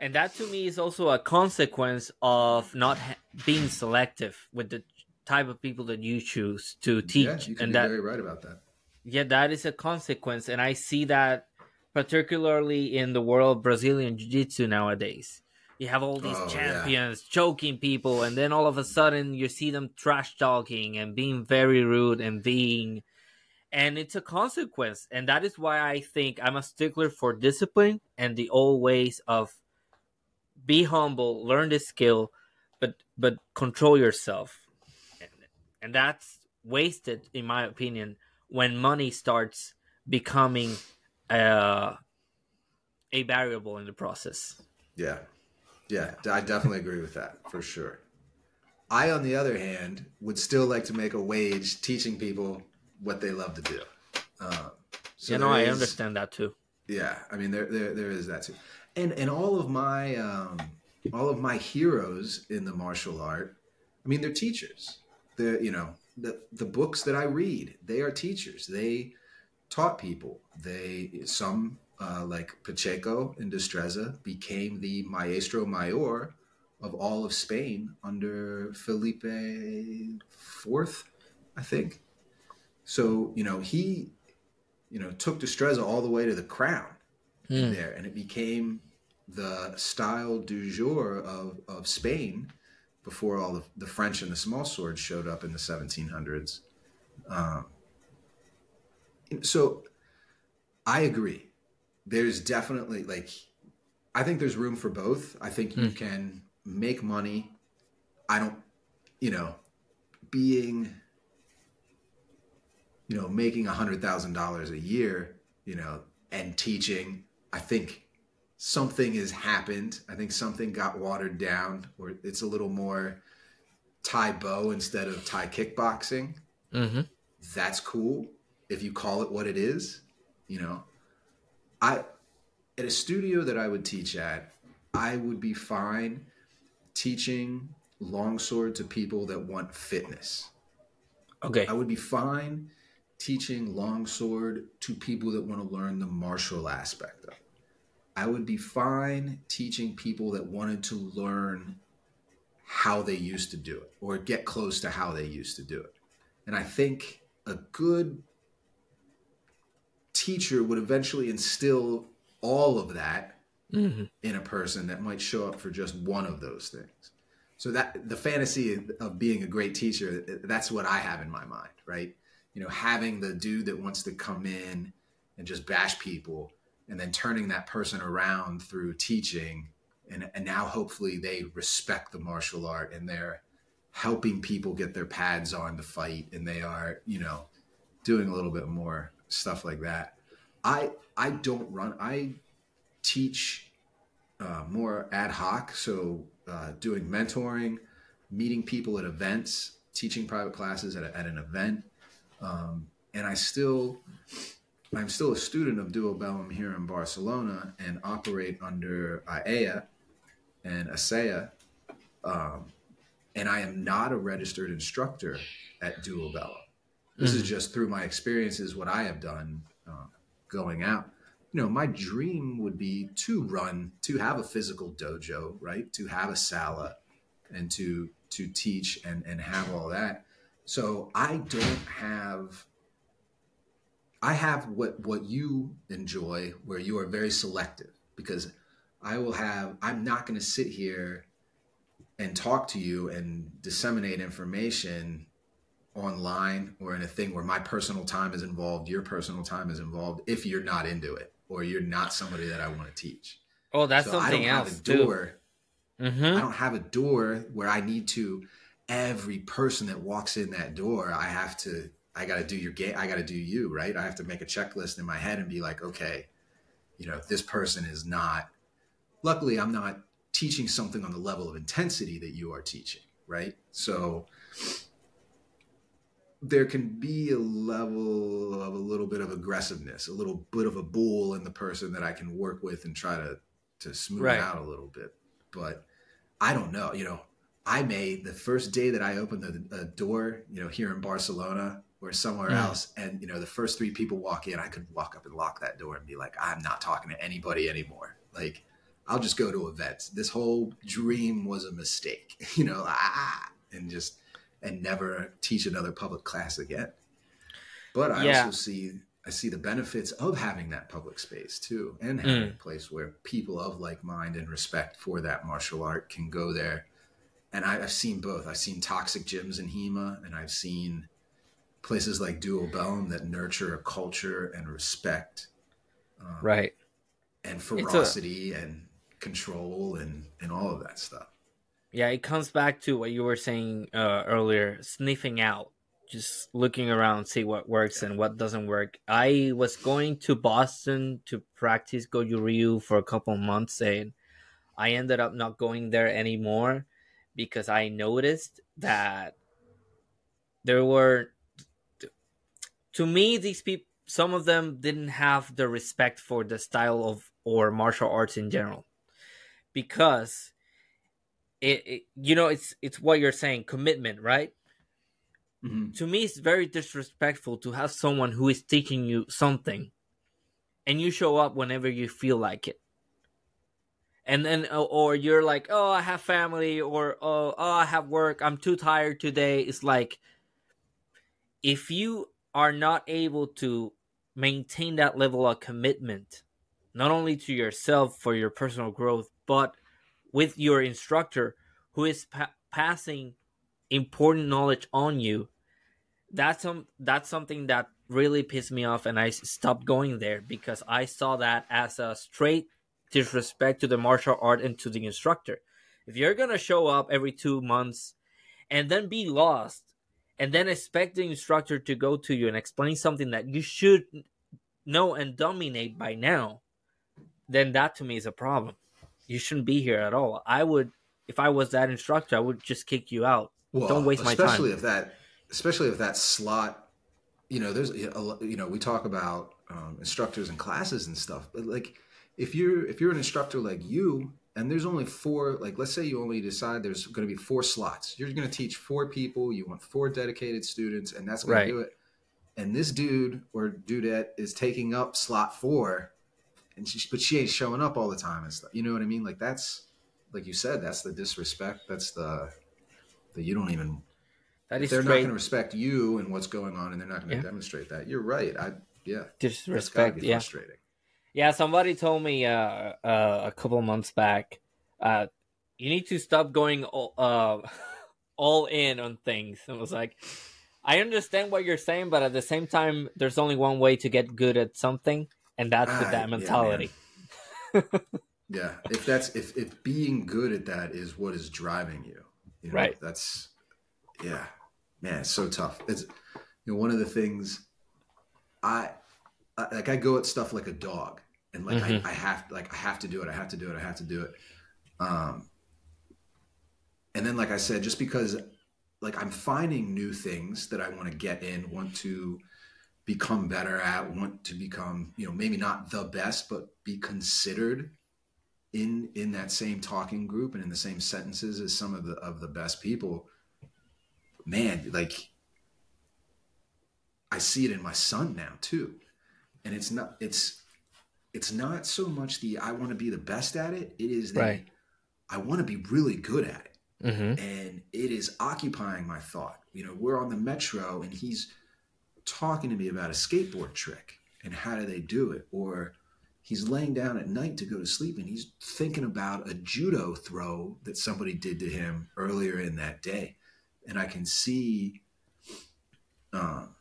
and that to me is also a consequence of not ha- being selective with the type of people that you choose to teach. Yeah, you can and be that, very right about that. Yeah, that is a consequence, and I see that particularly in the world of Brazilian Jiu-Jitsu nowadays. You have all these oh, champions yeah. choking people, and then all of a sudden you see them trash talking and being very rude and being, and it's a consequence, and that is why I think I'm a stickler for discipline and the old ways of be humble, learn the skill, but but control yourself, and, and that's wasted, in my opinion, when money starts becoming uh, a variable in the process. Yeah, yeah, I definitely agree with that for sure. I, on the other hand, would still like to make a wage teaching people what they love to do. Um, so you know, I understand that too. Yeah, I mean, there, there, there is that too and and all of my um, all of my heroes in the martial art i mean they're teachers. They're you know the the books that i read they are teachers. They taught people. They some uh, like pacheco and destreza became the maestro mayor of all of spain under felipe fourth i think. So you know he you know took destreza all the way to the crown mm. there, and it became the style du jour of, of Spain before all the, the French and the small swords showed up in the 1700s. Um, so I agree. There's definitely like, I think there's room for both. I think you mm. can make money. I don't, you know, being, you know, making a hundred thousand dollars a year, you know, and teaching I think something has happened. I think something got watered down, or it's a little more Tae Bo instead of Thai kickboxing. Mm-hmm. That's cool if you call it what it is. You know, I at a studio that I would teach at, I would be fine teaching longsword to people that want fitness. Okay, I would be fine teaching longsword to people that want to learn the martial aspect of it. I would be fine teaching people that wanted to learn how they used to do it or get close to how they used to do it. And I think a good teacher would eventually instill all of that mm-hmm. in a person that might show up for just one of those things. So that the fantasy of being a great teacher, that's what I have in my mind, right? you know, having the dude that wants to come in and just bash people and then turning that person around through teaching and, and now hopefully they respect the martial art and they're helping people get their pads on to fight and they are you know doing a little bit more stuff like that. I i don't run i teach uh, more ad hoc so uh, doing mentoring meeting people at events teaching private classes at, a, at an event um, and I still I'm still a student of Duobellum here in Barcelona and operate under AEA and ASEA. Um, and I am not a registered instructor at Duobellum. This mm-hmm. is just through my experiences, what I have done uh, going out. You know, my dream would be to run, to have a physical dojo, right? To have a sala and to to teach and, and have all that. So I don't have I have what what you enjoy where you are very selective because I will have I'm not going to sit here and talk to you and disseminate information online or in a thing where my personal time is involved, your personal time is involved if you're not into it or you're not somebody that I want to teach. Oh, that's so something I don't else. Have a door. Mm-hmm. I don't have a door where I need to every person that walks in that door, I have to I got to do your game. I got to do you, right? I have to make a checklist in my head and be like, okay, you know, this person is not. Luckily, I'm not teaching something on the level of intensity that you are teaching, right? So there can be a level of a little bit of aggressiveness, a little bit of a bull in the person that I can work with and try to to smooth right. out a little bit. But I don't know, you know, I may the first day that I opened the, the door, you know, here in Barcelona, or somewhere mm. else and you know the first three people walk in i could walk up and lock that door and be like i'm not talking to anybody anymore like i'll just go to events this whole dream was a mistake you know ah, and just and never teach another public class again but i yeah. also see i see the benefits of having that public space too and having mm. a place where people of like mind and respect for that martial art can go there and I, have seen both i've seen toxic gyms in hema and i've seen places like Duobellum that nurture a culture and respect, um, right, and ferocity a, and control and and all of that stuff. Yeah, it comes back to what you were saying uh, earlier: sniffing out, just looking around, see what works yeah. and what doesn't work. I was going to Boston to practice Goju Ryu for a couple months, and I ended up not going there anymore because I noticed that there were to me, these people, some of them didn't have the respect for the style of or martial arts in general, because it, it you know, it's it's what you're saying, commitment, right? Mm-hmm. To me, it's very disrespectful to have someone who is teaching you something, and you show up whenever you feel like it and then or you're like oh i have family or oh, oh i have work i'm too tired today it's like if you are not able to maintain that level of commitment, not only to yourself for your personal growth, but with your instructor who is pa- passing important knowledge on you, that's some that's something that really pissed me off, and I stopped going there because I saw that as a straight disrespect to the martial art and to the instructor. If you're gonna show up every two months and then be lost and then expect the instructor to go to you and explain something that you should know and dominate by now, then that to me is a problem. You shouldn't be here at all. I would, if I was that instructor, I would just kick you out. Well, Don't waste my time. Especially if that, especially if that slot, you know, there's, you know, we talk about um, instructors and classes and stuff, but like, if you're if you're an instructor like you and there's only four like let's say you only decide there's going to be four slots. You're going to teach four people you want four dedicated students and that's going right. to do it. And this dude or dudette is taking up slot four and she, but she ain't showing up all the time and stuff. You know what i mean? Like that's like you said that's the disrespect. That's the that you don't even that is they're straight. not going to respect you and what's going on and they're not going to yeah. demonstrate that you're right. I yeah. Disrespect yeah. frustrating yeah, somebody told me uh, uh, a couple months back, uh, you need to stop going all, uh, all in on things. And I was like, I understand what you're saying, but at the same time, there's only one way to get good at something, and that's with that mentality. Yeah, yeah, if that's if if being good at that is what is driving you, you know, right? That's yeah, man, it's so tough. It's you know one of the things I like I go at stuff like a dog, and like mm-hmm. I, I, have like I have to do it. I have to do it. I have to do it. Um, and then like I said, just because like I'm finding new things that I want to get in, want to become better at, want to become, you know, maybe not the best, but be considered in in that same talking group and in the same sentences as some of the of the best people. Man, like I see it in my son now too. And it's not it's it's not so much the I want to be the best at it, it is the Right. I want to be really good at it Mm-hmm. and it is occupying my thought. You know, we're on the metro and he's talking to me about a skateboard trick and how do they do it, or he's laying down at night to go to sleep and he's thinking about a judo throw that somebody did to him earlier in that day, and I can see. Um,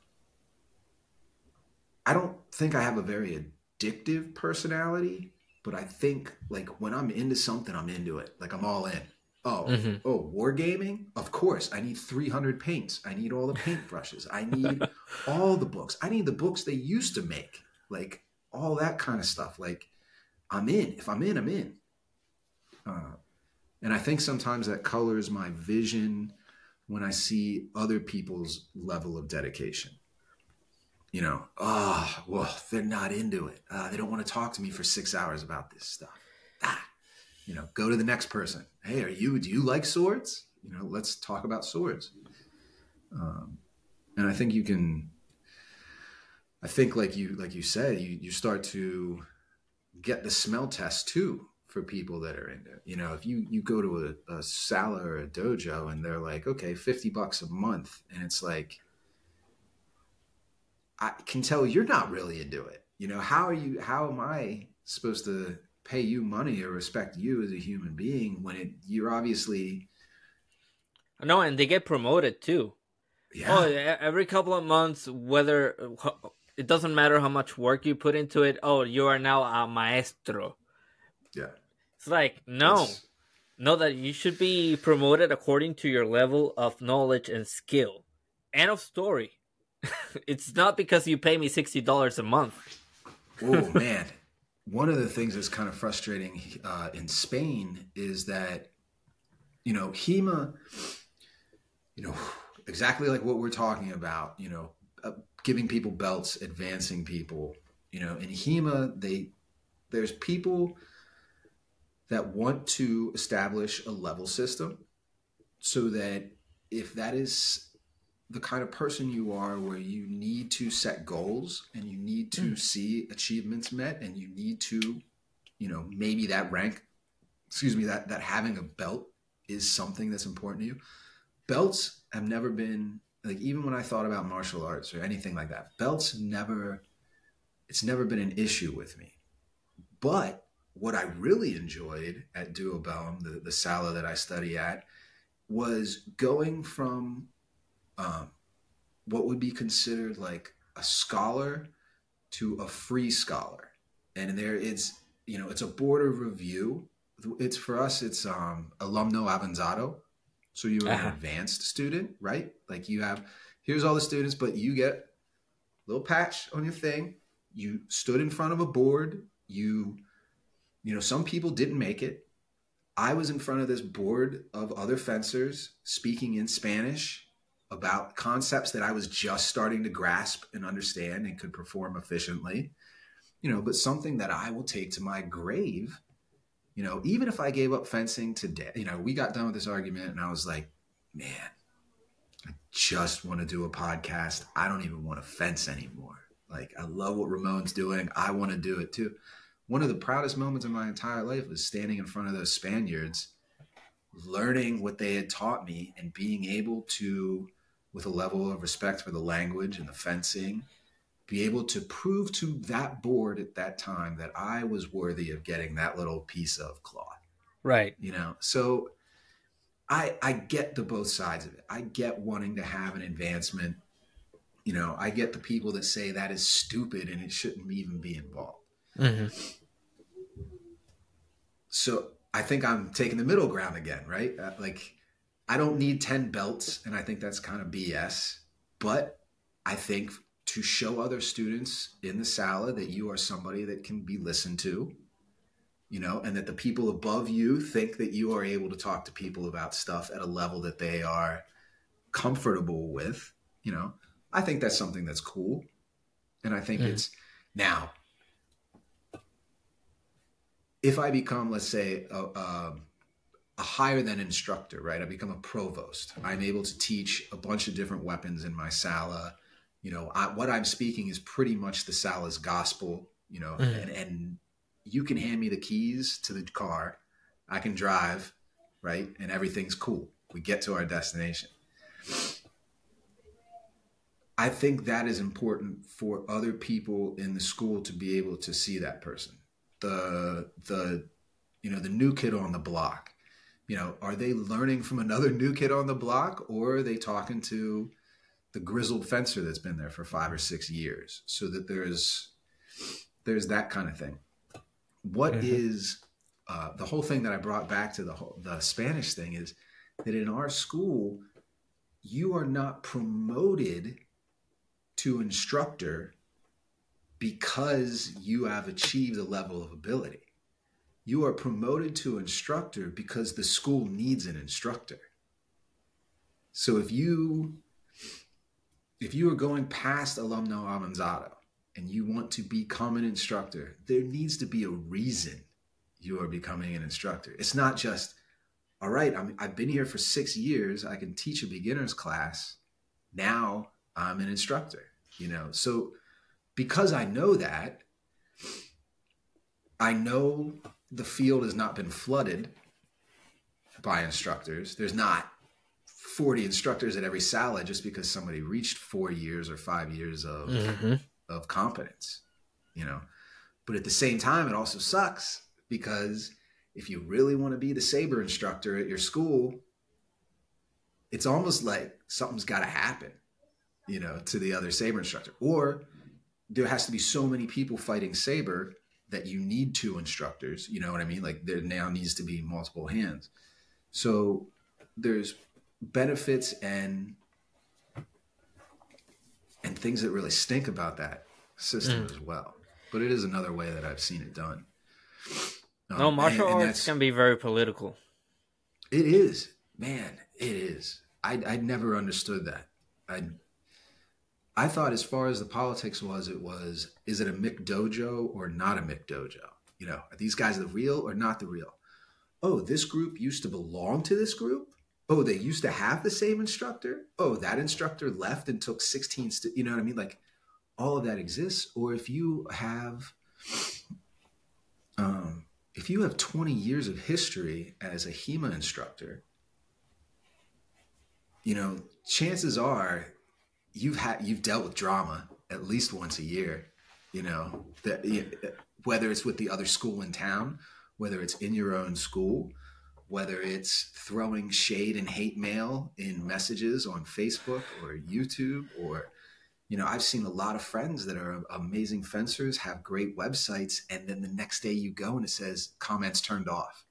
I don't think I have a very addictive personality, but I think like when I'm into something, I'm into it. Like I'm all in. Oh, Mhm. oh, wargaming? Of course. I need 300 paints. I need all the paint brushes. I need all the books. I need the books they used to make. Like all that kind of stuff. Like I'm in. If I'm in, I'm in. Uh, and I think sometimes that colors my vision when I see other people's level of dedication. You know, oh, well, they're not into it. Uh, they don't want to talk to me for six hours about this stuff. Ah, you know, go to the next person. Hey, are you? Do you like swords? You know, let's talk about swords. Um, and I think you can. I think, like you, like you said, you you start to get the smell test too for people that are into. it. You know, if you you go to a, a sala or a dojo and they're like, okay, fifty bucks a month, and it's like, I can tell you're not really into it. You know, how are you? How am I supposed to pay you money or respect you as a human being when it you're obviously No, and they get promoted too. yeah Oh, every couple of months, whether it doesn't matter how much work you put into it. Oh, you are now a maestro. yeah It's like no, It's- no, that you should be promoted according to your level of knowledge and skill. End of story. it's not because you pay me sixty dollars a month. oh man one of the things that's kind of frustrating uh, in spain is that you know hema you know exactly like what we're talking about you know uh, giving people belts advancing people you know in hema they there's people that want to establish a level system so that if that is the kind of person you are where you need to set goals and you need to mm. see achievements met and you need to you know maybe that rank excuse me that that having a belt is something that's important to you. Belts have never been like even when i thought about martial arts or anything like that belts never it's never been an issue with me. But what i really enjoyed at duobellum the, the sala that i study at was going from um, what would be considered like a scholar to a free scholar. And there it's you know it's a board of review. It's for us it's um alumno avanzado. So you're Uh-huh. an advanced student right? Like you have here's all the students but you get a little patch on your thing. You stood in front of a board. You you know some people didn't make it. I was in front of this board of other fencers speaking in spanish about concepts that I was just starting to grasp and understand and could perform efficiently. You know, but something that I will take to my grave. You know, even if I gave up fencing today, you know, we got done with this argument and I was like, man, I just want to do a podcast. I don't even want to fence anymore. Like, I love what Ramon's doing. I want to do it too. One of the proudest moments of my entire life was standing in front of those Spaniards, learning what they had taught me and being able to with a level of respect for the language and the fencing, be able to prove to that board at that time that I was worthy of getting that little piece of cloth. Right. You know, so I I get the both sides of it. I get wanting to have an advancement. You know, I get the people that say that is stupid and it shouldn't even be involved. hmm So I think I'm taking the middle ground again, right? Uh, like I don't need 10 belts, and I think that's kind of BS. But I think to show other students in the sala that you are somebody that can be listened to, you know, and that the people above you think that you are able to talk to people about stuff at a level that they are comfortable with, you know, I think that's something that's cool. And I think mm. it's now, if I become, let's say, a, a, a, higher than instructor, right? I become a provost. I'm able to teach a bunch of different weapons in my sala. You know, I, what I'm speaking is pretty much the sala's gospel. You know, mm. and, and you can hand me the keys to the car. I can drive, right? And everything's cool. We get to our destination. I think that is important for other people in the school to be able to see that person. The the you know the new kid on the block. You know, are they learning from another new kid on the block, or are they talking to the grizzled fencer that's been there for five or six years? So that there's there's that kind of thing. What mm-hmm. is uh, the whole thing that I brought back to the whole, the Spanish thing is that in our school, you are not promoted to instructor because you have achieved a level of ability. You are promoted to instructor because the school needs an instructor. So if you if you are going past alumno avanzado and you want to become an instructor, there needs to be a reason you are becoming an instructor. It's not just, all right, I'm, I've been here for six years. I can teach a beginner's class. Now I'm an instructor you know so because i know that i know the field has not been flooded by instructors there's not 40 instructors at every sala just because somebody reached four years or five years of mm-hmm. of competence you know but at the same time it also sucks because if you really want to be the saber instructor at your school it's almost like something's got to happen you know, to the other saber instructor. Or there has to be so many people fighting saber that you need two instructors. You know what I mean? Like there now needs to be multiple hands. So there's benefits and and things that really stink about that system mm. as well. But it is another way that I've seen it done. Um, no, martial and, and arts can be very political. It is, man. It is. I I never understood that. I I thought as far as the politics was, it was is it a McDojo or not a McDojo? You know, are these guys the real or not the real? Oh, this group used to belong to this group. Oh, they used to have the same instructor. Oh, that instructor left and took 16 st- you know what I mean? Like all of that exists. Or if you have um if you have 20 years of history as a HEMA instructor, you know, chances are you've had you've dealt with drama at least once a year you know that whether it's with the other school in town whether it's in your own school whether it's throwing shade and hate mail in messages on facebook or youtube or you know i've seen a lot of friends that are amazing fencers have great websites and then the next day you go and it says comments turned off.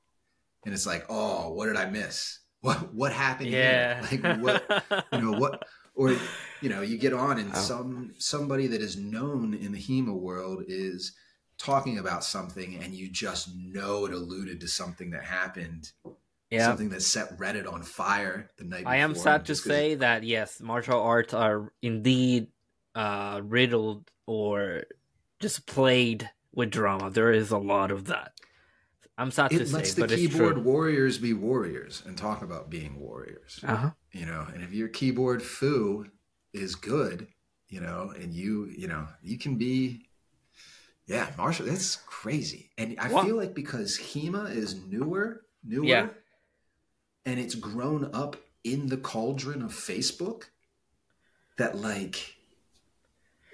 And it's like oh what did i miss? What what happened yeah. Here? like what you know what or you know you get on and oh. some somebody that is known in the hema world is talking about something and you just know it alluded to something that happened yeah. something that set reddit on fire the night i am sad to say that yes martial arts are indeed uh riddled or just played with drama there is a lot of that i'm sad it to lets say the keyboard warriors be warriors and talk about being warriors uh-huh you know and if your keyboard foo is good you know and you you know you can be yeah martial that's crazy and i what? feel like because hema is newer newer yeah. and it's grown up in the cauldron of facebook that like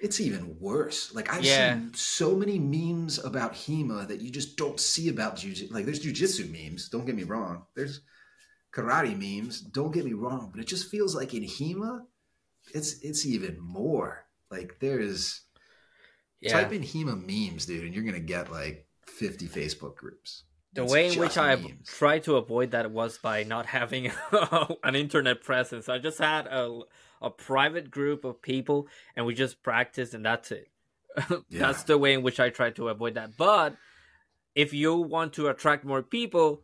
it's even worse. Like I've yeah. seen so many memes about HEMA that you just don't see about jiu-jitsu. Like there's jujitsu memes. Don't get me wrong. There's karate memes. Don't get me wrong, but it just feels like in HEMA, it's it's even more. Like there is yeah. type in HEMA memes, dude, and you're gonna get like 50 Facebook groups. The it's way in which I tried to avoid that was by not having an internet presence. I just had a a private group of people, and we just practice and that's it. Yeah. that's the way in which I try to avoid that. But if you want to attract more people,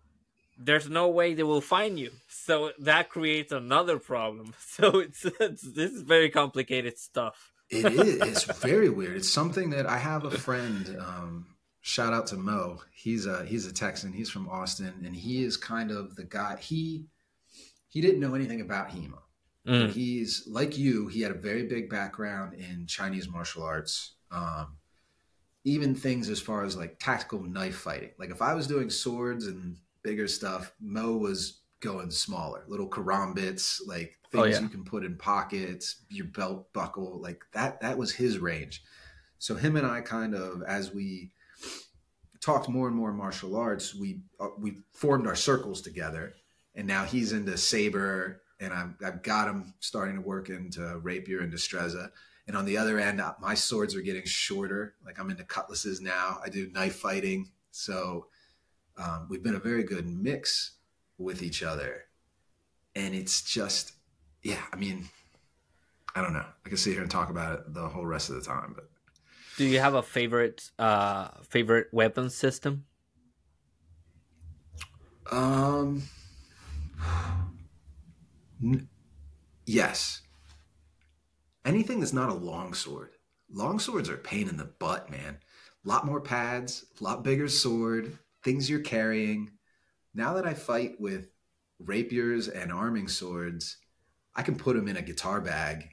there's no way they will find you. So that creates another problem. So it's, it's this is very complicated stuff. It is. It's very weird. It's something that I have a friend. Um, shout out to Mo. He's a he's a Texan. He's from Austin, and he is kind of the guy. He he didn't know anything about HEMA. Mm. He's like you. He had a very big background in Chinese martial arts. Um, even things as far as like tactical knife fighting. Like if I was doing swords and bigger stuff, Mo was going smaller, little karambits, like oh, things oh, yeah. you can put in pockets, your belt buckle, like that. That was his range. So him and I kind of, as we talked more and more martial arts, we uh, we formed our circles together. And now he's into saber, and I've, I've got them starting to work into rapier and destreza. And on the other end, uh, my swords are getting shorter. Like I'm into cutlasses now. I do knife fighting. So um, we've been a very good mix with each other. And it's just, yeah, I mean, I don't know. I can sit here and talk about it the whole rest of the time, but do you have a favorite uh favorite weapon system? Um n- yes. Anything that's not a long sword. Long swords are pain in the butt, man. A lot more pads, a lot bigger sword, things you're carrying. Now that I fight with rapiers and arming swords, I can put them in a guitar bag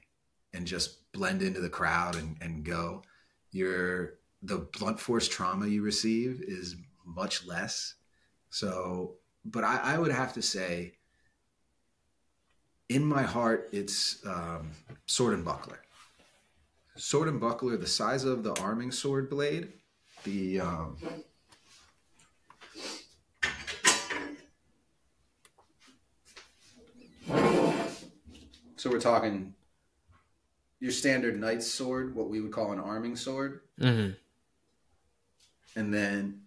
and just blend into the crowd and, and go. Your the blunt force trauma you receive is much less. So, but I, I would have to say, in my heart, it's um, sword and buckler. Sword and buckler, the size of the arming sword blade, the um, So we're talking your standard knight's sword, what we would call an arming sword, mm-hmm. and then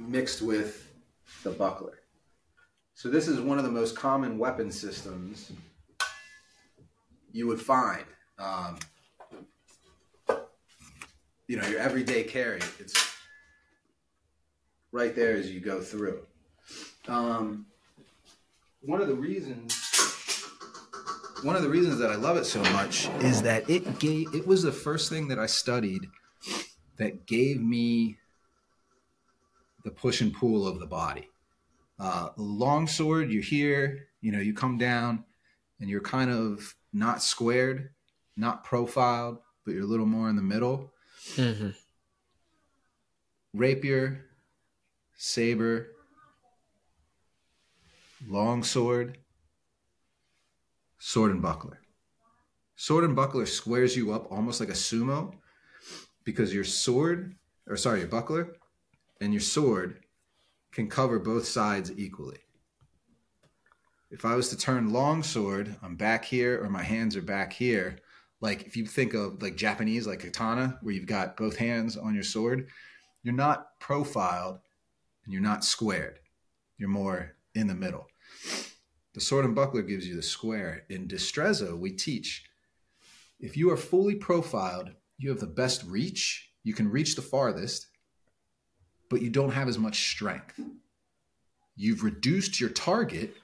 mixed with the buckler. So this is one of the most common weapon systems you would find. Um, you know, your everyday carry. It's right there as you go through. Um, one of the reasons one of the reasons that I love it so much is that it gave it was the first thing that I studied that gave me the push and pull of the body. Uh, long sword, you're here, you know, you come down and you're kind of not squared, not profiled, but you're a little more in the middle. Mm-hmm. Rapier, saber, long sword, sword and buckler. Sword and buckler squares you up almost like a sumo because your sword, or sorry, your buckler and your sword can cover both sides equally. If I was to turn long sword, I'm back here or my hands are back here. Like if you think of like Japanese, like katana, where you've got both hands on your sword, you're not profiled and you're not squared. You're more in the middle. The sword and buckler gives you the square. In Destreza, we teach if you are fully profiled, you have the best reach, you can reach the farthest, but you don't have as much strength. You've reduced your target,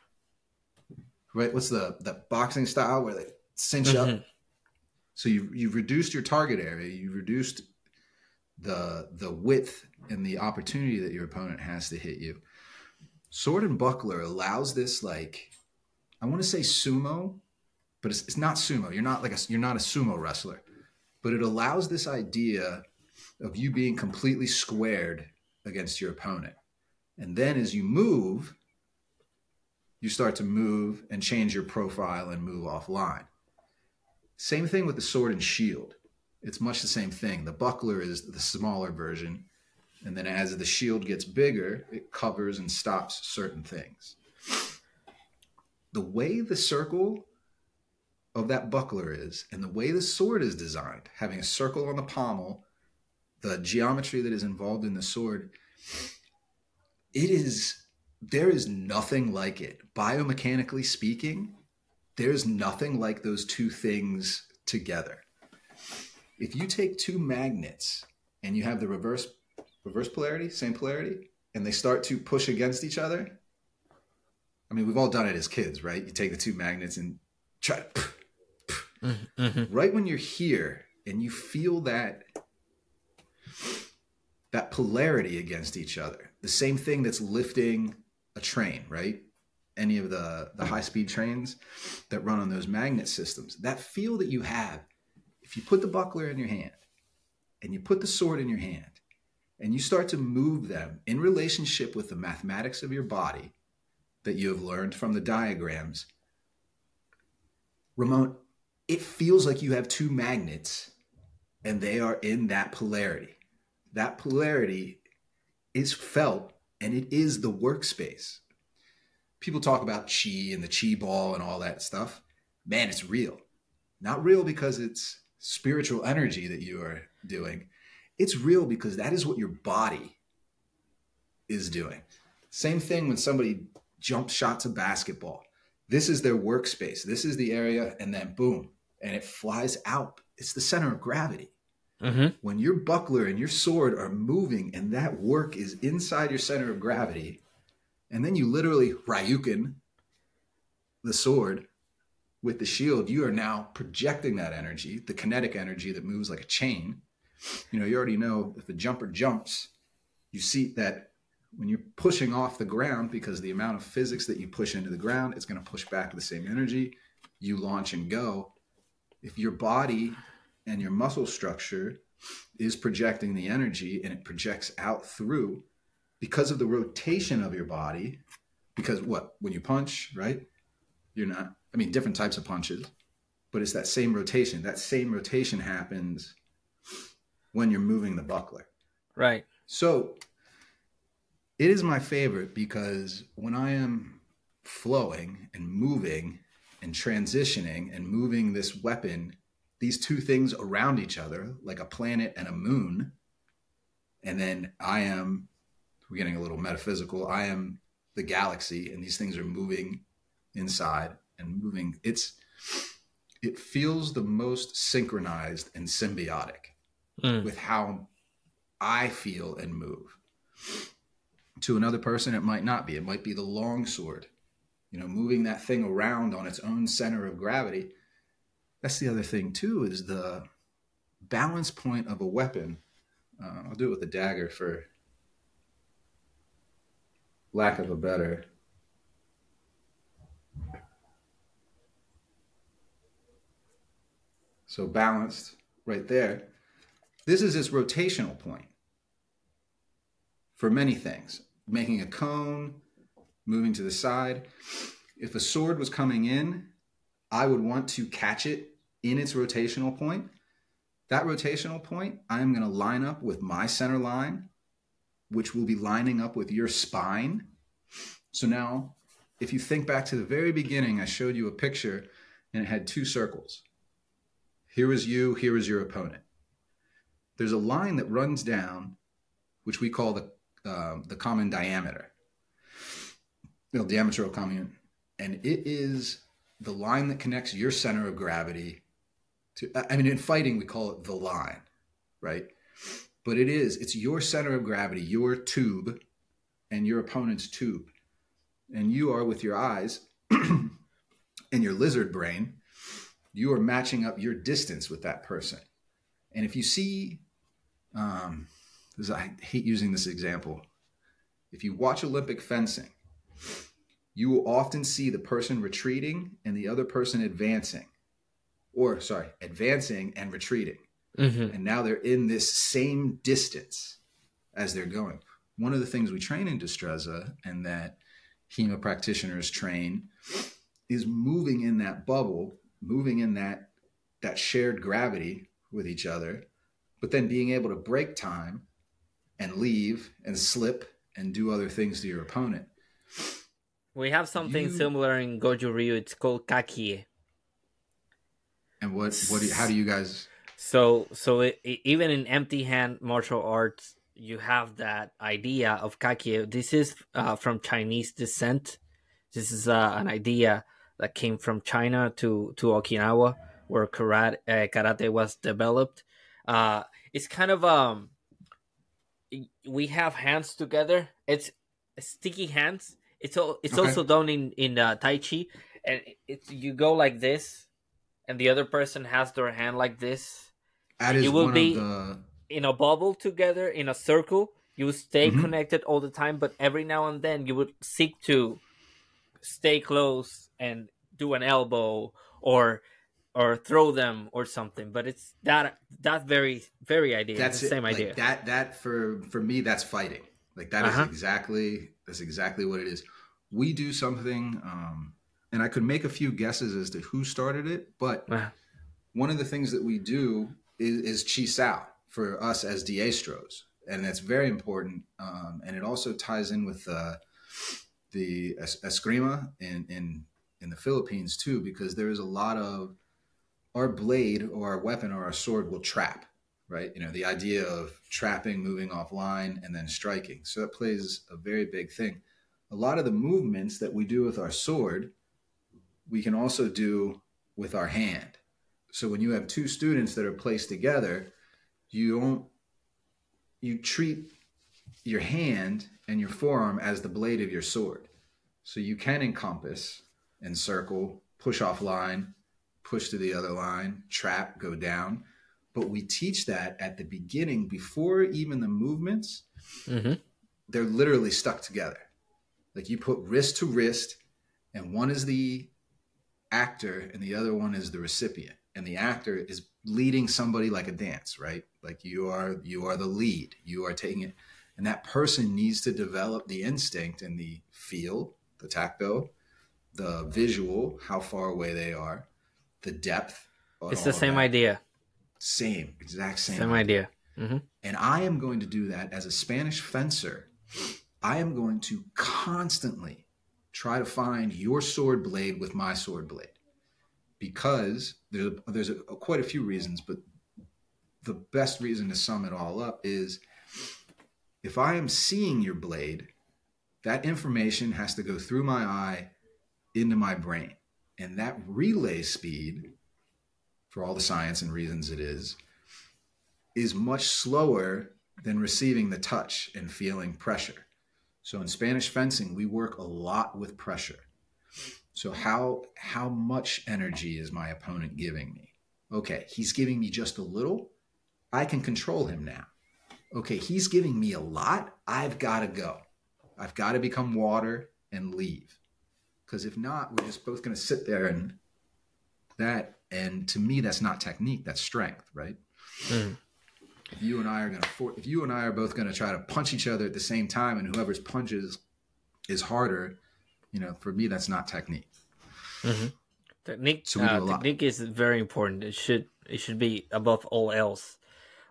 right? What's the the boxing style where they cinch mm-hmm. up? So you you've reduced your target area, you've reduced the the width and the opportunity that your opponent has to hit you. Sword and buckler allows this like I want to say sumo, but it's, it's not sumo. You're not like a you're not a sumo wrestler, but it allows this idea of you being completely squared against your opponent. And then as you move, you start to move and change your profile and move offline. Same thing with the sword and shield. It's much the same thing. The buckler is the smaller version. And then as the shield gets bigger, it covers and stops certain things the way the circle of that buckler is and the way the sword is designed, having a circle on the pommel, the geometry that is involved in the sword, it is there is nothing like it. Biomechanically speaking, there's nothing like those two things together. If you take two magnets and you have the reverse reverse polarity, same polarity, and they start to push against each other, I mean, we've all done it as kids, right? You take the two magnets and try to, Mm-hmm. Right when you're here and you feel that that polarity against each other. The same thing that's lifting a train, right? Any of the the high speed trains that run on those magnet systems. That feel that you have if you put the buckler in your hand and you put the sword in your hand and you start to move them in relationship with the mathematics of your body that you have learned from the diagrams, Ramon, it feels like you have two magnets and they are in that polarity. That polarity is felt and it is the workspace. People talk about chi and the chi ball and all that stuff. Man, it's real. Not real because it's spiritual energy that you are doing. It's real because that is what your body is doing. Same thing when somebody jump shots a basketball. This is their workspace. This is the area, and then boom, and it flies out. It's the center of gravity. Mm-hmm. When your buckler and your sword are moving, and that work is inside your center of gravity, and then you literally Ryuken the sword with the shield, you are now projecting that energy, the kinetic energy that moves like a chain. You know, you already know if the jumper jumps, you see that when you're pushing off the ground because the amount of physics that you push into the ground it's going to push back the same energy you launch and go if your body and your muscle structure is projecting the energy and it projects out through because of the rotation of your body. Because what? When you punch right? You're not i mean different types of punches but it's that same rotation. That same rotation happens when you're moving the buckler. Right. So it is my favorite because when I am flowing and moving and transitioning and moving this weapon, these two things around each other, like a planet and a moon, and then I am, we're getting a little metaphysical, I am the galaxy, and these things are moving inside and moving. It's, it feels the most synchronized and symbiotic mm. with how I feel and move to another person, it might not be. It might be the long sword, you know, moving that thing around on its own center of gravity. That's the other thing, too, is the balance point of a weapon. Uh, I'll do it with a dagger for lack of a better. So balanced right there. This is its rotational point for many things making a cone, moving to the side. If a sword was coming in, I would want to catch it in its rotational point. That rotational point, I'm going to line up with my center line, which will be lining up with your spine. So now, if you think back to the very beginning, I showed you a picture and it had two circles. Here is you, here is your opponent. There's a line that runs down, which we call the um, the common diameter, the diameter of common, and it is the line that connects your center of gravity to. I mean, in fighting we call it the line, right? But it is it's your center of gravity, your tube, and your opponent's tube, and you are with your eyes and your lizard brain. You are matching up your distance with that person. And if you see um, I hate using this example. If you watch Olympic fencing, you will often see the person retreating and the other person advancing, or sorry, advancing and retreating. Mm-hmm. And now they're in this same distance as they're going. One of the things we train in Destreza and that HEMA practitioners train is moving in that bubble, moving in that that shared gravity with each other, but then being able to break time and leave and slip and do other things to your opponent. We have something you... similar in Goju Ryu. It's called kakie. And what what do you, how do you guys? So so it, even in empty hand martial arts, you have that idea of kakie. This is uh, from Chinese descent. This is uh, an idea that came from China to to Okinawa, where karate, uh, karate was developed. Uh, it's kind of um we have hands together. It's sticky hands. It's all, it's okay. also done in in uh, Tai Chi, and it's you go like this, and the other person has their hand like this, That is You will be- the in a bubble together in a circle, you stay Mhm. connected all the time, but every now and then you would seek to stay close and do an elbow or or throw them or something. But it's that that very very idea. that's the it. same Like, idea. That that for for me that's fighting. Like that is Uh-huh. exactly that's exactly what it is. We do something, um, and I could make a few guesses as to who started it, but Uh, one of the things that we do is, is chi sao for us as diestros, and that's very important. Um, and it also ties in with uh, the es- eskrima in, in in the Philippines too, because there is a lot of our blade or our weapon or our sword will trap, right? You know, the idea of trapping, moving offline, and then striking. So that plays a very big thing. A lot of the movements that we do with our sword, we can also do with our hand. So when you have two students that are placed together, you don't you treat your hand and your forearm as the blade of your sword. So you can encompass, encircle, push off line, push to the other line, trap, go down. But we teach that at the beginning before even the movements, mhm. they're literally stuck together. Like you put wrist to wrist, and one is the actor and the other one is the recipient. And the actor is leading somebody like a dance, right? Like you are you are the lead. You are taking it. And that person needs to develop the instinct and the feel, the tactile, the visual, how far away they are, the depth. It's the same idea. Same, exact same, Same idea. hmm and I am going to do that as a Spanish fencer. I am going to constantly try to find your sword blade with my sword blade because there's a, there's a, quite a few reasons, but the best reason to sum it all up is if I am seeing your blade, that information has to go through my eye into my brain. And that relay speed, for all the science and reasons it is, is much slower than receiving the touch and feeling pressure. So in Spanish fencing, we work a lot with pressure. So how how much energy is my opponent giving me? Okay, he's giving me just a little. I can control him now. Okay, he's giving me a lot. I've got to go. I've got to become water and leave. Because if not, we're just both going to sit there and that. And to me, that's not technique. That's strength, right? Mm. If you and I are gonna for, if you and I are both gonna try to punch each other at the same time, and whoever's punches is harder, you know, for me that's not technique. Technique, So uh, technique is very important. It should it should be above all else,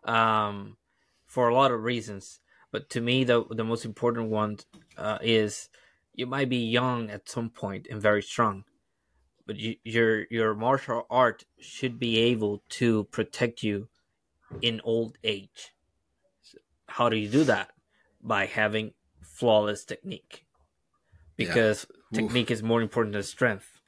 um, for a lot of reasons. But to me, the the most important one uh, is you might be young at some point and very strong, but you, your your martial art should be able to protect you in old age. How do you do that? By having flawless technique, because Oof. technique is more important than strength.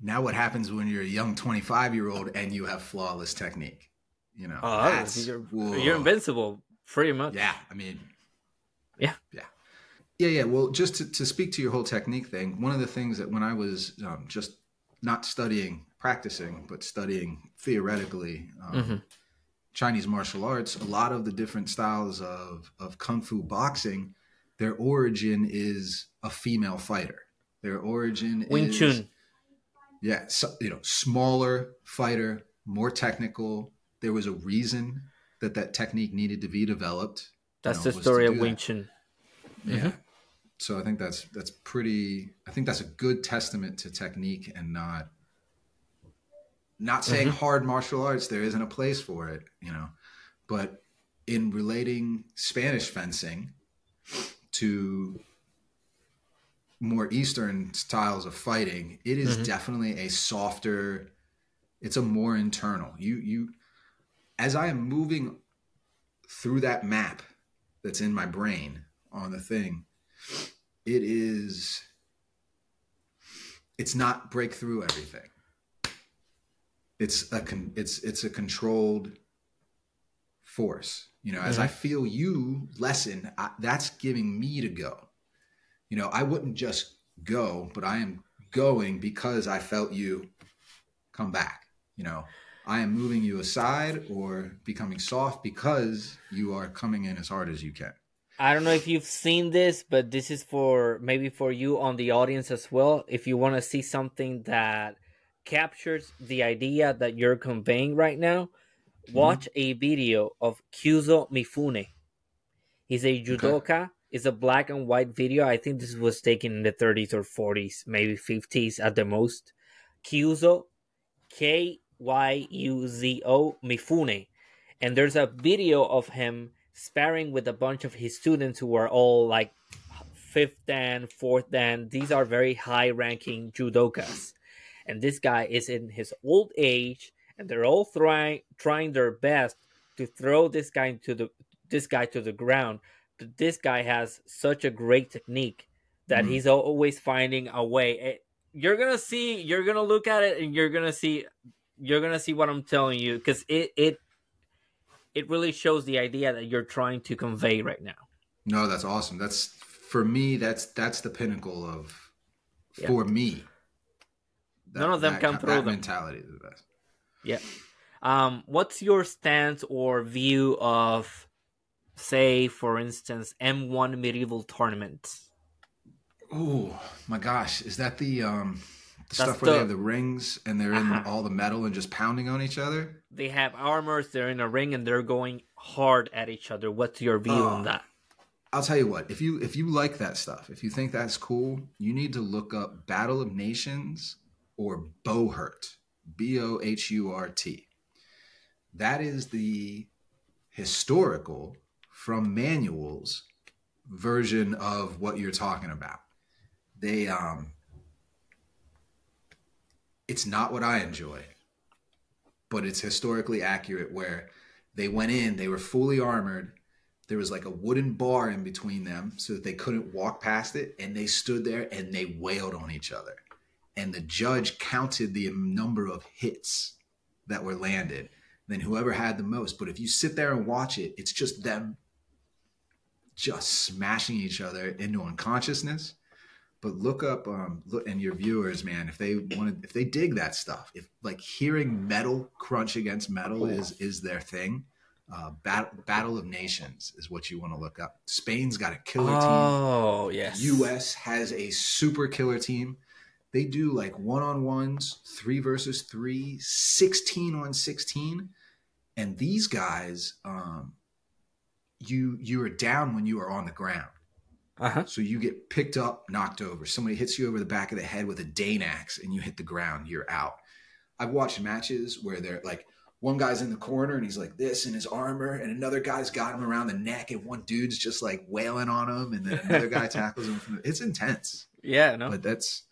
Now, what happens when you're a young 25 year old and you have flawless technique? You know, Oh, you're, you're invincible, pretty much. Yeah, I mean, Yeah. yeah, yeah, yeah. Well, just to, to speak to your whole technique thing, one of the things that when I was um, just not studying, practicing, but studying theoretically um, Mhm. Chinese martial arts, a lot of the different styles of of kung fu boxing, their origin is a female fighter. Their origin Wing is Chun. yeah, so, you know, smaller fighter, more technical. There was a reason that that technique needed to be developed. That's know, the story of Wing that. Chun. Yeah. Mm-hmm. So I think that's that's pretty. I think that's a good testament to technique and not not saying hard martial arts. There isn't a place for it, you know, but in relating Spanish fencing to more Eastern styles of fighting, it is Mhm. definitely a softer. It's a more internal. You you, as I am moving through that map that's in my brain on the thing, it is. It's not break through everything. It's a con, it's it's a controlled force. You know, as I mm-hmm. feel you lessen, I, that's giving me to go. You know, I wouldn't just go, but I am going because I felt you come back. you know, I am moving you aside or becoming soft because you are coming in as hard as you can. I don't know if you've seen this, but this is for maybe for you on the audience as well. If you want to see something that captures the idea that you're conveying right now, mm-hmm. watch mm-hmm. a video of Kyuzo Mifune. He's a judoka. Okay. It's a black and white video. I think this was taken in the 30s or 40s, maybe 50s at the most. Kyuzo, K Y U Z O Mifune. And there's a video of him sparring with a bunch of his students who are all like fifth dan, fourth dan. These are very high ranking judokas. And this guy is in his old age and they're all trying trying their best to throw this guy to the this guy to the ground. But this guy has such a great technique that mm. he's always finding a way. Eh, you're gonna see, you're gonna look at it, and you're gonna see you're gonna see what I'm telling you because it it it really shows the idea that you're trying to convey right now. No, that's awesome. That's for me. That's that's the pinnacle of yeah. for me. That, None of them that, come through. That them. mentality is the best. Yeah. Um, what's your stance or view of, say, for instance, M1 medieval tournaments? Oh my gosh, is that the um the stuff where the, they have the rings and they're in uh-huh. all the metal and just pounding on each other. They have armors. They're in a ring and they're going hard at each other. What's your view uh, on that? I'll tell you what. If you if you like that stuff, if you think that's cool, you need to look up Battle of Nations or Bohurt. B O H U R T. That is the historical from manuals version of what you're talking about. They um it's not what I enjoy, but it's historically accurate where they went in, they were fully armored. There was like a wooden bar in between them so that they couldn't walk past it. And they stood there and they wailed on each other. And the judge counted the number of hits that were landed. Then whoever had the most. But if you sit there and watch it, it's just them just smashing each other into unconsciousness. But look up um look and your viewers man if they wanted if they dig that stuff if like hearing metal crunch against metal is is their thing uh battle battle of nations is what you want to look up. Spain's got a killer team. Oh yes. Us has a super killer team they do like one-on-ones three versus three 16 on 16 and these guys um you you are down when you are on the ground uh-huh. So you get picked up, knocked over. Somebody hits you over the back of the head with a Dane axe and you hit the ground, you're out. I've watched matches where they're like one guy's in the corner and he's like this in his armor, and another guy's got him around the neck, and one dude's just like wailing on him, and then another guy tackles him. From the, it's intense. Yeah, no, but that's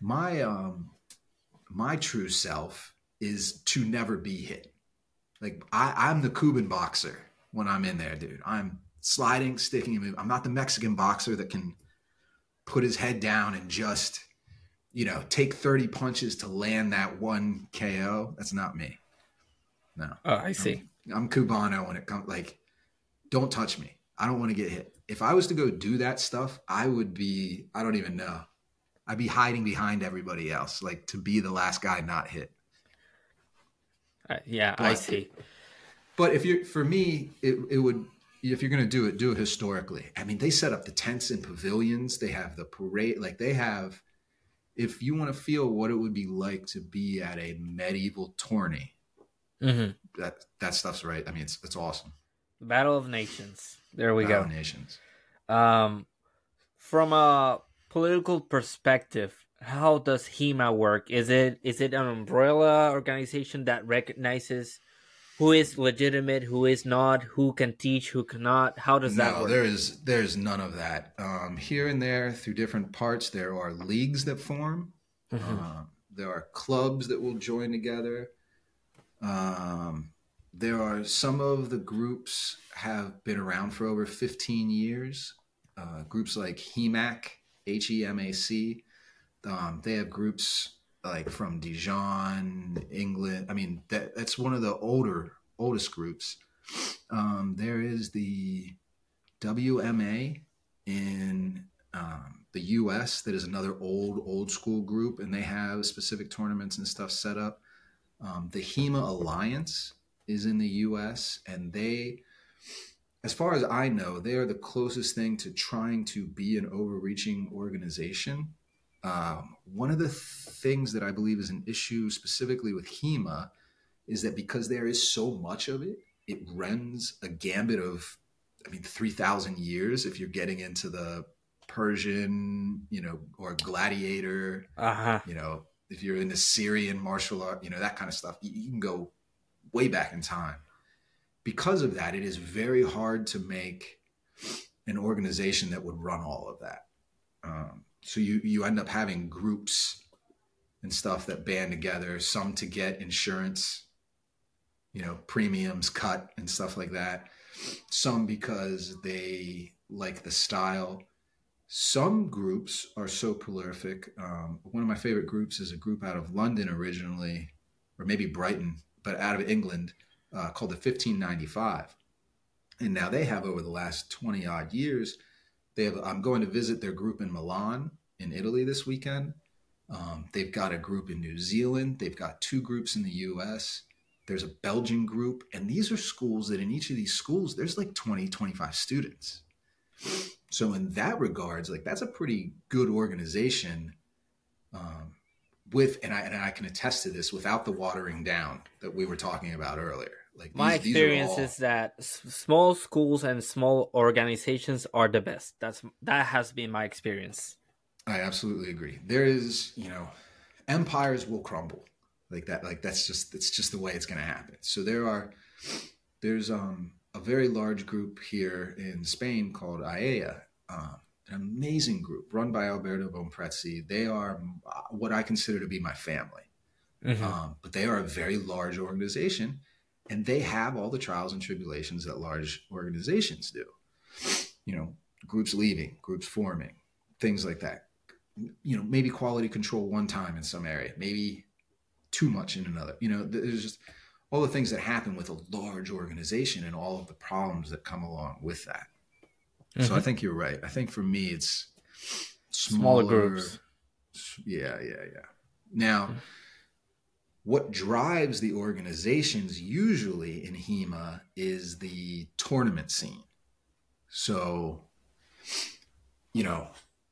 my um my true self is to never be hit. Like I, I'm the Cuban boxer when I'm in there, dude. I'm sliding, sticking, and I'm not the Mexican boxer that can put his head down and just, you know, take 30 punches to land that one KO. That's not me. No. Oh, I see. I'm, I'm Cubano when it comes like, don't touch me. I don't want to get hit. If I was to go do that stuff, I would be, I don't even know. I'd be hiding behind everybody else, like to be the last guy not hit. Uh, yeah, but, I see. But if you're, for me, it, it would if you're going to do it, do it historically. I mean, they set up the tents and pavilions. They have the parade. Like they have, if you want to feel what it would be like to be at a medieval tourney, mm-hmm. that that stuff's right. I mean, it's it's awesome. Battle of Nations. There we Battle go. Nations. Um, from a political perspective, how does HEMA work? Is it is it an umbrella organization that recognizes who is legitimate, who is not, who can teach, who cannot? How does that no, work? there is there's none of that. Um, here and there, through different parts, there are leagues that form. Mm-hmm. Uh, there are clubs that will join together. Um, there are some of the groups have been around for over 15 years. Uh, groups like HEMAC, H E M A C, um, they have groups like from Dijon, England. I mean, that that's one of the older oldest groups. Um, there is the WMA in um, the U.S. that is another old old school group, and they have specific tournaments and stuff set up. Um, the HEMA Alliance is in the U.S. and they, as far as I know, they are the closest thing to trying to be an overreaching organization. Um, one of the things that I believe is an issue specifically with HEMA is that because there is so much of it, it runs a gambit of, I mean, 3,000 years if you're getting into the Persian, you know, or gladiator, uh-huh. you know, if you're in the Syrian martial art, you know, that kind of stuff, you, you can go way back in time. Because of that, it is very hard to make an organization that would run all of that. Um, so you you end up having groups and stuff that band together, some to get insurance, you know, premiums cut and stuff like that. Some because they like the style some groups are so prolific. Um, one of my favorite groups is a group out of London originally, or maybe Brighton, but out of England, uh, called the 1595. And now they have over the last 20 odd years, they have. I'm going to visit their group in Milan, in Italy, this weekend. Um, they've got a group in New Zealand. They've got two groups in the U.S. There's a Belgian group, and these are schools that in each of these schools, there's like 20, 25 students. So in that regards, like that's a pretty good organization. Um, with and I and I can attest to this without the watering down that we were talking about earlier. Like my experience all... is that s- small schools and small organizations are the best. That's that has been my experience. I absolutely agree. There is, you know, empires will crumble like that. Like that's just it's just the way it's going to happen. So there are there's um a very large group here in Spain called AEA, um, an amazing group run by Alberto Bomprezzi. They are uh, what I consider to be my family, mm-hmm. um, but they are a very large organization, and they have all the trials and tribulations that large organizations do. You know, groups leaving, groups forming, things like that. You know, maybe quality control one time in some area, maybe too much in another. You know, there's just all the things that happen with a large organization and all of the problems that come along with that. Mm-hmm. So I mm-hmm. think you're right. I think for me, it's smaller, smaller groups. Yeah, yeah, yeah. Now, mm-hmm. What drives the organizations usually in HEMA is the tournament scene. So, you know,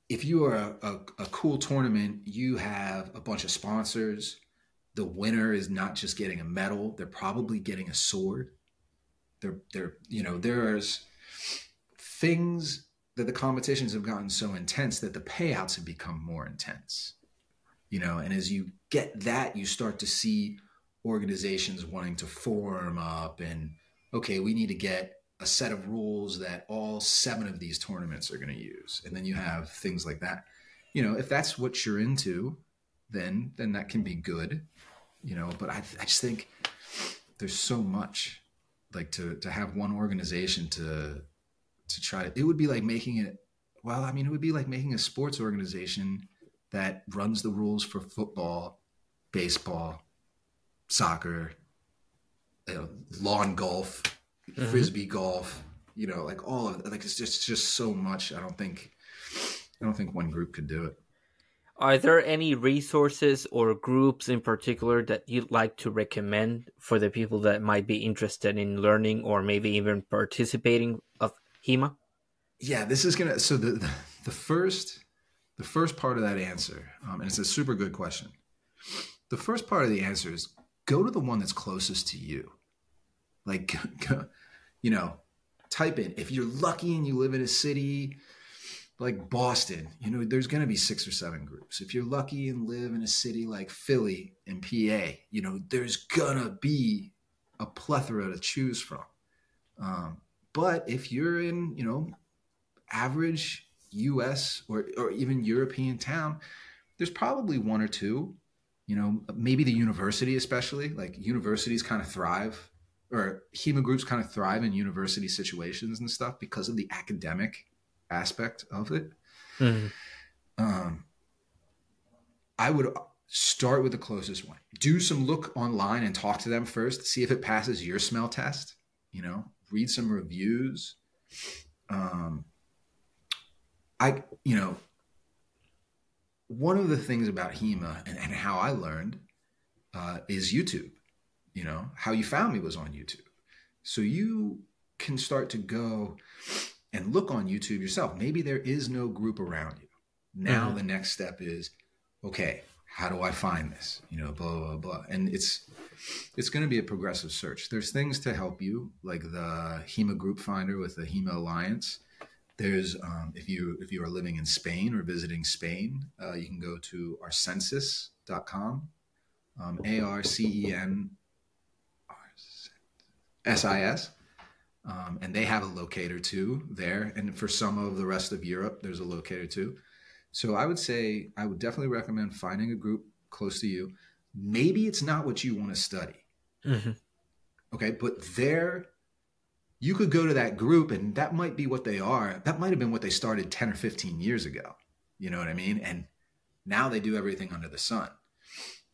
if you are a, a, a cool tournament, you have a bunch of sponsors. The winner is not just getting a medal they're probably getting a sword. They're they're you know there's things that the competitions have gotten so intense that the payouts have become more intense you know and as you get that you start to see organizations wanting to form up and okay we need to get a set of rules that all seven of these tournaments are going to use. And then you have things like that. You know if that's what you're into then then that can be good you know but i, I just think there's so much like to to have one organization to to try to it would be like making it well i mean it would be like making a sports organization that runs the rules for football baseball soccer you know, lawn golf mm-hmm. frisbee golf you know like all of like it's just it's just so much i don't think i don't think one group could do it are there any resources or groups in particular that you'd like to recommend for the people that might be interested in learning or maybe even participating of HEMA? Yeah, this is gonna. So the the first the first part of that answer, um, and it's a super good question. The first part of the answer is go to the one that's closest to you. Like, you know, type in if you're lucky and you live in a city like Boston, you know, there's going to be six or seven groups. If you're lucky and live in a city like Philly and PA, you know, there's going to be a plethora to choose from. Um, but if you're in, you know, average US or, or even European town, there's probably one or two, you know, maybe the university, especially like universities kind of thrive or HEMA groups kind of thrive in university situations and stuff because of the academic aspect of it. Mm-hmm. Um, I would start with the closest one. Do some look online and talk to them first. See if it passes your smell test. You know, read some reviews. Um, I, you know, one of the things about HEMA and, and how I learned uh, is YouTube. You know, how you found me was on YouTube. So you can start to go and look on YouTube yourself. Maybe there is no group around you. Now mm-hmm. the next step is, okay, how do I find this? You know, blah blah blah. And it's it's going to be a progressive search. There's things to help you, like the HEMA Group Finder with the HEMA Alliance. There's um, if you if you are living in Spain or visiting Spain, uh, you can go to arcensis.com, um, A R C E N S I S. Um, and they have a locator too there. And for some of the rest of Europe, there's a locator too. So I would say I would definitely recommend finding a group close to you. Maybe it's not what you want to study. Mm-hmm. Okay, but there, you could go to that group and that might be what they are. That might have been what they started 10 or 15 years ago. You know what I mean? And now they do everything under the sun.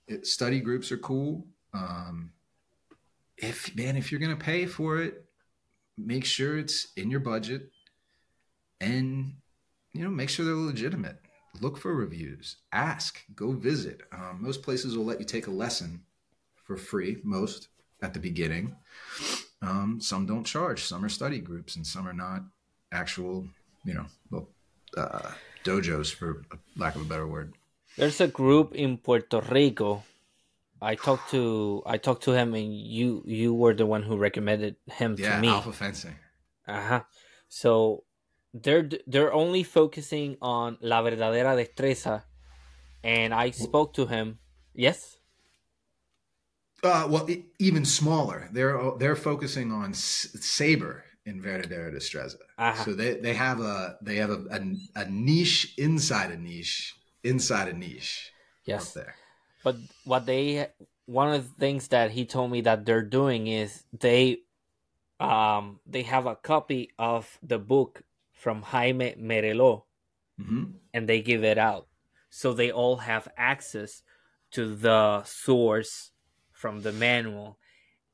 It, study groups are cool. Um, if man, if you're gonna pay for it, make sure it's in your budget and you know make sure they're legitimate look for reviews ask go visit um, most places will let you take a lesson for free most at the beginning um, some don't charge some are study groups and some are not actual you know well, uh, dojos for lack of a better word there's a group in puerto rico I talked to I talked to him, and you you were the one who recommended him yeah, to me. Alpha fencing. Uh huh. So they're they're only focusing on la verdadera destreza, and I spoke to him. Yes. Uh, well, even smaller. They're they're focusing on saber in verdadera destreza. Uh-huh. So they, they have a they have a, a, a niche inside a niche inside a niche. Yes. there. But what they one of the things that he told me that they're doing is they um they have a copy of the book from Jaime Merelo mm-hmm. and they give it out. So they all have access to the source from the manual.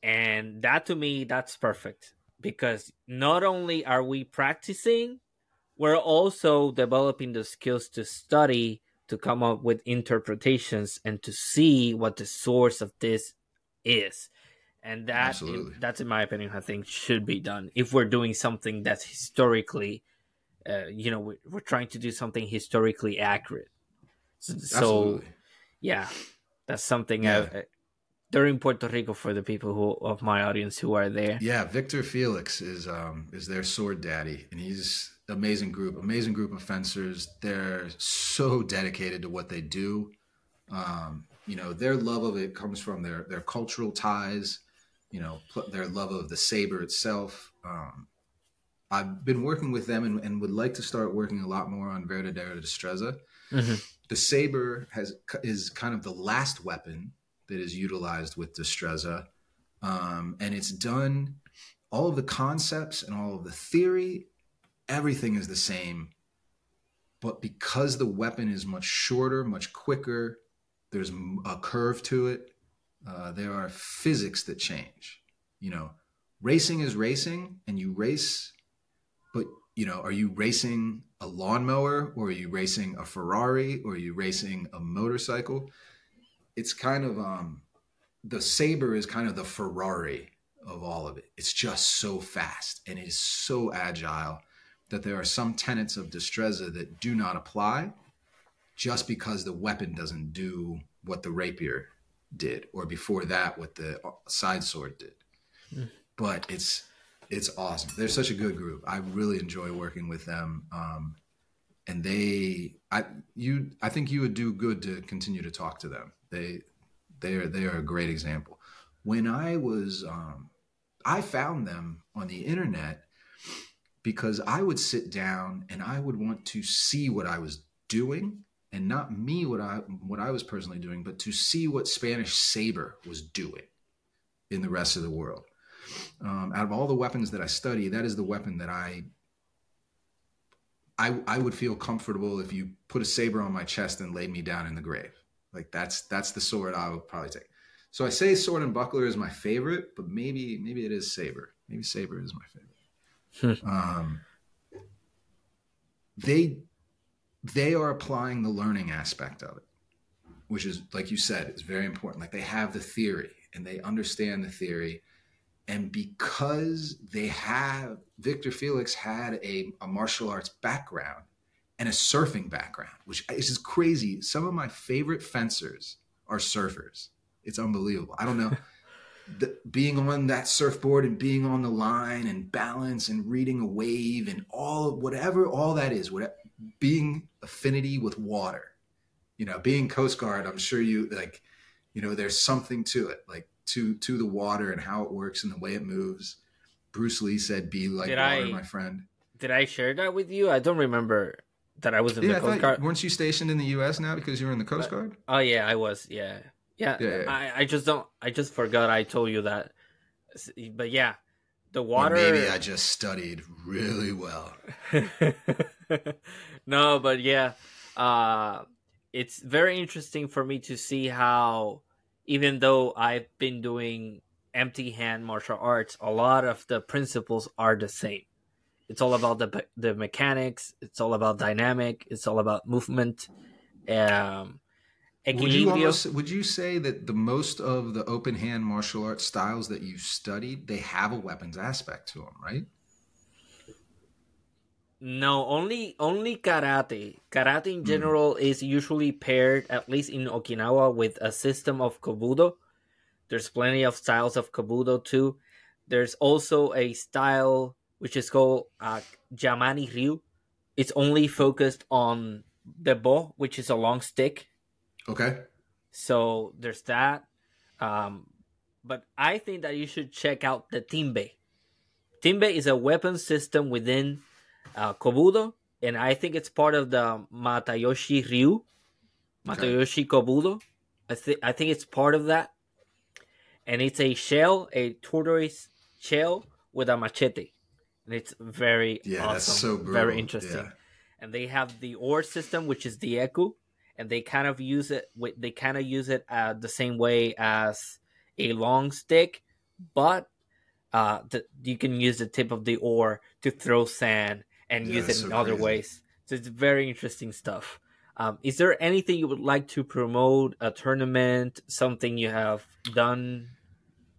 And that to me that's perfect because not only are we practicing, we're also developing the skills to study to come up with interpretations and to see what the source of this is. And that that's in my opinion i think should be done. If we're doing something that's historically uh, you know we're, we're, trying to do something historically accurate. So, so yeah that's something yeah. I, they're in Puerto Rico for the people who of my audience who are there. Yeah, Victor Felix is um is their sword daddy, and he's amazing group, amazing group of fencers. They're so dedicated to what they do. Um, you know, their love of it comes from their their cultural ties. You know, their love of the saber itself. Um, I've been working with them and, and, would like to start working a lot more on Verdadera Destreza. Mm-hmm. The saber has is kind of the last weapon that is utilized with Destreza, um, and it's done. All of the concepts and all of the theory everything is the same. But because the weapon is much shorter, much quicker, there's a curve to it. Uh, there are physics that change. You know, racing is racing, and you race, but you know, are you racing a lawnmower, or are you racing a Ferrari, or are you racing a motorcycle? It's kind of um, the saber is kind of the Ferrari of all of it. It's just so fast and it is so agile that there are some tenets of Destreza that do not apply just because the weapon doesn't do what the rapier did, or before that, what the side sword did. Mm. But it's it's awesome. They're such a good group. I really enjoy working with them. Um, and they, I you, I think you would do good to continue to talk to them. They, they are they are a great example. When I was, um, I found them on the internet because I would sit down and I would want to see what I was doing and not me what I what I was personally doing, but to see what Spanish saber was doing in the rest of the world. Um, out of all the weapons that I study, that is the weapon that I, I I would feel comfortable if you put a saber on my chest and laid me down in the grave. Like that's that's the sword I would probably take. So I say sword and buckler is my favorite, but maybe maybe it is saber. Maybe saber is my favorite. Hmm. um, they they are applying the learning aspect of it. which is like you said, is very important. Like they have the theory and they understand the theory. And because they have Victor Felix had a, a martial arts background and a surfing background, which is just crazy. Some of my favorite fencers are surfers. It's unbelievable. I don't know. the, being on that surfboard and being on the line and balance and reading a wave and all whatever all that is, whatever, being affinity with water, you know, being Coast Guard, I'm sure you like, you know, there's something to it, like to to the water and how it works and the way it moves. Bruce Lee said, "Be like Did water, I- my friend." Did I share that with you? I don't remember that I was in Yeah, the I Coast Guard. weren't you stationed in the U.S. now because you were in the Coast Guard? Oh yeah, I was. Yeah, yeah. Yeah, yeah. I, I just don't. I just forgot I told you that. But yeah, the water. maybe I just studied really well. no, but yeah, uh, it's very interesting for me to see how, even though I've been doing empty hand martial arts, a lot of the principles are the same. It's all about the the mechanics. It's all about dynamic. It's all about movement. Um, Would you, almost, would you say that the most of the open hand martial arts styles that you studied, they have a weapons aspect to them, right? No, only only karate. Karate Hmm. in general is usually paired, at least in Okinawa, with a system of kobudo. There's plenty of styles of kobudo too. There's also a style which is called uh, Yamanni Ryu. It's only focused on the bo, which is a long stick. Okay. So there's that. Um, but I think that you should check out the Tinbe. Tinbe is a weapon system within uh, Kobudo, and I think it's part of the Matayoshi Ryu, Matayoshi Kobudo. I think I think it's part of that, and it's a shell, a tortoise shell with a machete, and it's very Yeah, awesome, that's so very interesting Yeah. and they have the ore system which is the eku and they kind of use it they kind of use it uh, the same way as a long stick but uh the, you can use the tip of the ore to throw sand and Yeah, use it in so other crazy. ways so it's very interesting stuff um, is there anything you would like to promote a tournament something you have done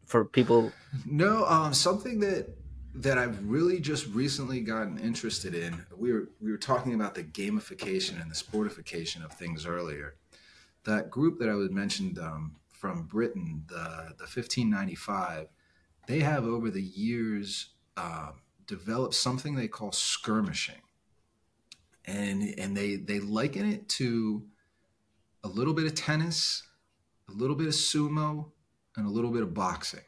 for people No, um, something that that I've really just recently gotten interested in. We were we were talking about the gamification and the sportification of things earlier. That group that I was mentioned um, from Britain, the the fifteen ninety five, they have over the years um, developed something they call skirmishing, and and they they liken it to a little bit of tennis, a little bit of sumo, and a little bit of boxing.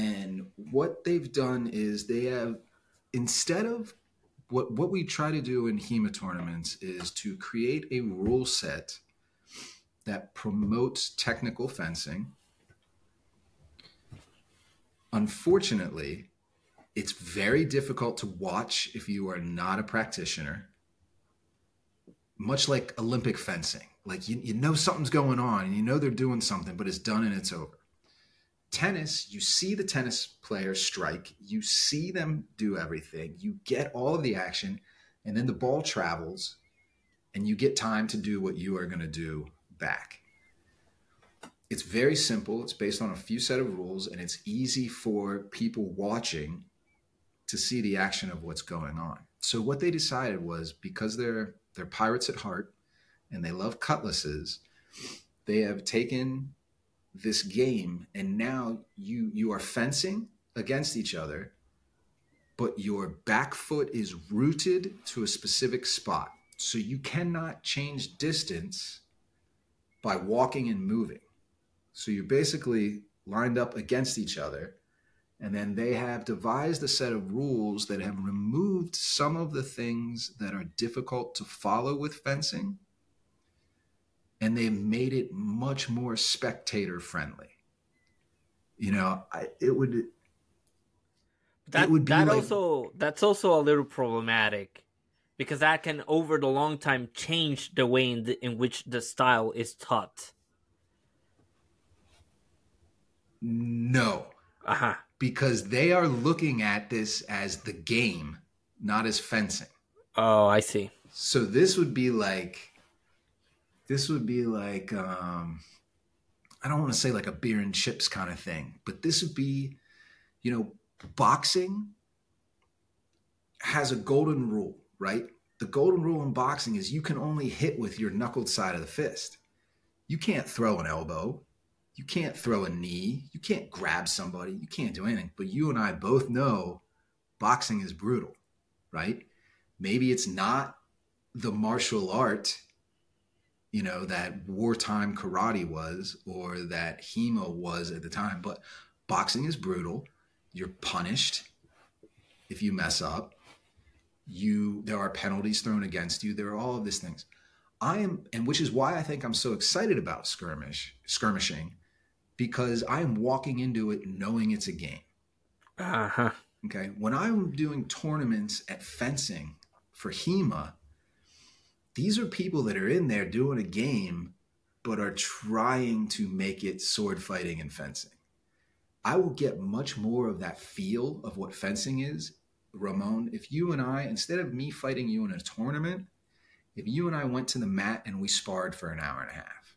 And what they've done is they have instead of what what we try to do in HEMA tournaments is to create a rule set that promotes technical fencing. Unfortunately, it's very difficult to watch if you are not a practitioner. Much like Olympic fencing. Like you, you know something's going on and you know they're doing something, but it's done and it's over tennis, you see the tennis players strike, you see them do everything, you get all of the action, and then the ball travels, and you get time to do what you are going to do back. It's very simple. It's based on a few set of rules, and it's easy for people watching to see the action of what's going on. So what they decided was because they're they're pirates at heart and they love cutlasses, they have taken this game and now you you are fencing against each other but your back foot is rooted to a specific spot. So you cannot change distance by walking and moving. So you're basically lined up against each other and then they have devised a set of rules that have removed some of the things that are difficult to follow with fencing and they made it much more spectator friendly. You know, I, it would that would be that like- also that's also a little problematic because that can over the long time change the way in, the, in which the style is taught no, uh-huh because they are looking at this as the game, not as fencing. oh i see So this would be like this would be like um, I don't want to say like a beer and chips kind of thing, but this would be, you know, boxing has a golden rule, right? The golden rule in boxing is you can only hit with your knuckled side of the fist. You can't throw an elbow. You can't throw a knee. You can't grab somebody. You can't do anything. But you and I both know boxing is brutal, right? Maybe it's not the martial art you know, that wartime karate was or that HEMA was at the time. But boxing is brutal. You're punished if you mess up. You there are penalties thrown against you. There are all of these things. I am, and which is why I think I'm so excited about skirmish skirmishing, because I am walking into it knowing it's a game. Uh huh. Okay. When I'm doing tournaments at fencing for HEMA, these are people that are in there doing a game but are trying to make it sword fighting and fencing. I will get much more of that feel of what fencing is, Ramon, if you and I, instead of me fighting you in a tournament, if you and I went to the mat and we sparred for an hour and a half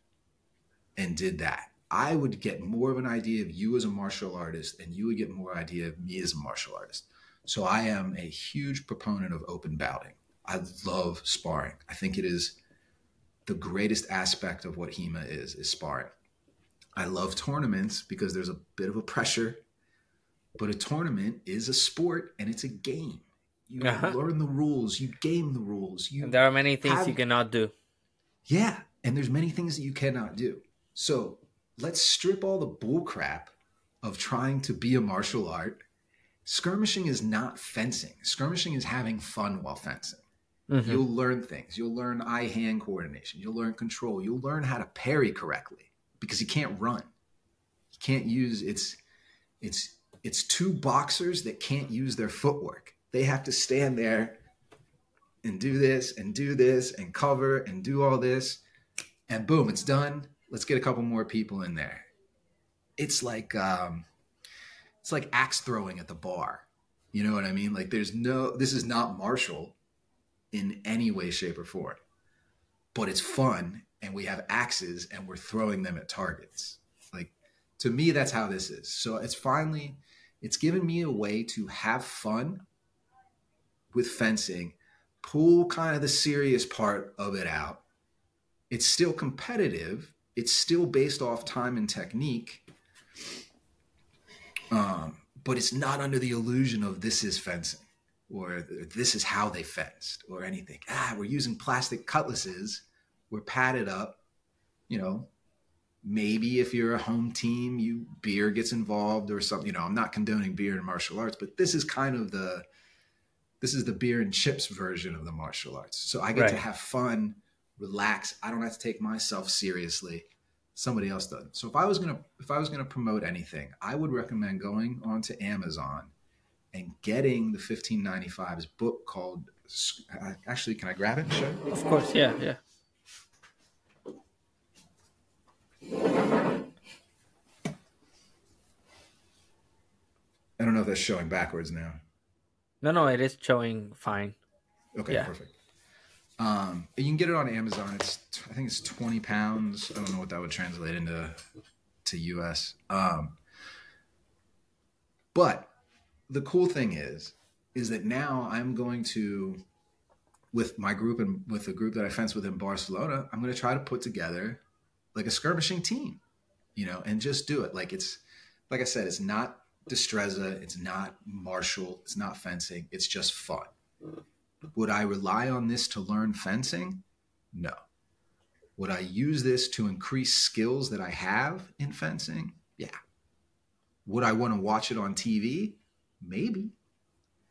and did that, I would get more of an idea of you as a martial artist and you would get more idea of me as a martial artist. So I am a huge proponent of open bouting. I love sparring. I think it is the greatest aspect of what HEMA is, is sparring. I love tournaments because there's a bit of a pressure, but a tournament is a sport and it's a game. You uh-huh. learn the rules, you game the rules. You and there are many things have... you cannot do. Yeah, and there's many things that you cannot do. So let's strip all the bullcrap of trying to be a martial art. Skirmishing is not fencing. Skirmishing is having fun while fencing. Mm-hmm. You'll learn things. You'll learn eye hand coordination. You'll learn control. You'll learn how to parry correctly because you can't run. You can't use it's it's it's two boxers that can't use their footwork. They have to stand there and do this and do this and cover and do all this and boom, it's done. Let's get a couple more people in there. It's like um it's like axe throwing at the bar. You know what I mean? Like there's no this is not martial in any way, shape, or form. But it's fun, and we have axes, and we're throwing them at targets. Like to me, that's how this is. So it's finally, it's given me a way to have fun with fencing, pull kind of the serious part of it out. It's still competitive. It's still based off time and technique. Um, but it's not under the illusion of this is fencing or this is how they fenced or anything. Ah, we're using plastic cutlasses. We're padded up. You know, maybe if you're a home team, you beer gets involved or something. You know, I'm not condoning beer in martial arts, but this is kind of the this is the beer and chips version of the martial arts. So I get right. to have fun, relax. I don't have to take myself seriously. Somebody else does. So if I was gonna if I was gonna promote anything, I would recommend going onto Amazon and getting the 1595's book called actually can i grab it? And show of course yeah yeah. I don't know if that's showing backwards now. No no it is showing fine. Okay yeah. perfect. Um you can get it on amazon. It's i think it's 20 pounds. I don't know what that would translate into to us um but the cool thing is, is that now I'm going to, with my group and with the group that I fence with in Barcelona, I'm going to try to put together like a skirmishing team, you know, and just do it. Like it's, like I said, it's not Destreza, it's not martial, it's not fencing, it's just fun. Would I rely on this to learn fencing? No. Would I use this to increase skills that I have in fencing? Yeah. Would I want to watch it on TV? Maybe.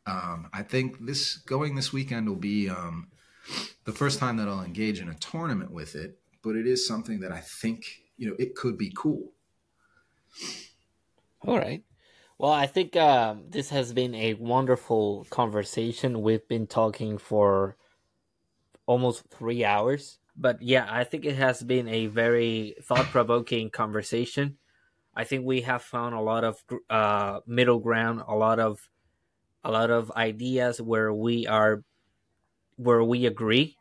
Um, I think this going this weekend will be um, the first time that I'll engage in a tournament with it, but it is something that I think you know it could be cool. All right. Well, I think uh, this has been a wonderful conversation. We've been talking for almost three hours, but yeah, I think it has been a very thought provoking conversation. I think we have found a lot of uh, middle ground, a lot of a lot of ideas where we are where we agree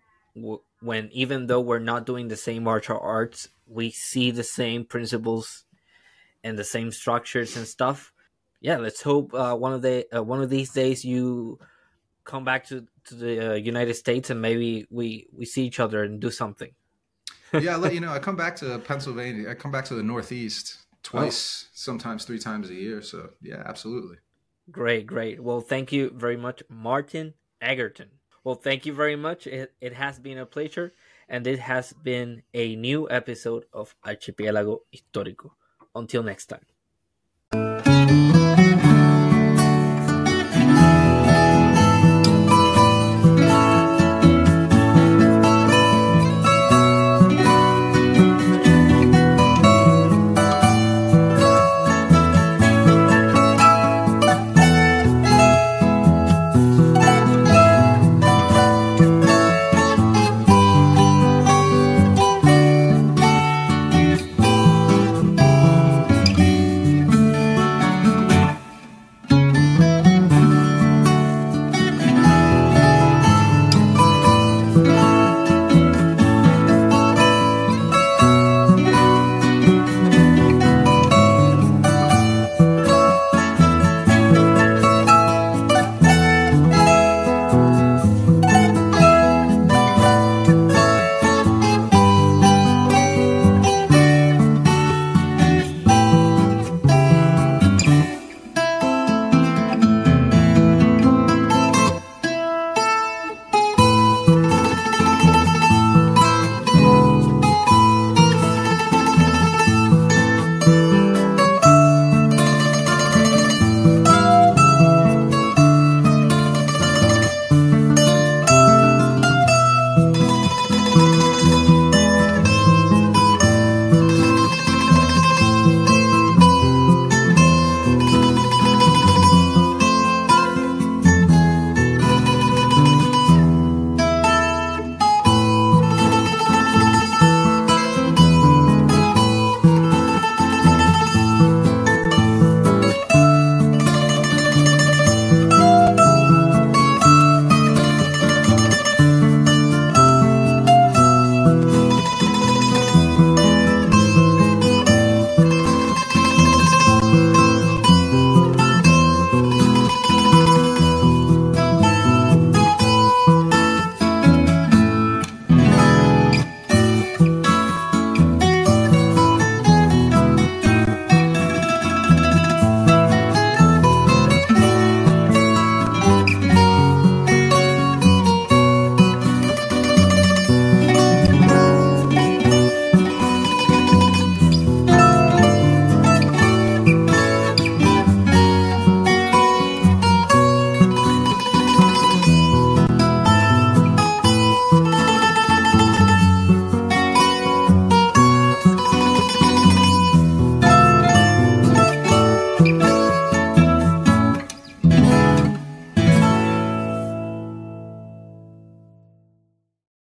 when even though we're not doing the same martial arts, we see the same principles and the same structures and stuff. Yeah, let's hope uh, one of the uh, one of these days you come back to to the uh, United States and maybe we we see each other and do something. yeah, I'll let you know. I come back to Pennsylvania. I come back to the Northeast twice, oh. sometimes three times a year. So yeah, absolutely. Great, great. Well, thank you very much, Martin Agerton. Well, thank you very much. It, it has been a pleasure, and this has been a new episode of Archipiélago Histórico. Until next time.